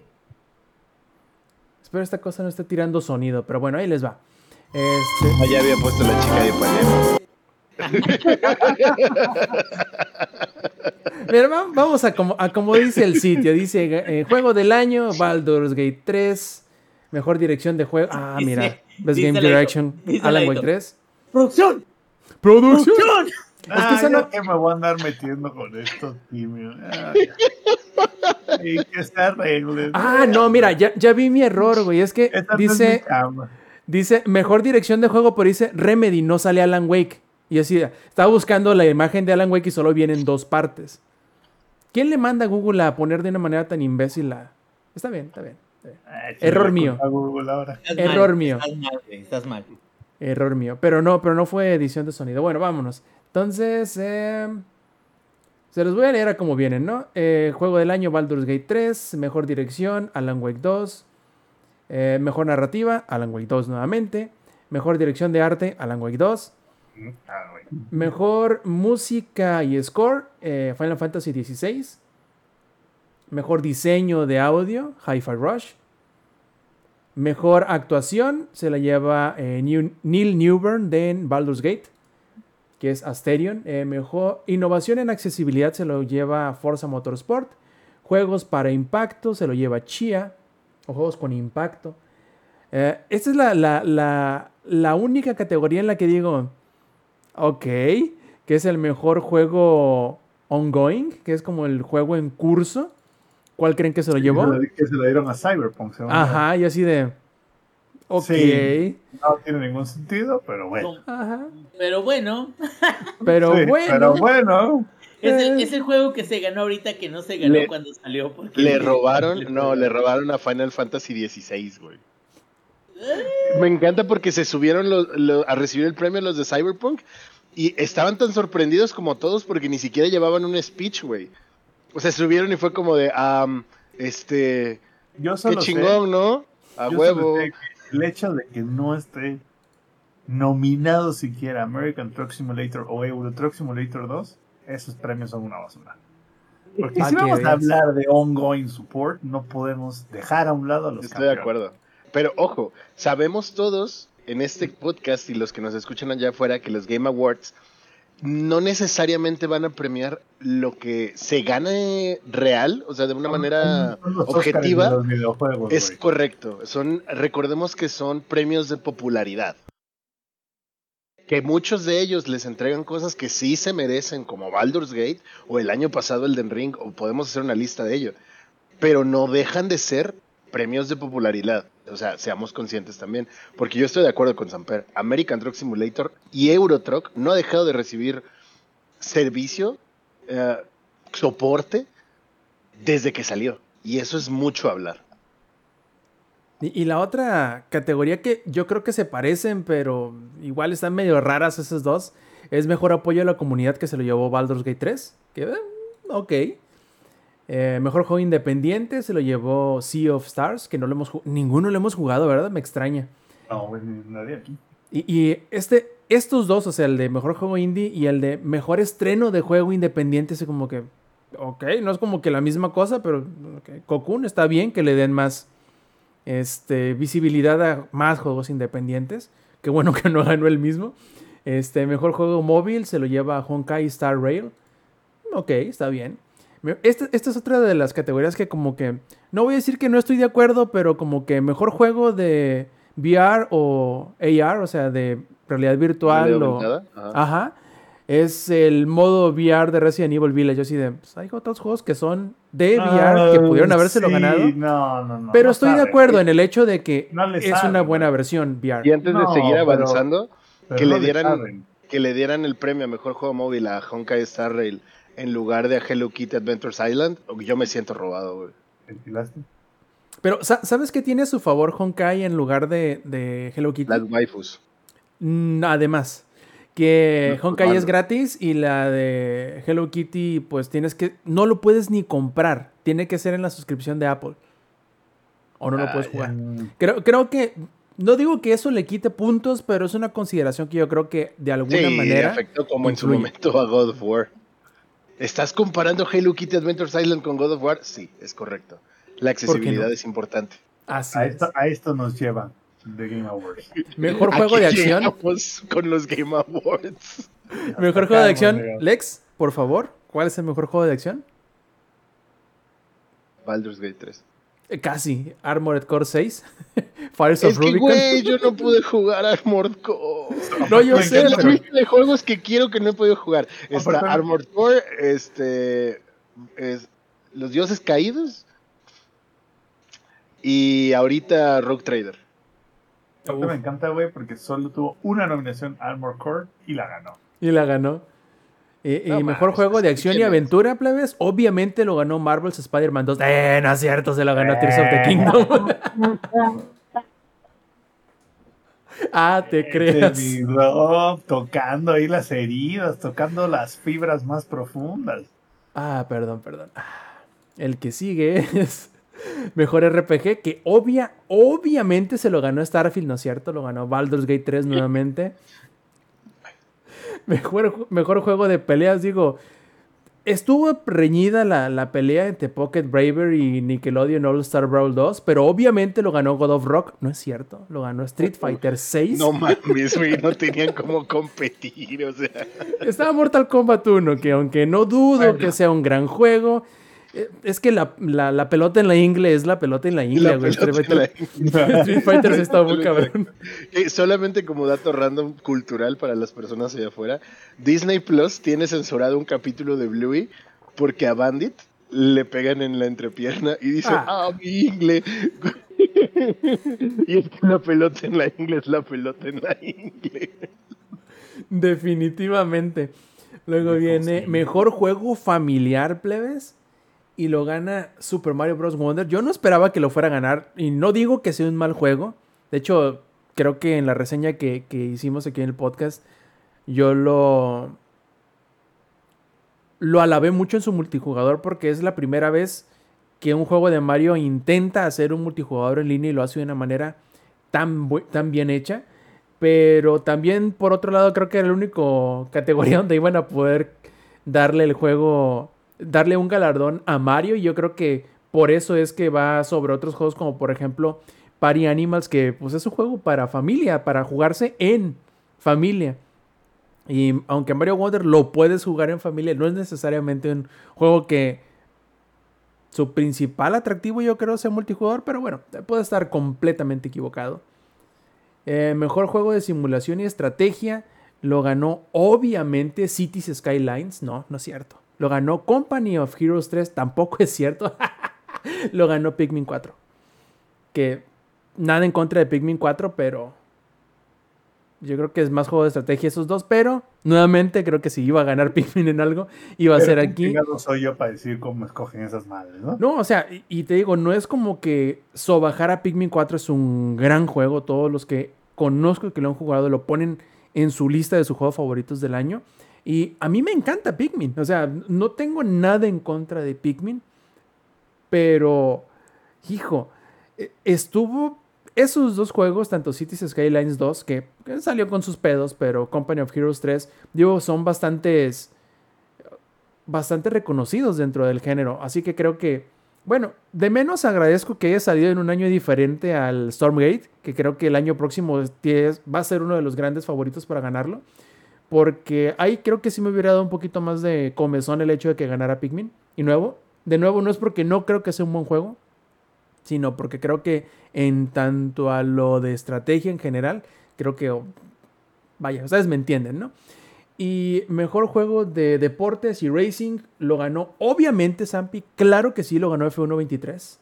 Espero esta cosa no esté tirando sonido, pero bueno, ahí les va. Este, Ah, ya había puesto la chica de Ipanema. Mira, va- vamos a como, a como dice el sitio. Dice eh, juego del año, Baldur's Gate 3. Mejor dirección de juego. Ah, mira. Best dice Game Direction. Alan la- Wake 3. ¡Producción! Producción. ¡Producción! Ah, que esa ya no- que me voy a andar metiendo con estos timios. Ah, y que se arreglen. Ah, no, mira, ya, ya vi mi error, güey. Es que Esta no es mi dice, cama. dice mejor dirección de juego, pero dice Remedy, no sale Alan Wake. Y así, estaba buscando la imagen de Alan Wake y solo vienen dos partes. ¿Quién le manda a Google a poner de una manera tan imbécil la... Está bien, está bien. está bien. Ah, Error mío. a Error mal, mío. Estás mal, güey, estás mal. Error mío. Pero no, pero no fue edición de sonido. Bueno, vámonos. Entonces, eh, se los voy a leer a como vienen, ¿no? Eh, juego del año Baldur's Gate 3. Mejor dirección, Alan Wake 2. Eh, mejor narrativa, Alan Wake 2 nuevamente. Mejor dirección de arte, Alan Wake 2. Ah, güey. Mejor música y score, eh, Final Fantasy XVI. Mejor diseño de audio, Hi-Fi Rush. Mejor actuación se la lleva Neil Newburn de Baldur's Gate, que es Asterion. Eh, mejor innovación en accesibilidad se lo lleva Forza Motorsport. Juegos para impacto se lo lleva Chia. O juegos con impacto. Eh, esta es la, la- la- la única categoría en la que digo, ok, que es el mejor juego ongoing, que es como el juego en curso. ¿Cuál creen que se lo llevó? Que se lo- dieron a Cyberpunk. Ajá, y así de. Ok. Sí. No tiene ningún sentido, pero bueno. Ajá. Pero bueno, Pero Sí, bueno. Pero bueno. es el, Eh. es el juego que se ganó ahorita que no se ganó Le- cuando salió. Porque Le robaron, no, le robaron a Final Fantasy XVI, güey. Me encanta porque se subieron los- lo- a recibir el premio los de Cyberpunk y estaban tan sorprendidos como todos porque ni siquiera llevaban un speech, güey. O sea, subieron y fue como de, am, este, Yo qué sé- chingón, ¿no? A yo huevo. El hecho de que no esté nominado siquiera American Truck Simulator o Euro Truck Simulator 2, esos premios son una basura. Porque Pa' si vamos a hablar de ongoing support, no podemos dejar a un lado a los Estoy de acuerdo. Pero ojo, sabemos todos en este podcast y los que nos escuchan allá afuera que los Game Awards no necesariamente van a premiar lo que se gane real, o sea, de una manera Son objetiva. los Es correcto. Son, recordemos que son premios de popularidad. Que muchos de ellos les entregan cosas que sí se merecen, como Baldur's Gate, o el año pasado el Den Ring, o podemos hacer una lista de ello. Pero no dejan de ser premios de popularidad. O sea, seamos conscientes también. Porque yo estoy de acuerdo con Samper. American Truck Simulator y Euro Truck no ha dejado de recibir servicio, eh, soporte, desde que salió. Y eso es mucho hablar. Y, y la otra categoría que yo creo que se parecen, pero igual están medio raras esas dos, es mejor apoyo a la comunidad que se lo llevó Baldur's Gate 3. Que, eh, ok. Eh, mejor juego independiente se lo llevó Sea of Stars, que no lo hemos ninguno lo hemos jugado, ¿verdad? Me extraña. No, ni nadie aquí. Y, y este, estos dos, o sea, el de mejor juego indie y el de mejor estreno de juego independiente, es como que, ok, no es como que la misma cosa, pero ok, Cocoon está bien que le den más este, visibilidad a más juegos independientes. Qué bueno que no ganó el mismo. Este, mejor juego móvil se lo lleva Honkai Star Rail. Ok, está bien. Me- Esta, esta es otra de las categorías que como que, no voy a decir que no estoy de acuerdo, pero como que mejor juego de VR o AR, o sea, de realidad virtual ¿Realidad o... Ajá. Ajá. Es el modo VR de Resident Evil Village. Yo así de, pues hay otros juegos que son de VR que Ah, pudieron habérselo sí, ganado. No, no, no. Pero no estoy de acuerdo en el hecho de que No es una buena versión VR. Y antes de No, seguir avanzando, Pero que no le dieran que le dieran el premio a mejor juego móvil a Honkai Star Rail en lugar de a Hello Kitty Adventures Island, yo me siento robado, güey. Pero, sa- ¿sabes qué tiene a su favor Honkai en lugar de, de Hello Kitty? Las waifus. Mm, Además, que No, Honkai es gratis y la de Hello Kitty, pues tienes que. No lo puedes ni comprar. Tiene que ser en la suscripción de Apple. O no lo Ah, puedes ya. jugar. Creo, creo que no digo que eso le quite puntos, pero es una consideración que yo creo que de alguna Sí, manera. afectó como en su momento a God of War. ¿Estás comparando Halo Kitty Adventures Island con God of War? Sí, es correcto. La accesibilidad no? es importante. Así A es. esto, a esto nos lleva The Game Awards. Mejor juego de acción. con los Game Awards. Mejor juego de acción. Lex, por favor, ¿cuál es el mejor juego de acción? Baldur's Gate 3. Eh, Casi. Armored Core 6. Fires Es of que, Rubicon. güey, yo no pude jugar Armored Core. No, yo Me sé, Es pero- de juegos que quiero que no he podido jugar. Está Armored Core, este, es, Los Dioses Caídos y ahorita Rogue Trader. Me encanta, güey, porque solo tuvo una nominación Armor Core y la ganó. Y la ganó. Eh, No y mejor juego de es acción y aventura, plebes. Obviamente lo ganó Marvel's Spider-Man 2. Eh, no es cierto, se lo ganó Tears of the Kingdom. ah, te creas. Este video tocando ahí las heridas, tocando las fibras más profundas. Ah, perdón, perdón. Ah, El que sigue es mejor RPG, que obvia, obviamente se lo ganó Starfield, ¿no es cierto? Lo ganó Baldur's Gate 3 nuevamente. Mejor, mejor juego de peleas, digo. Estuvo reñida la, la pelea entre Pocket Braver y Nickelodeon All Star Brawl 2, pero obviamente lo ganó God of Rock. No es cierto, lo ganó Street Fighter 6. No mames, güey, no tenían cómo competir, o sea. Estaba Mortal Kombat 1, que aunque no dudo Bueno. que sea un gran juego, es que la, la- la pelota en la ingle es la pelota en la ingle, La güey. pelota Street en la- Fighter- Street Fighter sí está muy cabrón. Eh, solamente como dato random cultural para las personas allá afuera, Disney Plus tiene censurado un capítulo de Bluey porque a Bandit le pegan en la entrepierna y dice, Ah. ah, mi ingle. y es que la pelota en la ingle es la pelota en la ingle. Definitivamente. Luego viene mejor juego familiar, plebes. Y lo gana Super Mario Bros. Wonder. Yo no esperaba que lo fuera a ganar. Y no digo que sea un mal juego. De hecho, creo que en la reseña que, que hicimos aquí en el podcast, yo lo. Lo alabé mucho en su multijugador porque es la primera vez que un juego de Mario intenta hacer un multijugador en línea y lo hace de una manera tan, tan bien hecha. Pero también, por otro lado, creo que era el único categoría donde iban a poder darle el juego, darle un galardón a Mario. Y yo creo que por eso es que va sobre otros juegos como, por ejemplo, Party Animals, que pues es un juego para familia, para jugarse en familia. Y aunque Mario Wonder lo puedes jugar en familia, no es necesariamente un juego que su principal atractivo yo creo sea multijugador, pero bueno, puede estar completamente equivocado. Eh, mejor juego de simulación y estrategia lo ganó obviamente Cities Skylines, no, no es cierto. Lo ganó Company of Heroes 3, tampoco es cierto. lo ganó Pikmin 4. Que nada en contra de Pikmin 4, pero yo creo que es más juego de estrategia esos dos, pero nuevamente creo que si iba a ganar Pikmin en algo, iba a ser aquí. No soy yo para decir cómo escogen esas madres, ¿no? No, o sea, y, y te digo, no es como que sobajar a Pikmin 4 es un gran juego. Todos los que conozco y que lo han jugado lo ponen en su lista de sus juegos favoritos del año. Y a mí me encanta Pikmin. O sea, no tengo nada en contra de Pikmin. Pero, hijo, e- estuvo esos dos juegos, tanto Cities Skylines 2, que, que salió con sus pedos, pero Company of Heroes 3, digo, son bastantes bastante reconocidos dentro del género. Así que creo que, bueno, de menos agradezco que haya salido en un año diferente al Stormgate, que creo que el año próximo va a ser uno de los grandes favoritos para ganarlo. Porque ahí creo que sí me hubiera dado un poquito más de comezón el hecho de que ganara Pikmin. Y nuevo, de nuevo, no es porque no creo que sea un buen juego, sino porque creo que en tanto a lo de estrategia en general, creo que, vaya, ustedes me entienden, ¿no? Y mejor juego de deportes y racing lo ganó, obviamente, Zampi. Claro que sí, lo ganó F123.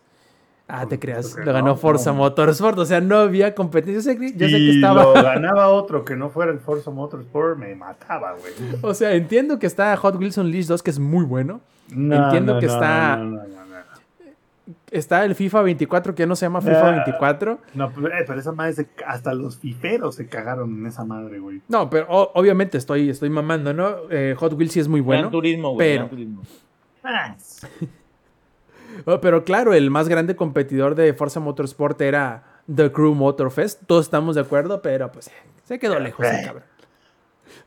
Ah, te creas, lo ganó no, Forza no. Motorsport. O sea, no había competencia. Yo sé que, yo sé que y estaba. lo ganaba otro que no fuera el Forza Motorsport, me mataba, güey. O sea, entiendo que está Hot Wheels Unleashed 2, que es muy bueno. No, Entiendo no, que no, está- No, no, no, no, no. Está el FIFA 24, que ya no se llama FIFA Ah. 24. No, pero, eh, pero esa madre, se- hasta los fiferos se cagaron en esa madre, güey. No, pero o- obviamente estoy, estoy mamando, ¿no? Eh, Hot Wheels sí es muy bueno. Gran turismo, güey. pero- Gran turismo. Ah, Oh, Pero claro, el más grande competidor de Forza Motorsport era The Crew Motor Fest. Todos estamos de acuerdo, pero pues se quedó lejos el cabrón.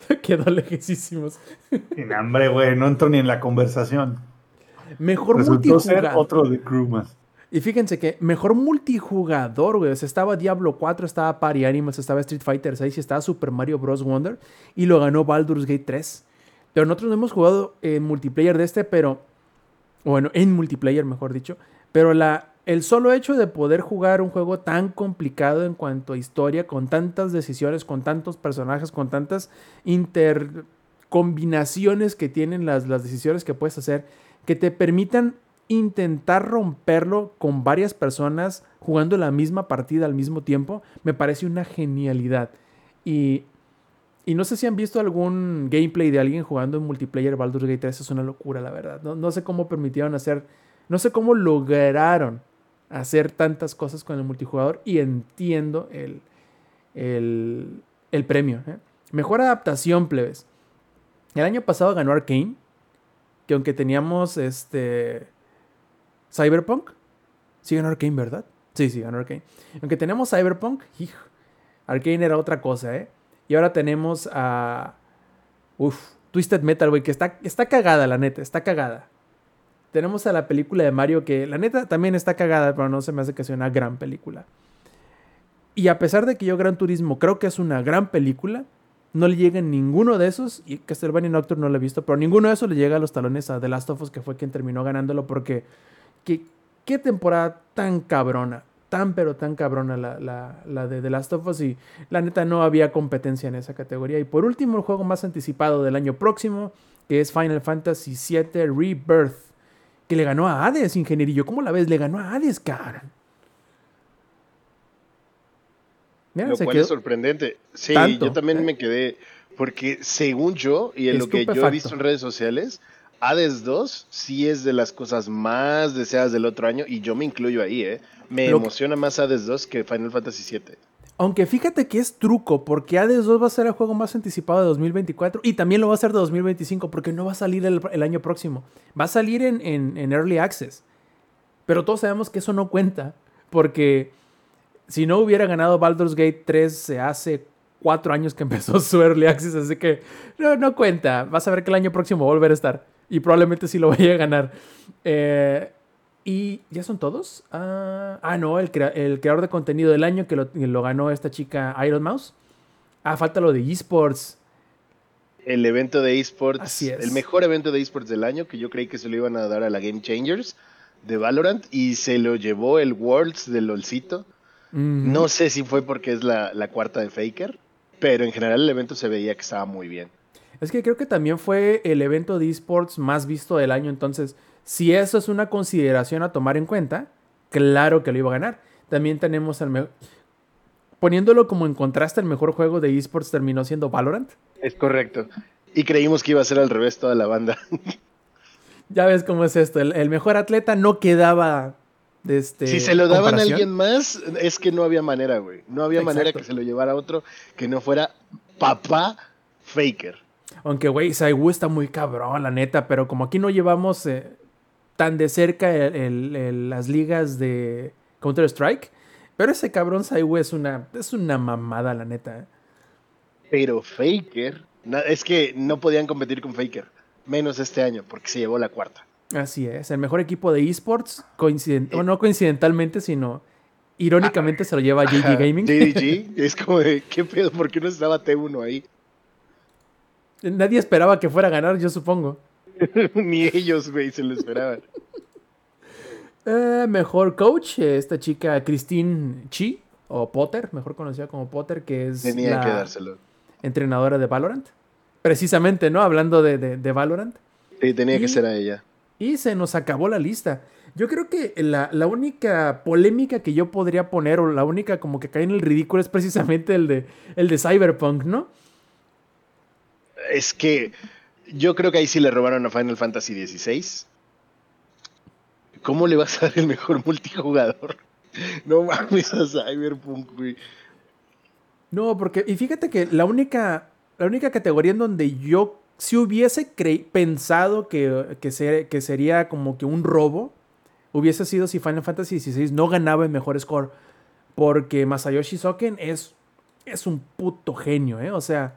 Se quedó lejísimos. Sin hambre, güey, no entro ni en la conversación. Mejor Resultó ser otro de Crew más. Y fíjense que mejor multijugador, güey. O sea, estaba Diablo 4, estaba Party Animals, estaba Street Fighter 6 y estaba Super Mario Bros. Wonder. Y lo ganó Baldur's Gate 3. Pero nosotros no hemos jugado en multiplayer de este, pero. Bueno, en multiplayer, mejor dicho. Pero la, el solo hecho de poder jugar un juego tan complicado en cuanto a historia, con tantas decisiones, con tantos personajes, con tantas intercombinaciones que tienen las, las decisiones que puedes hacer, que te permitan intentar romperlo con varias personas jugando la misma partida al mismo tiempo, me parece una genialidad. Y, y no sé si han visto algún gameplay de alguien jugando en multiplayer Baldur's Gate 3, es una locura, la verdad. No, no sé cómo permitieron hacer, no sé cómo lograron hacer tantas cosas con el multijugador y entiendo el, el, el premio. ¿eh? Mejor adaptación, plebes. El año pasado ganó Arkane, que aunque teníamos este Cyberpunk, sí ganó Arkane, ¿verdad? Sí, sí, ganó Arkane. Aunque tenemos Cyberpunk, hijo, Arkane era otra cosa, ¿eh? Y ahora tenemos a. Uf, Twisted Metal, güey, que está, está cagada, la neta, está cagada. Tenemos a la película de Mario que, la neta, también está cagada, pero no se me hace que sea una gran película. Y a pesar de que yo Gran Turismo creo que es una gran película, no le llega ninguno de esos, y Castlevania Nocturne no lo he visto, pero ninguno de esos le llega a los talones a The Last of Us, que fue quien terminó ganándolo, porque qué, qué temporada tan cabrona, tan pero tan cabrona la, la, la de The Last of Us, y la neta no había competencia en esa categoría. Y por último, el juego más anticipado del año próximo, que es Final Fantasy VII Rebirth, que le ganó a Hades, ingenierillo. ¿Cómo la ves? Le ganó a Hades, cara. Mira, Lo se cual quedó- es sorprendente. Sí, Tanto, yo también ¿eh? me quedé. Porque según yo, y en lo que yo he visto en redes sociales, Hades 2 sí es de las cosas más deseadas del otro año, y yo me incluyo ahí, ¿eh? Me Lo- emociona más Hades 2 que Final Fantasy 7. Aunque fíjate que es truco, porque Hades 2 va a ser el juego más anticipado de 2024 y también lo va a ser de 2025, porque no va a salir el, el año próximo. Va a salir en, en- en Early Access. Pero todos sabemos que eso no cuenta, porque si no hubiera ganado Baldur's Gate 3 se hace cuatro años que empezó su Early Access, así que no, no cuenta. Vas a ver que el año próximo va a volver a estar y probablemente sí lo vaya a ganar. Eh, ¿Y ya son todos? Ah, ah, no, el, crea- el creador de contenido del año que lo, ganó esta chica Iron Mouse. Ah, falta lo de esports. El evento de esports, Así es. el mejor evento de esports del año, que yo creí que se lo iban a dar a la Game Changers de Valorant, y se lo llevó el Worlds de LOLcito. Mm, No sé si fue porque es la, la cuarta de Faker, pero en general el evento se veía que estaba muy bien. Es que creo que también fue el evento de esports más visto del año. Entonces, si eso es una consideración a tomar en cuenta, claro que lo iba a ganar. También tenemos el mejor. Poniéndolo como en contraste, el mejor juego de esports terminó siendo Valorant. Es correcto. Y creímos que iba a ser al revés toda la banda. Ya ves cómo es esto. El, el mejor atleta no quedaba de este. si se lo daban a alguien más, es que no había manera, güey. No había manera que se lo llevara a otro que no fuera papá Faker. Aunque, güey, Saigu está muy cabrón, la neta. Pero como aquí no llevamos eh, tan de cerca el- el- el- las ligas de Counter-Strike. Pero ese cabrón Saigu es una, es una mamada, la neta. eh. Pero Faker, es que no podían competir con Faker. Menos este año, porque se llevó la cuarta. Así es. El mejor equipo de esports, o no coincidentalmente, sino irónicamente se lo lleva GG Ajá, Gaming. JDG, es como de, ¿qué pedo? ¿Por qué no estaba T1 ahí? Nadie esperaba que fuera a ganar, yo supongo. Ni ellos, güey, se lo esperaban. Eh, mejor coach, eh, esta chica Christine Chi, o Potter, mejor conocida como Potter, que es Tenía la que dárselo. entrenadora de Valorant. Precisamente, ¿no? Hablando de, de- de Valorant. Sí, tenía que ser a ella. Y se nos acabó la lista. Yo creo que la, la única polémica que yo podría poner, o la única como que cae en el ridículo, es precisamente el de, el de Cyberpunk, ¿no? Es que yo creo que ahí sí le robaron a Final Fantasy XVI. ¿Cómo le vas a dar el mejor multijugador? No mames a Cyberpunk, güey. No, porque, y fíjate que la única, la única categoría en donde yo, si hubiese pensado que, que, que sería como que un robo, hubiese sido si Final Fantasy XVI no ganaba el mejor score. Porque Masayoshi Soken es, es un puto genio, ¿eh? O sea,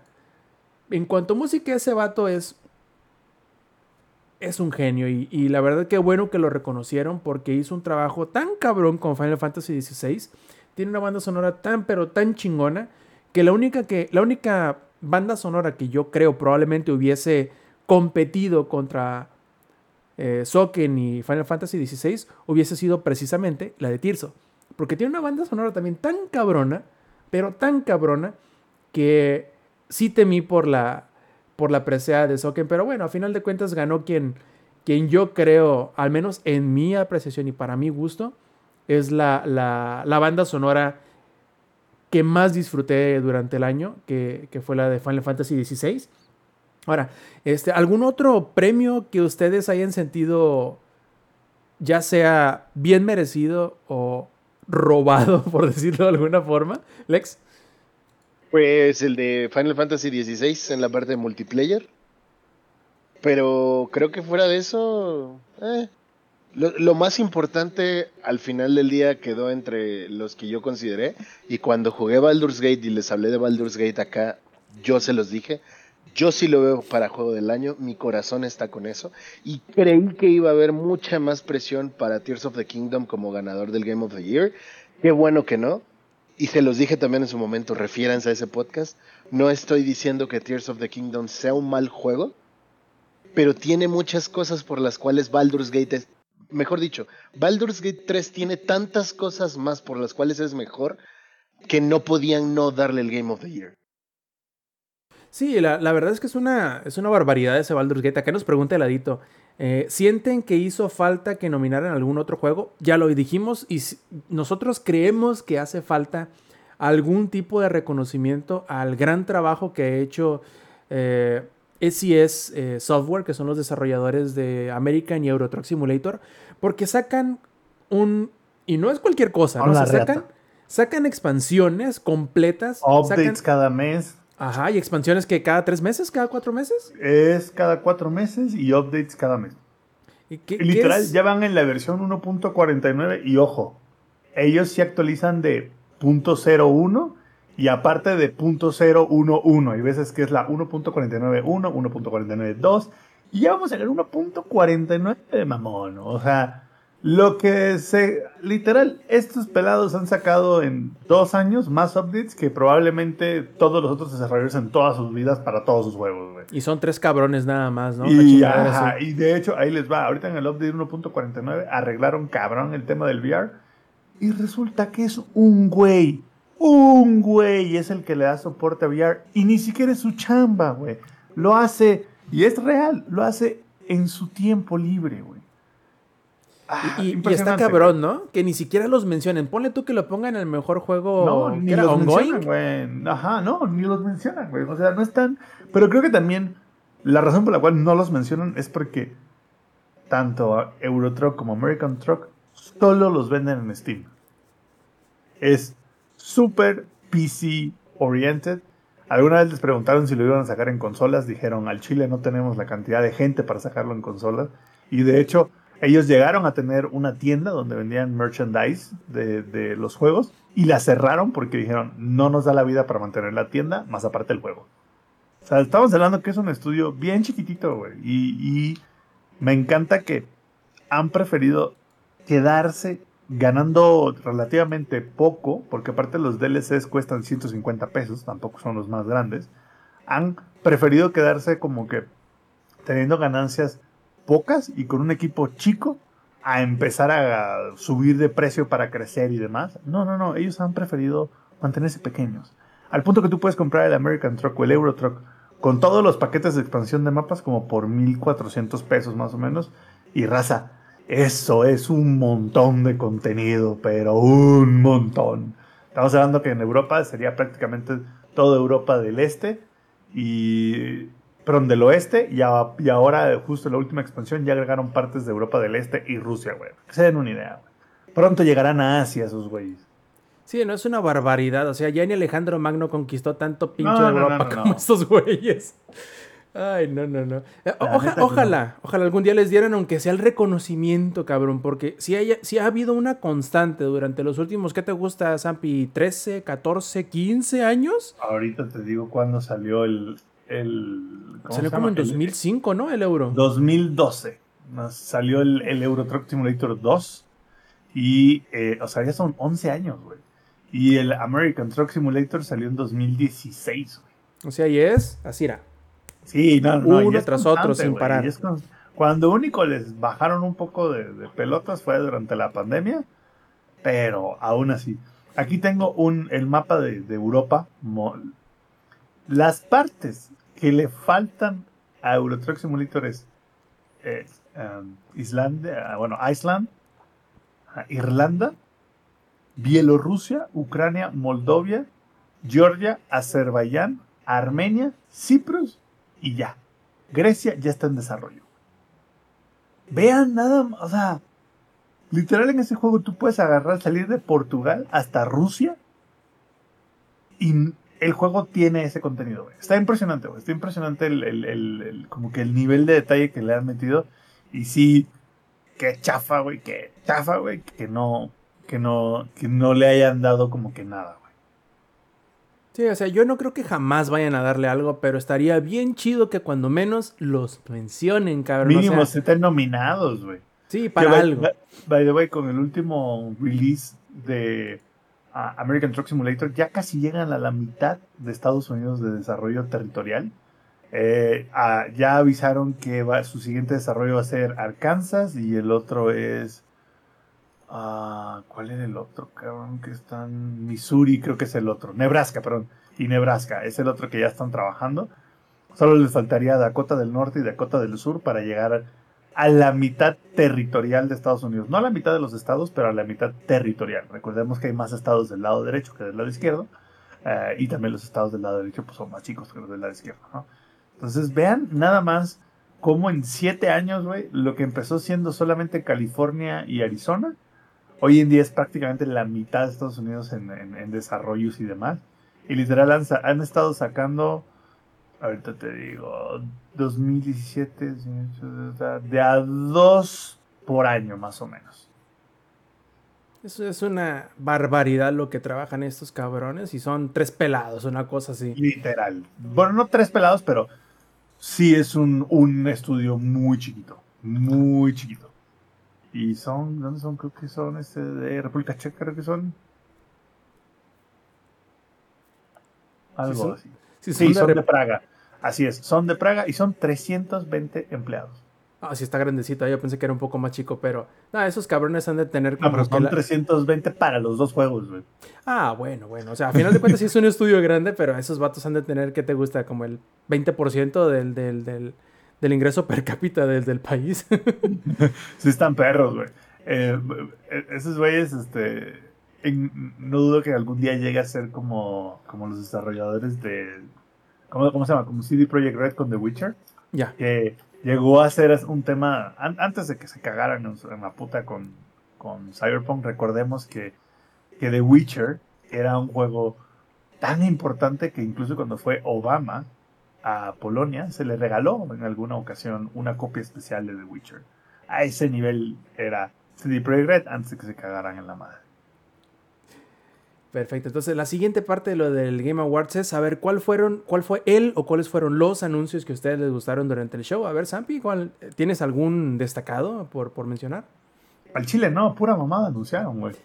en cuanto a música, ese vato es. Es un genio. Y, la verdad que bueno que lo reconocieron porque hizo un trabajo tan cabrón con Final Fantasy XVI. Tiene una banda sonora tan, pero tan chingona. Que la única que. La única banda sonora que yo creo probablemente hubiese competido contra eh, Soken y Final Fantasy XVI hubiese sido precisamente la de Tirso. Porque tiene una banda sonora también tan cabrona, pero tan cabrona, que sí temí por la, por la presea de Soken. Pero bueno, a final de cuentas ganó quien, quien yo creo, al menos en mi apreciación y para mi gusto, es la, la, la banda sonora que más disfruté durante el año, que, que, fue la de Final Fantasy XVI. Ahora, este, ¿algún otro premio que ustedes hayan sentido ya sea bien merecido o robado, por decirlo de alguna forma? Lex. Pues el de Final Fantasy XVI en la parte de multiplayer. Pero creo que fuera de eso, eh, lo, lo, más importante al final del día quedó entre los que yo consideré. Y cuando jugué Baldur's Gate y les hablé de Baldur's Gate acá, yo se los dije. Yo sí lo veo para juego del año, mi corazón está con eso. Y creí que iba a haber mucha más presión para Tears of the Kingdom como ganador del Game of the Year. Qué bueno que no. Y se los dije también en su momento, refiéranse a ese podcast. No estoy diciendo que Tears of the Kingdom sea un mal juego, pero tiene muchas cosas por las cuales Baldur's Gate es, mejor dicho, Baldur's Gate 3 tiene tantas cosas más por las cuales es mejor que no podían no darle el Game of the Year. Sí, la, la verdad es que es una, es una barbaridad ese Baldur's Gate. Acá nos pregunta Heladito, eh, ¿sienten que hizo falta que nominaran algún otro juego? Ya lo dijimos y nosotros creemos que hace falta algún tipo de reconocimiento al gran trabajo que ha hecho eh, SES eh, Software, que son los desarrolladores de American y Euro Truck Simulator, porque sacan un... Y no es cualquier cosa, ¿no? O sea, sacan, sacan expansiones completas. Updates sacan, cada mes. Ajá, y expansiones que cada tres meses, cada cuatro meses. Es cada cuatro meses y updates cada mes. ¿Y qué, Literal, qué ya van en la versión 1.49 y ojo, ellos sí actualizan de .01 y aparte de .011. Hay veces que es la 1.49.1, 1.49.2 y ya vamos a ver 1.49 de mamón. O sea, lo que se. Literal, estos pelados han sacado en dos años más updates que probablemente todos los otros desarrolladores en todas sus vidas para todos sus juegos, güey. Y son tres cabrones nada más, ¿no? Y, ajá, y de hecho, ahí les va. Ahorita en el update 1.49 arreglaron cabrón el tema del VR. Y resulta que es un güey. Un güey es el que le da soporte a VR. Y ni siquiera es su chamba, güey. Lo hace, y es real, lo hace en su tiempo libre, güey. Ah, y, y, está cabrón, ¿no? Que ni siquiera los mencionen. Ponle tú que lo pongan en el mejor juego. No, ni los ongoing. mencionan, güey. Ajá, no, ni los mencionan, güey. O sea, no están. Pero creo que también la razón por la cual no los mencionan es porque tanto Eurotruck como American Truck solo los venden en Steam. Es súper PC oriented. Alguna vez les preguntaron si lo iban a sacar en consolas. Dijeron, al Chile no tenemos la cantidad de gente para sacarlo en consolas. Y de hecho, ellos llegaron a tener una tienda donde vendían merchandise de, los juegos y la cerraron porque dijeron, no nos da la vida para mantener la tienda, más aparte el juego. O sea, estamos hablando que es un estudio bien chiquitito, güey. Y, y me encanta que han preferido quedarse ganando relativamente poco, porque aparte los DLCs cuestan 150 pesos, tampoco son los más grandes. Han preferido quedarse como que teniendo ganancias pocas y con un equipo chico a empezar a subir de precio para crecer y demás. No, no, no, ellos han preferido mantenerse pequeños. Al punto que tú puedes comprar el American Truck o el Euro Truck con todos los paquetes de expansión de mapas como por 1400 pesos más o menos. Y raza, eso es un montón de contenido, pero un montón. Estamos hablando que en Europa sería prácticamente toda Europa del Este y perdón, del oeste y, a, y, ahora, justo en la última expansión, ya agregaron partes de Europa del Este y Rusia, güey. Que se den una idea, güey. Pronto llegarán a Asia esos güeyes. Sí, no es una barbaridad. O sea, ya ni Alejandro Magno conquistó tanto pinche no, Europa no, como estos güeyes. Ay, no, no, no. Eh, oja- que ojalá, ojalá algún día les dieran, aunque sea el reconocimiento, cabrón, porque si, hay, si ha habido una constante durante los últimos, ¿qué te gusta, Zampi? ¿13, 14, 15 años? Ahorita te digo cuándo salió el. El ¿cómo Salió se como en El- 2005, ¿no? El euro. 2012. Nos salió el, el Euro Truck Simulator 2. Y, eh, o sea, ya son 11 años, güey. Y el American Truck Simulator salió en 2016, güey. O sea, y es, así era. Sí, no, no, y Uno tras otro, sin parar. Cuando único les bajaron un poco de, de pelotas fue durante la pandemia, pero aún así. Aquí tengo un, el mapa de, de Europa. mo- Las partes que le faltan a Euro Truck Simulator es eh, um, Islandia, bueno, Iceland, ah, Irlanda, Bielorrusia, Ucrania, Moldovia, Georgia, Azerbaiyán, Armenia, Ciprus y ya. Grecia ya está en desarrollo. Vean nada o sea, literal en ese juego tú puedes agarrar, salir de Portugal hasta Rusia y el juego tiene ese contenido. güey. Está impresionante, güey. Está impresionante el, el- el- el- como que el nivel de detalle que le han metido. Y sí, qué chafa, güey, qué chafa, güey, que no, que no, que no le hayan dado como que nada, güey. Sí, o sea, yo no creo que jamás vayan a darle algo, pero estaría bien chido que cuando menos los mencionen, cabrón. o Mínimo sea, estén nominados, güey. sí, para algo. by- By the way, con el último release de American Truck Simulator, ya casi llegan a la mitad de Estados Unidos de desarrollo territorial. Eh, ya avisaron que va, su siguiente desarrollo va a ser Arkansas y el otro es. ah, ¿Cuál era el otro, cabrón? Que están. Missouri, creo que es el otro. Nebraska, perdón. Y Nebraska es el otro que ya están trabajando. Solo les faltaría Dakota del Norte y Dakota del Sur para llegar a la mitad territorial de Estados Unidos. No a la mitad de los estados, pero a la mitad territorial. Recordemos que hay más estados del lado derecho que del lado izquierdo. eh, y también los estados del lado derecho pues, son más chicos que los del lado izquierdo. Entonces vean nada más cómo en siete años, güey, lo que empezó siendo solamente California y Arizona, hoy en día es prácticamente la mitad de Estados Unidos en, desarrollos y demás. Y literal han estado sacando, ahorita te digo, 2017, 18, de a dos por año más o menos. Eso es una barbaridad lo que trabajan estos cabrones y son tres pelados, una cosa así. Literal. Bueno, no tres pelados, pero sí es un, un estudio muy chiquito. Muy chiquito. Y son, ¿dónde son? Creo que son este de República Checa, creo que son. Algo Sí, son- así. Sí, Sí, de son de Praga. Así es, son de Praga y son 320 empleados. Ah, sí está grandecito. Yo pensé que era un poco más chico, pero... No, esos cabrones han de tener No, como pero que son la- 320 para los dos juegos, güey. Ah, bueno, bueno. O sea, a final de cuentas sí es un estudio grande, pero esos vatos han de tener, ¿qué te gusta? Como el 20% del, del, del, del ingreso per cápita del, del país. Sí están perros, güey. Eh, eh, esos güeyes, este... en- no dudo que algún día llegue a ser como, como los desarrolladores de... ¿cómo, ¿Cómo se llama? Como CD Projekt Red con The Witcher. ya. Que llegó a ser un tema... an- antes de que se cagaran en la puta con, con Cyberpunk, recordemos que, que The Witcher era un juego tan importante que incluso cuando fue Obama a Polonia, se le regaló en alguna ocasión una copia especial de The Witcher. A ese nivel era CD Projekt Red antes de que se cagaran en la madre. Perfecto. Entonces, la siguiente parte de lo del Game Awards es saber cuál fueron, cuál fue él o cuáles fueron los anuncios que a ustedes les gustaron durante el show. A ver, Sampi, ¿cuál, ¿tienes algún destacado por, por mencionar? Al Chile no, pura mamada anunciaron, güey.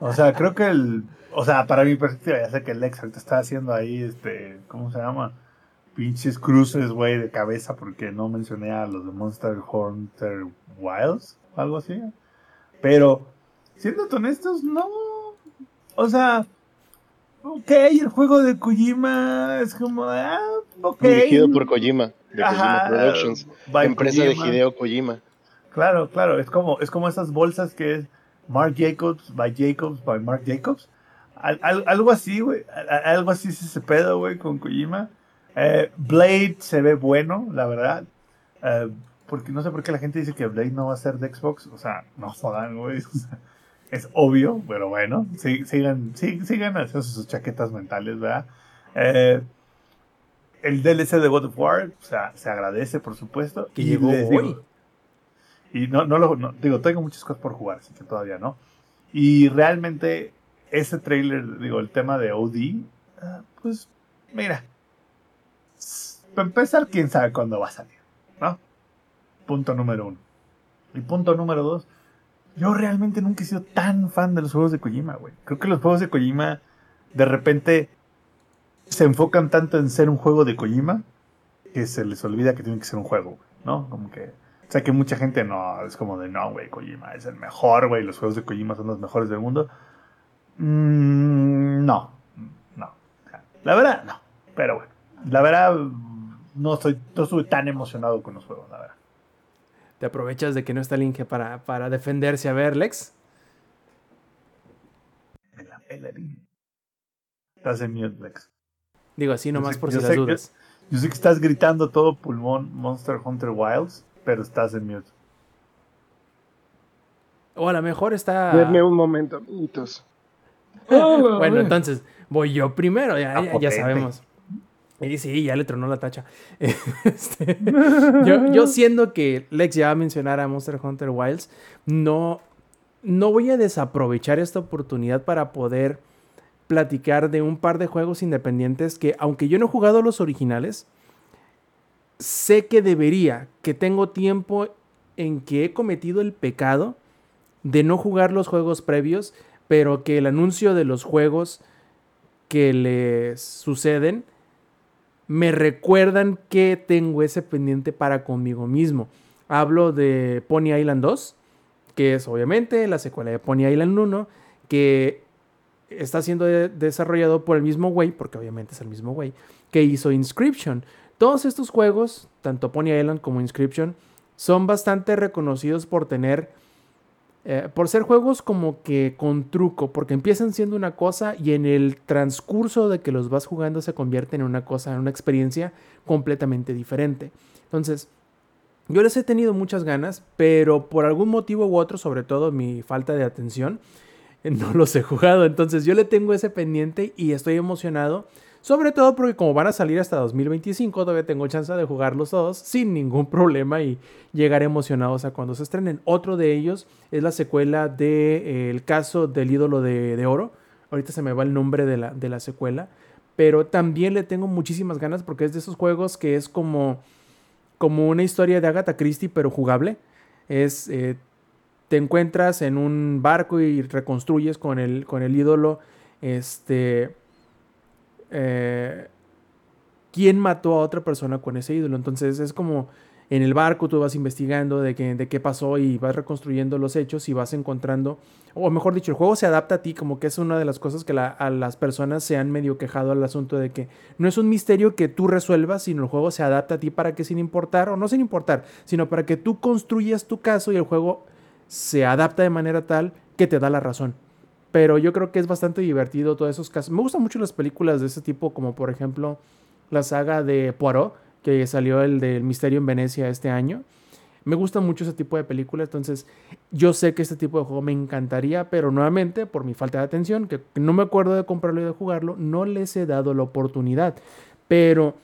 O sea, creo que el. O sea, para mi perspectiva, ya sé que el Lex está haciendo ahí, este. ¿Cómo se llama? Pinches cruces, güey, de cabeza, porque no mencioné a los de Monster Hunter Wilds, algo así. Pero, siendo honestos, no. O sea, ok, el juego de Kojima es como, ah, ok. Dirigido por Kojima, de Kojima Ajá, Productions, by empresa de Kojima. Hideo Kojima. Claro, claro, es como, es como esas bolsas que es Mark Jacobs by Jacobs by Mark Jacobs. Al- al- algo así, güey. al- al- Algo así es ese pedo, güey, con Kojima. Eh, Blade se ve bueno, la verdad. Eh, porque no sé por qué la gente dice que Blade no va a ser de Xbox. O sea, no jodan, güey. O sea, es obvio, pero bueno. sí- sigan, sigan haciendo sus chaquetas mentales, ¿verdad? Eh, el DLC de God of War, o sea, se agradece, por supuesto. Que y llegó hoy. digo- y no, no lo, no- digo, tengo muchas cosas por jugar, así que todavía no. Y realmente, ese trailer, digo, el tema de OD, ah, pues, mira. Para empezar, quién sabe cuándo va a salir, ¿no? Punto número uno. Y punto número dos, yo realmente nunca he sido tan fan de los juegos de Kojima, güey. Creo que los juegos de Kojima, de repente, se enfocan tanto en ser un juego de Kojima que se les olvida que tiene que ser un juego, ¿no? Como que. O sea, que mucha gente no, es como de no, güey, Kojima es el mejor, güey, los juegos de Kojima son los mejores del mundo. Mm, no, no. La verdad, no. Pero bueno, la verdad, no estoy, no estuve tan emocionado con los juegos, la verdad. Te aprovechas de que no está el Inge para, para defenderse. A ver, Lex. La. Estás en mute, Lex. Digo así nomás sé- por si las que- dudas. Yo sé que estás gritando todo pulmón Monster Hunter Wilds, pero estás en mute. O a lo mejor está. Denme un momento, amiguitos. Bueno, entonces voy yo primero, ya, ya- ya potente. sabemos. Y sí, ya le tronó la tacha. Este, yo, yo siendo que Lex ya va a mencionar a Monster Hunter Wilds, no, no voy a desaprovechar esta oportunidad para poder platicar de un par de juegos independientes que, aunque yo no he jugado los originales, sé que debería, que tengo tiempo en que he cometido el pecado de no jugar los juegos previos, pero que el anuncio de los juegos que les suceden me recuerdan que tengo ese pendiente para conmigo mismo. Hablo de Pony Island 2, que es obviamente la secuela de Pony Island 1, que está siendo de- desarrollado por el mismo güey, porque obviamente es el mismo güey, que hizo Inscription. Todos estos juegos, tanto Pony Island como Inscription, son bastante reconocidos por tener eh, por ser juegos como que con truco, porque empiezan siendo una cosa y en el transcurso de que los vas jugando se convierten en una cosa, en una experiencia completamente diferente. Entonces, yo les he tenido muchas ganas, pero por algún motivo u otro, sobre todo mi falta de atención, no los he jugado. Entonces, yo le tengo ese pendiente y estoy emocionado. Sobre todo porque como van a salir hasta 2025, todavía tengo chance de jugarlos todos sin ningún problema y llegar emocionados a cuando se estrenen. Otro de ellos es la secuela de eh, caso del ídolo de, de oro. Ahorita se me va el nombre de la, de la secuela. Pero también le tengo muchísimas ganas porque es de esos juegos que es como, como una historia de Agatha Christie, pero jugable. Es, eh, te encuentras en un barco y reconstruyes con el, con el ídolo. Este eh, quién mató a otra persona con ese ídolo. Entonces es como en el barco tú vas investigando de, qué- de qué pasó y vas reconstruyendo los hechos y vas encontrando, o mejor dicho, el juego se adapta a ti, como que es una de las cosas que a las personas se han medio quejado al asunto de que no es un misterio que tú resuelvas, sino el juego se adapta a ti para que sin importar, o no sin importar, sino para que tú construyas tu caso y el juego se adapta de manera tal que te da la razón. Pero yo creo que es bastante divertido todos esos casos. Me gustan mucho las películas de ese tipo, como por ejemplo la saga de Poirot, que salió el del Misterio en Venecia este año. Me gusta mucho ese tipo de películas, entonces yo sé que este tipo de juego me encantaría, pero nuevamente, por mi falta de atención, que no me acuerdo de comprarlo y de jugarlo, no les he dado la oportunidad. Pero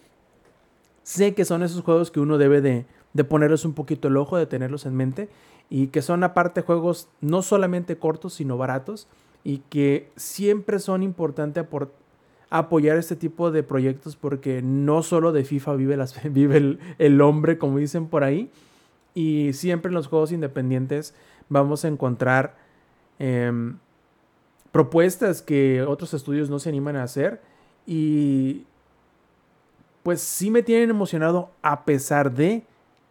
sé que son esos juegos que uno debe de, de ponerles un poquito el ojo, de tenerlos en mente, y que son aparte juegos no solamente cortos, sino baratos, y que siempre son importantes apoyar este tipo de proyectos porque no solo de FIFA vive, el hombre, como dicen por ahí, y siempre en los juegos independientes vamos a encontrar em, propuestas que otros estudios no se animan a hacer y pues sí me tienen emocionado a pesar de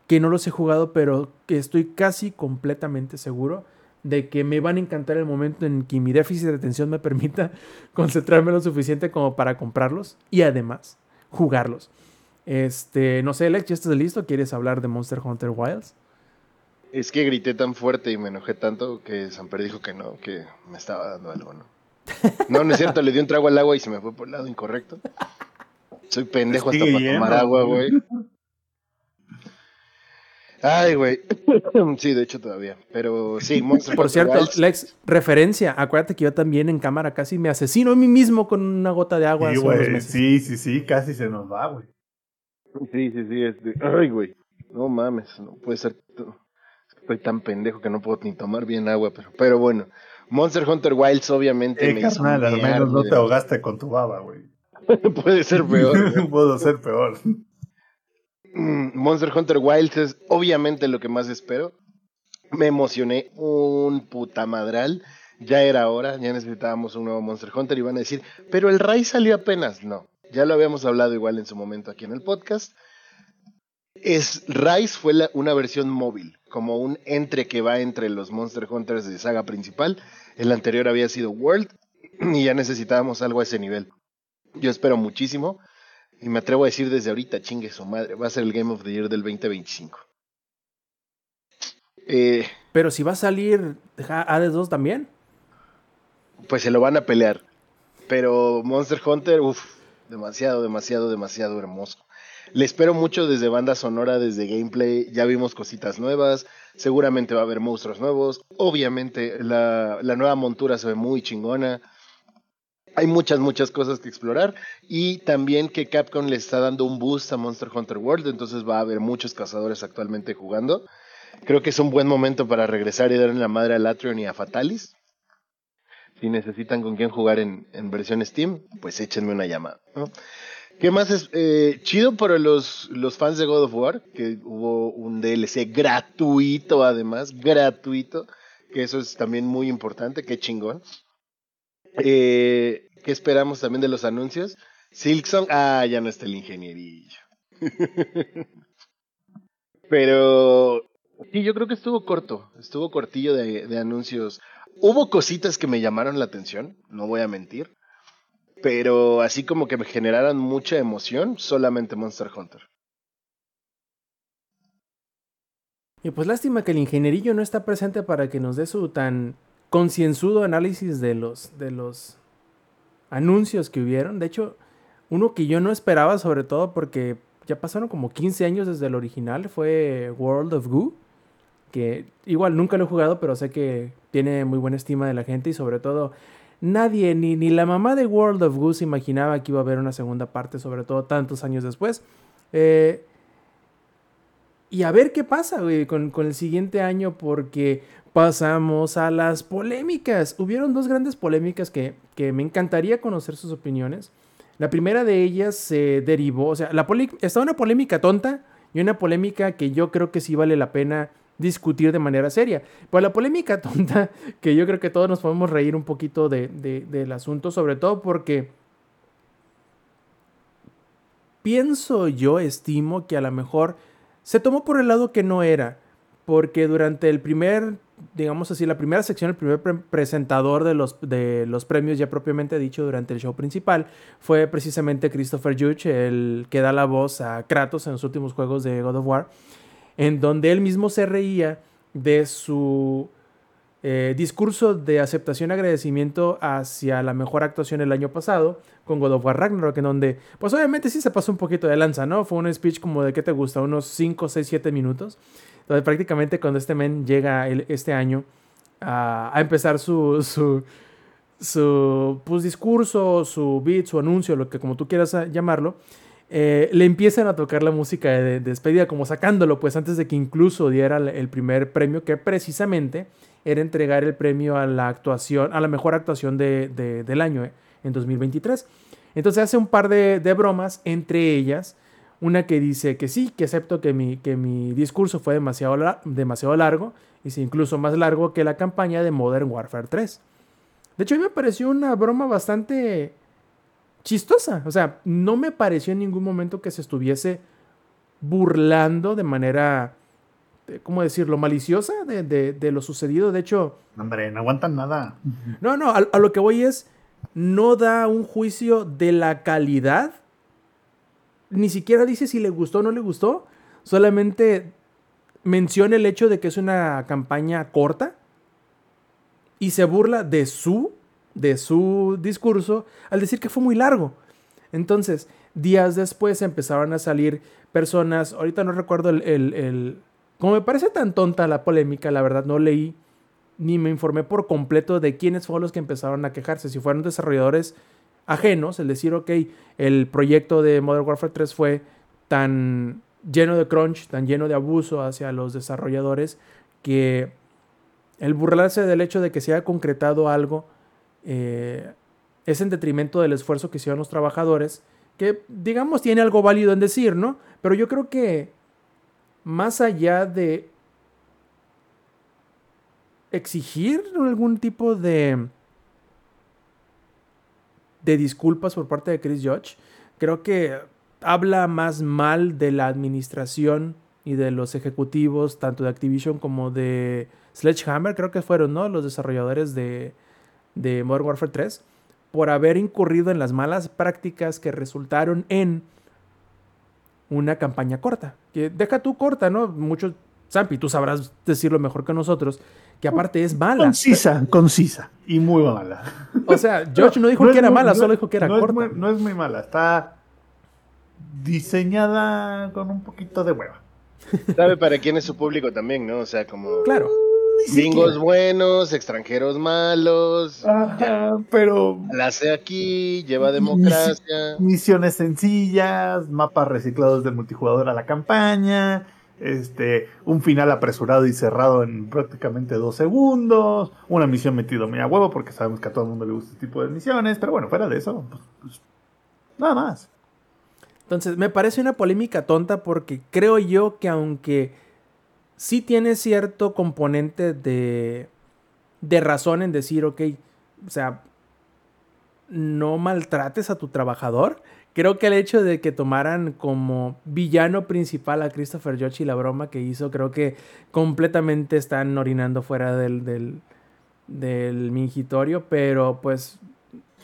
que no los he jugado, pero que estoy casi completamente seguro de que me van a encantar el momento en que mi déficit de atención me permita concentrarme lo suficiente como para comprarlos y además jugarlos. Este, no sé, Alex, ¿ya estás listo? ¿Quieres hablar de Monster Hunter Wilds? Es que grité tan fuerte y me enojé tanto que Samper dijo que no, que me estaba dando algo, ¿no? No, no es cierto, le di un trago al agua y se me fue por el lado incorrecto. Soy pendejo hasta para tomar agua, güey. Ay, güey. Sí, de hecho todavía. Pero sí, Monster Por cierto, Lex, referencia, acuérdate que yo también en cámara casi me asesino a mí mismo con una gota de agua Sí, hace unos güey. meses. Sí, sí, sí, casi se nos va, güey. Sí, sí, sí. Este... Ay, güey. No mames, no puede ser. Estoy tan pendejo que no puedo ni tomar bien agua, pero, pero bueno. Monster Hunter Wilds obviamente Eh, me hizo carnal, al menos no te ahogaste con tu baba, güey. Puede ser peor. Puedo ser peor. Mm, Monster Hunter Wilds es obviamente lo que más espero. Me emocioné un puta madral. Ya era hora, ya necesitábamos un nuevo Monster Hunter y van a decir, pero el Rise salió apenas. No, ya lo habíamos hablado igual en su momento aquí en el podcast. Es, Rise fue una versión móvil, como un entre que va entre los Monster Hunters de saga principal. El anterior había sido World y ya necesitábamos algo a ese nivel. Yo espero muchísimo. Y me atrevo a decir desde ahorita, chingue su madre, va a ser el Game of the Year del 2025. Eh, Pero si va a salir Hades 2 también. pues se lo van a pelear. Pero Monster Hunter, uff, demasiado, demasiado, demasiado hermoso. Le espero mucho desde banda sonora, desde gameplay. Ya vimos cositas nuevas. Seguramente va a haber monstruos nuevos. Obviamente la, la nueva montura se ve muy chingona. Hay muchas, muchas cosas que explorar. Y también que Capcom le está dando un boost a Monster Hunter World. Entonces va a haber muchos cazadores actualmente jugando. Creo que es un buen momento para regresar y darle la madre a Latrion y a Fatalis. Si necesitan con quién jugar en, en versión Steam, pues échenme una llamada. ¿Qué más es eh, chido para los, los fans de God of War? Que hubo un DLC gratuito, además, gratuito. Que eso es también muy importante, qué chingón. Eh, ¿Qué esperamos también de los anuncios? Silksong, ah, ya no está el ingenierillo. Pero sí, yo creo que estuvo corto, estuvo cortillo de, anuncios. Hubo cositas que me llamaron la atención, no voy a mentir. Pero así como que me generaran mucha emoción, solamente Monster Hunter. Y pues lástima que el ingenierillo no está presente para que nos dé su tan concienzudo análisis de los, de los anuncios que hubieron. De hecho, uno que yo no esperaba, sobre todo porque ya pasaron como 15 años desde el original, fue World of Goo. Que igual nunca lo he jugado, pero sé que tiene muy buena estima de la gente y sobre todo nadie, ni, ni la mamá de World of Goo se imaginaba que iba a haber una segunda parte, sobre todo tantos años después. Eh, y a ver qué pasa, güey, con, con el siguiente año, porque pasamos a las polémicas. Hubieron dos grandes polémicas que, que me encantaría conocer sus opiniones. La primera de ellas se derivó, o sea, la está una polémica tonta y una polémica que yo creo que sí vale la pena discutir de manera seria. Pues la polémica tonta, que yo creo que todos nos podemos reír un poquito de- de- del asunto, sobre todo porque pienso yo, estimo que a lo mejor se tomó por el lado que no era, porque durante el primer, digamos así, la primera sección, el primer pre- presentador de los, de los premios ya propiamente dicho durante el show principal, fue precisamente Christopher Judge, el que da la voz a Kratos en los últimos juegos de God of War, en donde él mismo se reía de su eh, discurso de aceptación y agradecimiento hacia la mejor actuación el año pasado con God of War Ragnarok, en donde, pues obviamente sí se pasó un poquito de lanza, ¿no? Fue un speech como de, ¿qué te gusta? Unos 5, 6, 7 minutos. Entonces prácticamente cuando este men llega el- este año a, a empezar su, su, su pues, discurso, su beat, su anuncio, lo que como tú quieras llamarlo, eh, le empiezan a tocar la música de, de despedida, como sacándolo, pues antes de que incluso diera el primer premio, que precisamente era entregar el premio a la actuación, a la mejor actuación de- de- del año, eh, en 2023. Entonces hace un par de, bromas, entre ellas, una que dice que sí, que acepto que mi, que mi discurso fue demasiado, demasiado largo, y incluso más largo que la campaña de Modern Warfare 3. De hecho, a mí me pareció una broma bastante chistosa. O sea, no me pareció en ningún momento que se estuviese burlando de manera, ¿cómo decirlo?, maliciosa de, de- de lo sucedido. De hecho, Hombre, no aguantan nada. no, no, a, a lo que voy es, no da un juicio de la calidad. Ni siquiera dice si le gustó o no le gustó. Solamente menciona el hecho de que es una campaña corta y se burla de su, de su discurso al decir que fue muy largo. Entonces, días después empezaron a salir personas, ahorita no recuerdo el, el- el- Como me parece tan tonta la polémica, la verdad no leí ni me informé por completo de quiénes fueron los que empezaron a quejarse. Si fueron desarrolladores ajenos, el decir, ok, el proyecto de Modern Warfare 3 fue tan lleno de crunch, tan lleno de abuso hacia los desarrolladores, que el burlarse del hecho de que se haya concretado algo eh, es en detrimento del esfuerzo que hicieron los trabajadores, que digamos tiene algo válido en decir, ¿no? Pero yo creo que más allá de exigir algún tipo de de disculpas por parte de Chris Judge, creo que habla más mal de la administración y de los ejecutivos, tanto de Activision como de Sledgehammer, creo que fueron, ¿no? Los desarrolladores de, de Modern Warfare 3, por haber incurrido en las malas prácticas que resultaron en una campaña corta. Que deja tú corta, ¿no? Muchos, Zampi, tú sabrás decirlo mejor que nosotros, que aparte es mala. Concisa, concisa y muy mala. O sea, George no dijo que era mala, solo dijo que era no corta. Es muy, no es muy mala, está diseñada con un poquito de hueva. ¿Sabe para quién es su público también, no? O sea, como Claro. Gringos buenos, extranjeros malos. Ajá, pero La hace aquí, lleva democracia. misiones sencillas, mapas reciclados de multijugador a la campaña, este, un final apresurado y cerrado en prácticamente dos segundos, una misión metido muy a huevo porque sabemos que a todo el mundo le gusta este tipo de misiones, pero bueno, fuera de eso, pues, pues, nada más. Entonces, me parece una polémica tonta porque creo yo que aunque sí tiene cierto componente de, de razón en decir, ok, o sea, no maltrates a tu trabajador. Creo que el hecho de que tomaran como villano principal a Christopher Judge y la broma que hizo, creo que completamente están orinando fuera del, del, del mingitorio, pero pues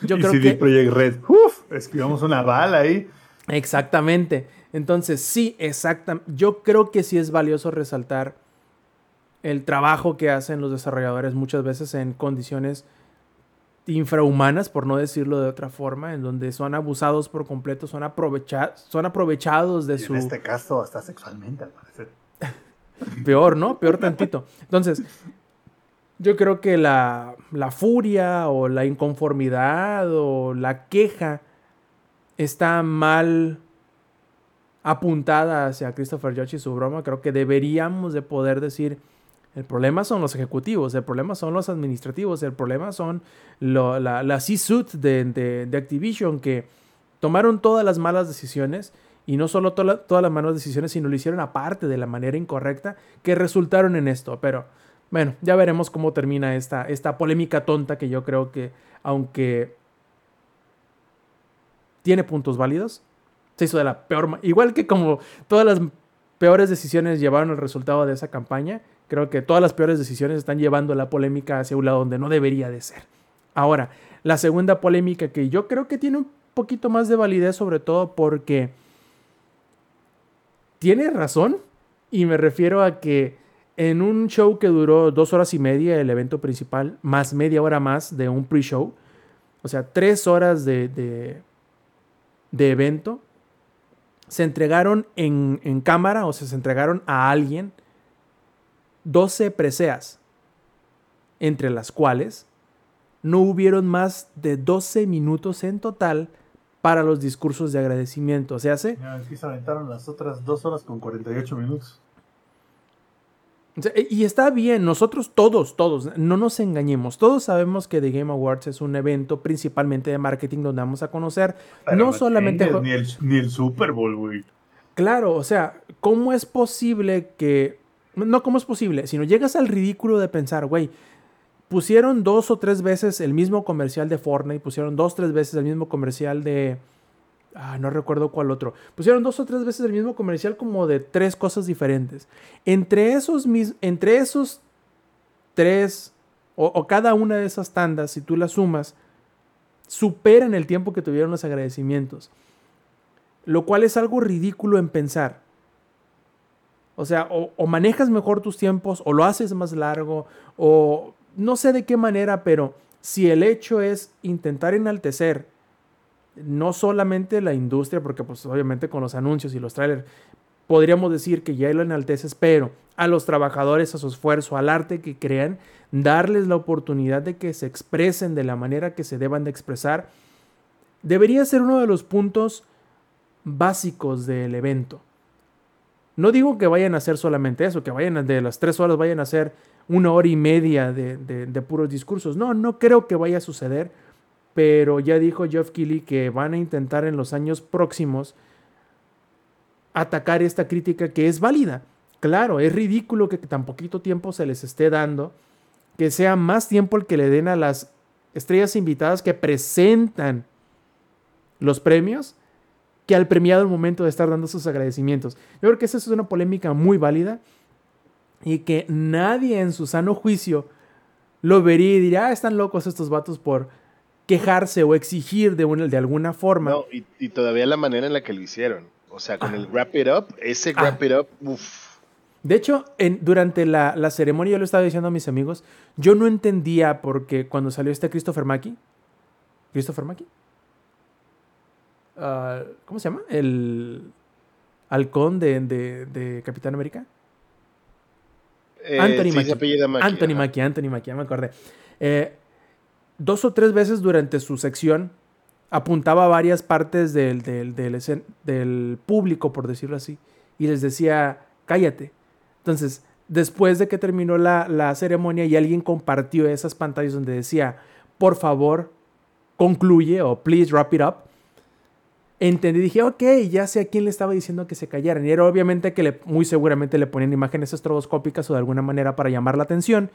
yo y creo CD que... Projekt Red, uff, esquivamos una bala ahí. Exactamente. Entonces, sí, exactamente. Yo creo que sí es valioso resaltar el trabajo que hacen los desarrolladores muchas veces en condiciones infrahumanas, por no decirlo de otra forma, en donde son abusados por completo, son, aprovecha son aprovechados de Y su... En este caso, hasta sexualmente, al parecer. Peor, ¿no? Peor tantito. Entonces, yo creo que la, la furia o la inconformidad o la queja está mal apuntada hacia Christopher Judge y su broma. Creo que deberíamos de poder decir, el problema son los ejecutivos, el problema son los administrativos, el problema son lo- la, la C-suite de, de- Activision que tomaron todas las malas decisiones y no solo to- todas las malas decisiones, sino lo hicieron aparte de la manera incorrecta que resultaron en esto. Pero bueno, ya veremos cómo termina esta, esta polémica tonta que yo creo que, aunque tiene puntos válidos, se hizo de la peor. Igual que como todas las peores decisiones llevaron al resultado de esa campaña, creo que todas las peores decisiones están llevando la polémica hacia un lado donde no debería de ser. Ahora, la segunda polémica que yo creo que tiene un poquito más de validez, sobre todo porque tiene razón, y me refiero a que en un show que duró dos horas y media, el evento principal, más media hora más de un pre-show, o sea, tres horas de, de evento, se entregaron en, cámara, o se entregaron a alguien 12 preseas, entre las cuales no hubieron más de 12 minutos en total para los discursos de agradecimiento. O sea, hace Ya, aquí se aventaron las otras dos horas con 48 minutos. Y está bien, nosotros todos, todos, no nos engañemos, todos sabemos que The Game Awards es un evento principalmente de marketing donde vamos a conocer Pero no solamente... tengas jue- Ni el, ni el Super Bowl, güey. Claro, o sea, ¿cómo es posible que... No, ¿cómo es posible? Sino llegas al ridículo de pensar, güey, pusieron dos o tres veces el mismo comercial de Fortnite, pusieron dos o tres veces el mismo comercial de... Ah, no recuerdo cuál otro. Pusieron dos o tres veces el mismo comercial como de tres cosas diferentes. Entre esos, mis- entre esos tres o, cada una de esas tandas, si tú las sumas, superan el tiempo que tuvieron los agradecimientos. Lo cual es algo ridículo en pensar. O sea, o manejas mejor tus tiempos, o lo haces más largo, o no sé de qué manera, pero si el hecho es intentar enaltecer no solamente la industria, porque pues obviamente con los anuncios y los trailers podríamos decir que ya lo enalteces, pero a los trabajadores, a su esfuerzo, al arte que crean, darles la oportunidad de que se expresen de la manera que se deban de expresar, debería ser uno de los puntos básicos del evento. No digo que vayan a hacer solamente eso, que vayan a- de las tres horas vayan a hacer una hora y media de, de- de puros discursos. No, no creo que vaya a suceder, pero ya dijo Geoff Keighley que van a intentar en los años próximos atacar esta crítica que es válida. Claro, es ridículo que tan poquito tiempo se les esté dando, que sea más tiempo el que le den a las estrellas invitadas que presentan los premios que al premiado al momento de estar dando sus agradecimientos. Yo creo que esa es una polémica muy válida y que nadie en su sano juicio lo vería y diría, ah, están locos estos vatos por quejarse o exigir de, una, de alguna forma. No, y, y todavía la manera en la que lo hicieron. O sea, con el wrap it up, ese Ah. wrap it up, uff. De hecho, en- durante la, la ceremonia, yo lo estaba diciendo a mis amigos, yo no entendía porque cuando salió este Christopher Mackie, ¿Christopher Mackie? Ah, ¿Cómo se llama? El halcón de, de- de Capitán América. Anthony Eh, sí, Mackie. Mackie, Anthony. Mackie, Anthony Mackie, ya me acordé. Eh, dos o tres veces durante su sección apuntaba a varias partes del, del, público, por decirlo así, y les decía, cállate. Entonces, después de que terminó la, la ceremonia y alguien compartió esas pantallas donde decía, por favor, concluye o please wrap it up, entendí, dije, ok, ya sé a quién le estaba diciendo que se callaran. Y era obviamente que muy seguramente le ponían imágenes estroboscópicas o de alguna manera para llamar la atención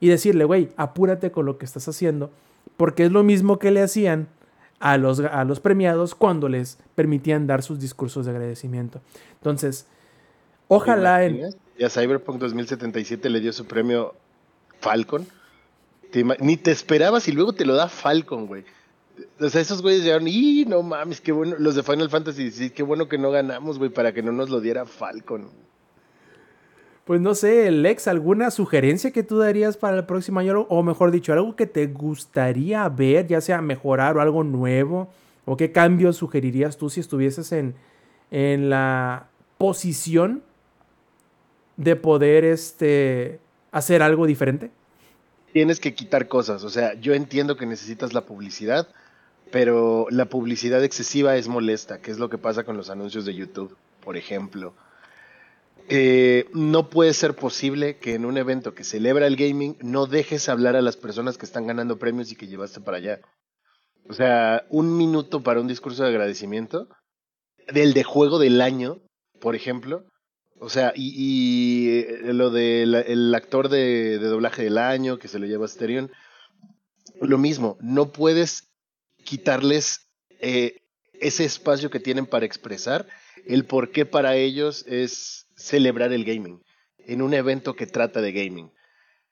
y decirle, güey, apúrate con lo que estás haciendo, porque es lo mismo que le hacían a los, a los premiados cuando les permitían dar sus discursos de agradecimiento. Entonces, ojalá ¿Te en... Y a Cyberpunk 2077 le dio su premio Falcon. Te ni te esperabas y luego te lo da Falcon, güey. O sea, esos güeyes llegaron, y no mames, qué bueno. Los de Final Fantasy, sí, qué bueno que no ganamos, güey, para que no nos lo diera Falcon. Pues no sé, Lex, ¿alguna sugerencia que tú darías para el próximo año? O mejor dicho, algo que te gustaría ver, ya sea mejorar o algo nuevo. ¿O qué cambios sugerirías tú si estuvieses en, en la posición de poder este, hacer algo diferente? Tienes que quitar cosas. O sea, yo entiendo que necesitas la publicidad, pero la publicidad excesiva es molesta, que es lo que pasa con los anuncios de YouTube, por ejemplo. Eh, no puede ser posible que en un evento que celebra el gaming no dejes hablar a las personas que están ganando premios y que llevaste para allá. O sea, un minuto para un discurso de agradecimiento del de juego del año, por ejemplo. O sea, y, eh, lo del el actor de, de doblaje del año que se lo lleva a Sterion. Lo mismo, no puedes quitarles eh, ese espacio que tienen para expresar el por qué para ellos es celebrar el gaming en un evento que trata de gaming.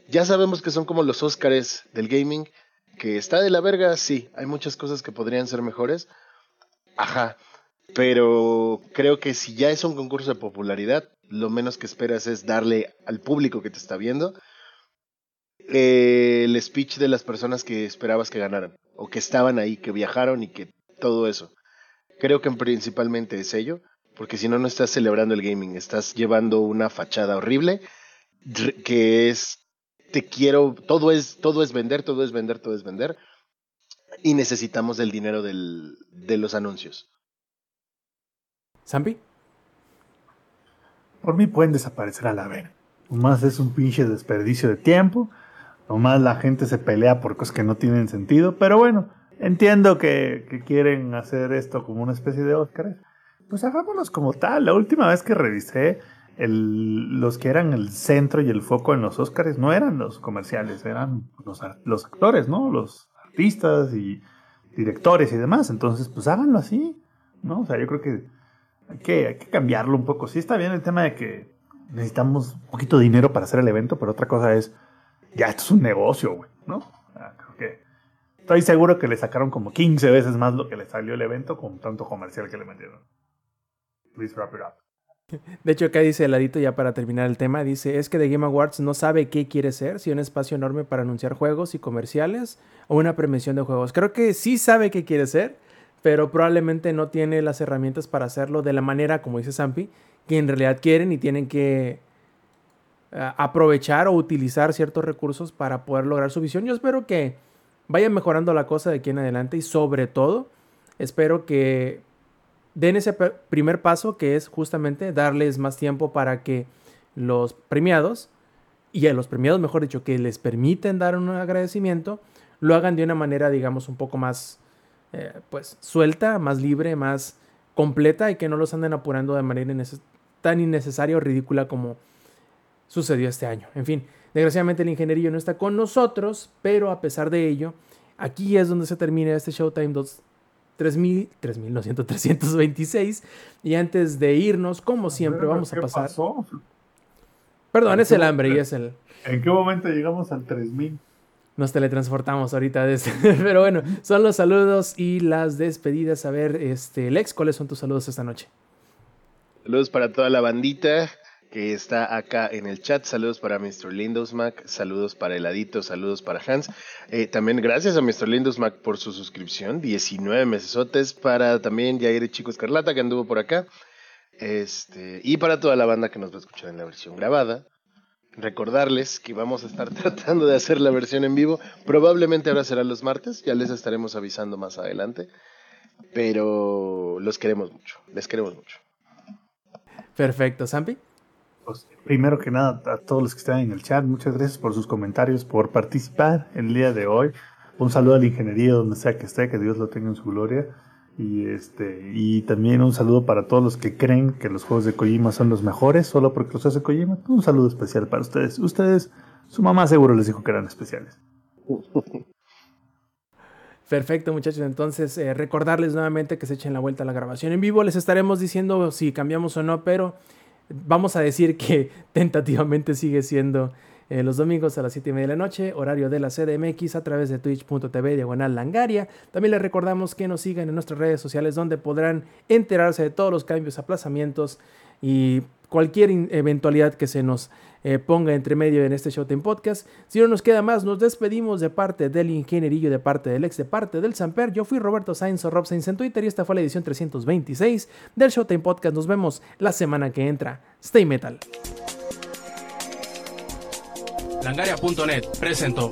Ya sabemos que son como los Óscares del gaming, que está de la verga, sí, hay muchas cosas que podrían ser mejores. Ajá, pero creo que si ya es un concurso de popularidad, lo menos que esperas es darle al público que te está viendo eh, el speech de las personas que esperabas que ganaran, o que estaban ahí, que viajaron y que todo eso. Creo que principalmente es ello, porque si no, no estás celebrando el gaming, estás llevando una fachada horrible, que es, te quiero, todo es, todo es vender, todo es vender, todo es vender, y necesitamos el dinero del, de los anuncios. ¿Zampi? Por mí pueden desaparecer a la vez. Nomás es un pinche desperdicio de tiempo. Nomás la gente se pelea por cosas que no tienen sentido. Pero bueno, entiendo que, que quieren hacer esto como una especie de Óscar. Pues hagámoslos como tal. La última vez que revisé, el- los que eran el centro y el foco en los Óscares no eran los comerciales, eran los, los actores, ¿no? Los artistas y directores y demás. Entonces, pues háganlo así, ¿no? O sea, yo creo que hay que, hay que cambiarlo un poco. Sí está bien el tema de que necesitamos un poquito de dinero para hacer el evento, pero otra cosa es, ya esto es un negocio, güey, ¿no? Estoy seguro que le sacaron como 15 veces más lo que le salió el evento con tanto comercial que le metieron. Please wrap it up. De hecho, acá dice el ladito ya para terminar el tema, dice, es que The Game Awards no sabe qué quiere ser, si un espacio enorme para anunciar juegos y comerciales o una premiación de juegos. Creo que sí sabe qué quiere ser, pero probablemente no tiene las herramientas para hacerlo de la manera, como dice Zampi, que en realidad quieren y tienen que eh, aprovechar o utilizar ciertos recursos para poder lograr su visión. Yo espero que vaya mejorando la cosa de aquí en adelante y sobre todo espero que den ese primer paso que es justamente darles más tiempo para que los premiados, y a los premiados, mejor dicho, que les permiten dar un agradecimiento, lo hagan de una manera, digamos, un poco más, eh, pues, suelta, más libre, más completa y que no los anden apurando de manera tan innecesaria o ridícula como sucedió este año. En fin, desgraciadamente el ingenierillo no está con nosotros, pero a pesar de ello, aquí es donde se termina este Showtime 2 3000, 3000, no siento, 326. Y antes de irnos, como siempre, vamos a ¿Qué pasar. pasó? Perdón, es el ¿Qué- hambre y es el. ¿En qué momento llegamos al 3000? Nos teletransportamos ahorita de este. Pero bueno, son los saludos y las despedidas. A ver, este, Lex, ¿cuáles son tus saludos esta noche? Saludos para toda la bandita que está acá en el chat. Saludos para Mr. Lindosmack. Saludos para Heladito. Saludos para Hans. Eh, también gracias a Mr. Lindosmack por su suscripción. 19 mesesotes. Para también Yair Chico Escarlata que anduvo por acá. Este, y para toda la banda que nos va a escuchar en la versión grabada. Recordarles que vamos a estar tratando de hacer la versión en vivo. Probablemente ahora será los martes. Ya les estaremos avisando más adelante. Pero los queremos mucho. Les queremos mucho. Perfecto, Zampi. Primero que nada, a todos los que están en el chat, muchas gracias por sus comentarios, por participar el día de hoy. Un saludo a la ingeniería donde sea que esté, que Dios lo tenga en su gloria. Y este y también un saludo para todos los que creen que los juegos de Kojima son los mejores solo porque los hace Kojima. Un saludo especial para ustedes. Ustedes, su mamá seguro les dijo que eran especiales. Perfecto, muchachos. Entonces, eh, recordarles nuevamente que se echen la vuelta a la grabación en vivo. Les estaremos diciendo si cambiamos o no, pero vamos a decir que tentativamente sigue siendo eh, los domingos a las 7 y media de la noche, horario de la CDMX a través de twitch.tv diagonal langaria. También les recordamos que nos sigan en nuestras redes sociales donde podrán enterarse de todos los cambios, aplazamientos y cualquier eventualidad que se nos eh, ponga entre medio en este Showtime Podcast. Si no nos queda más, nos despedimos de parte del ingenierillo, de parte del ex, de parte del Samper. Yo fui Roberto Sainz o Rob Sainz en Twitter y esta fue la edición 326 del Showtime Podcast. Nos vemos la semana que entra. Stay Metal. Langaria.net presentó.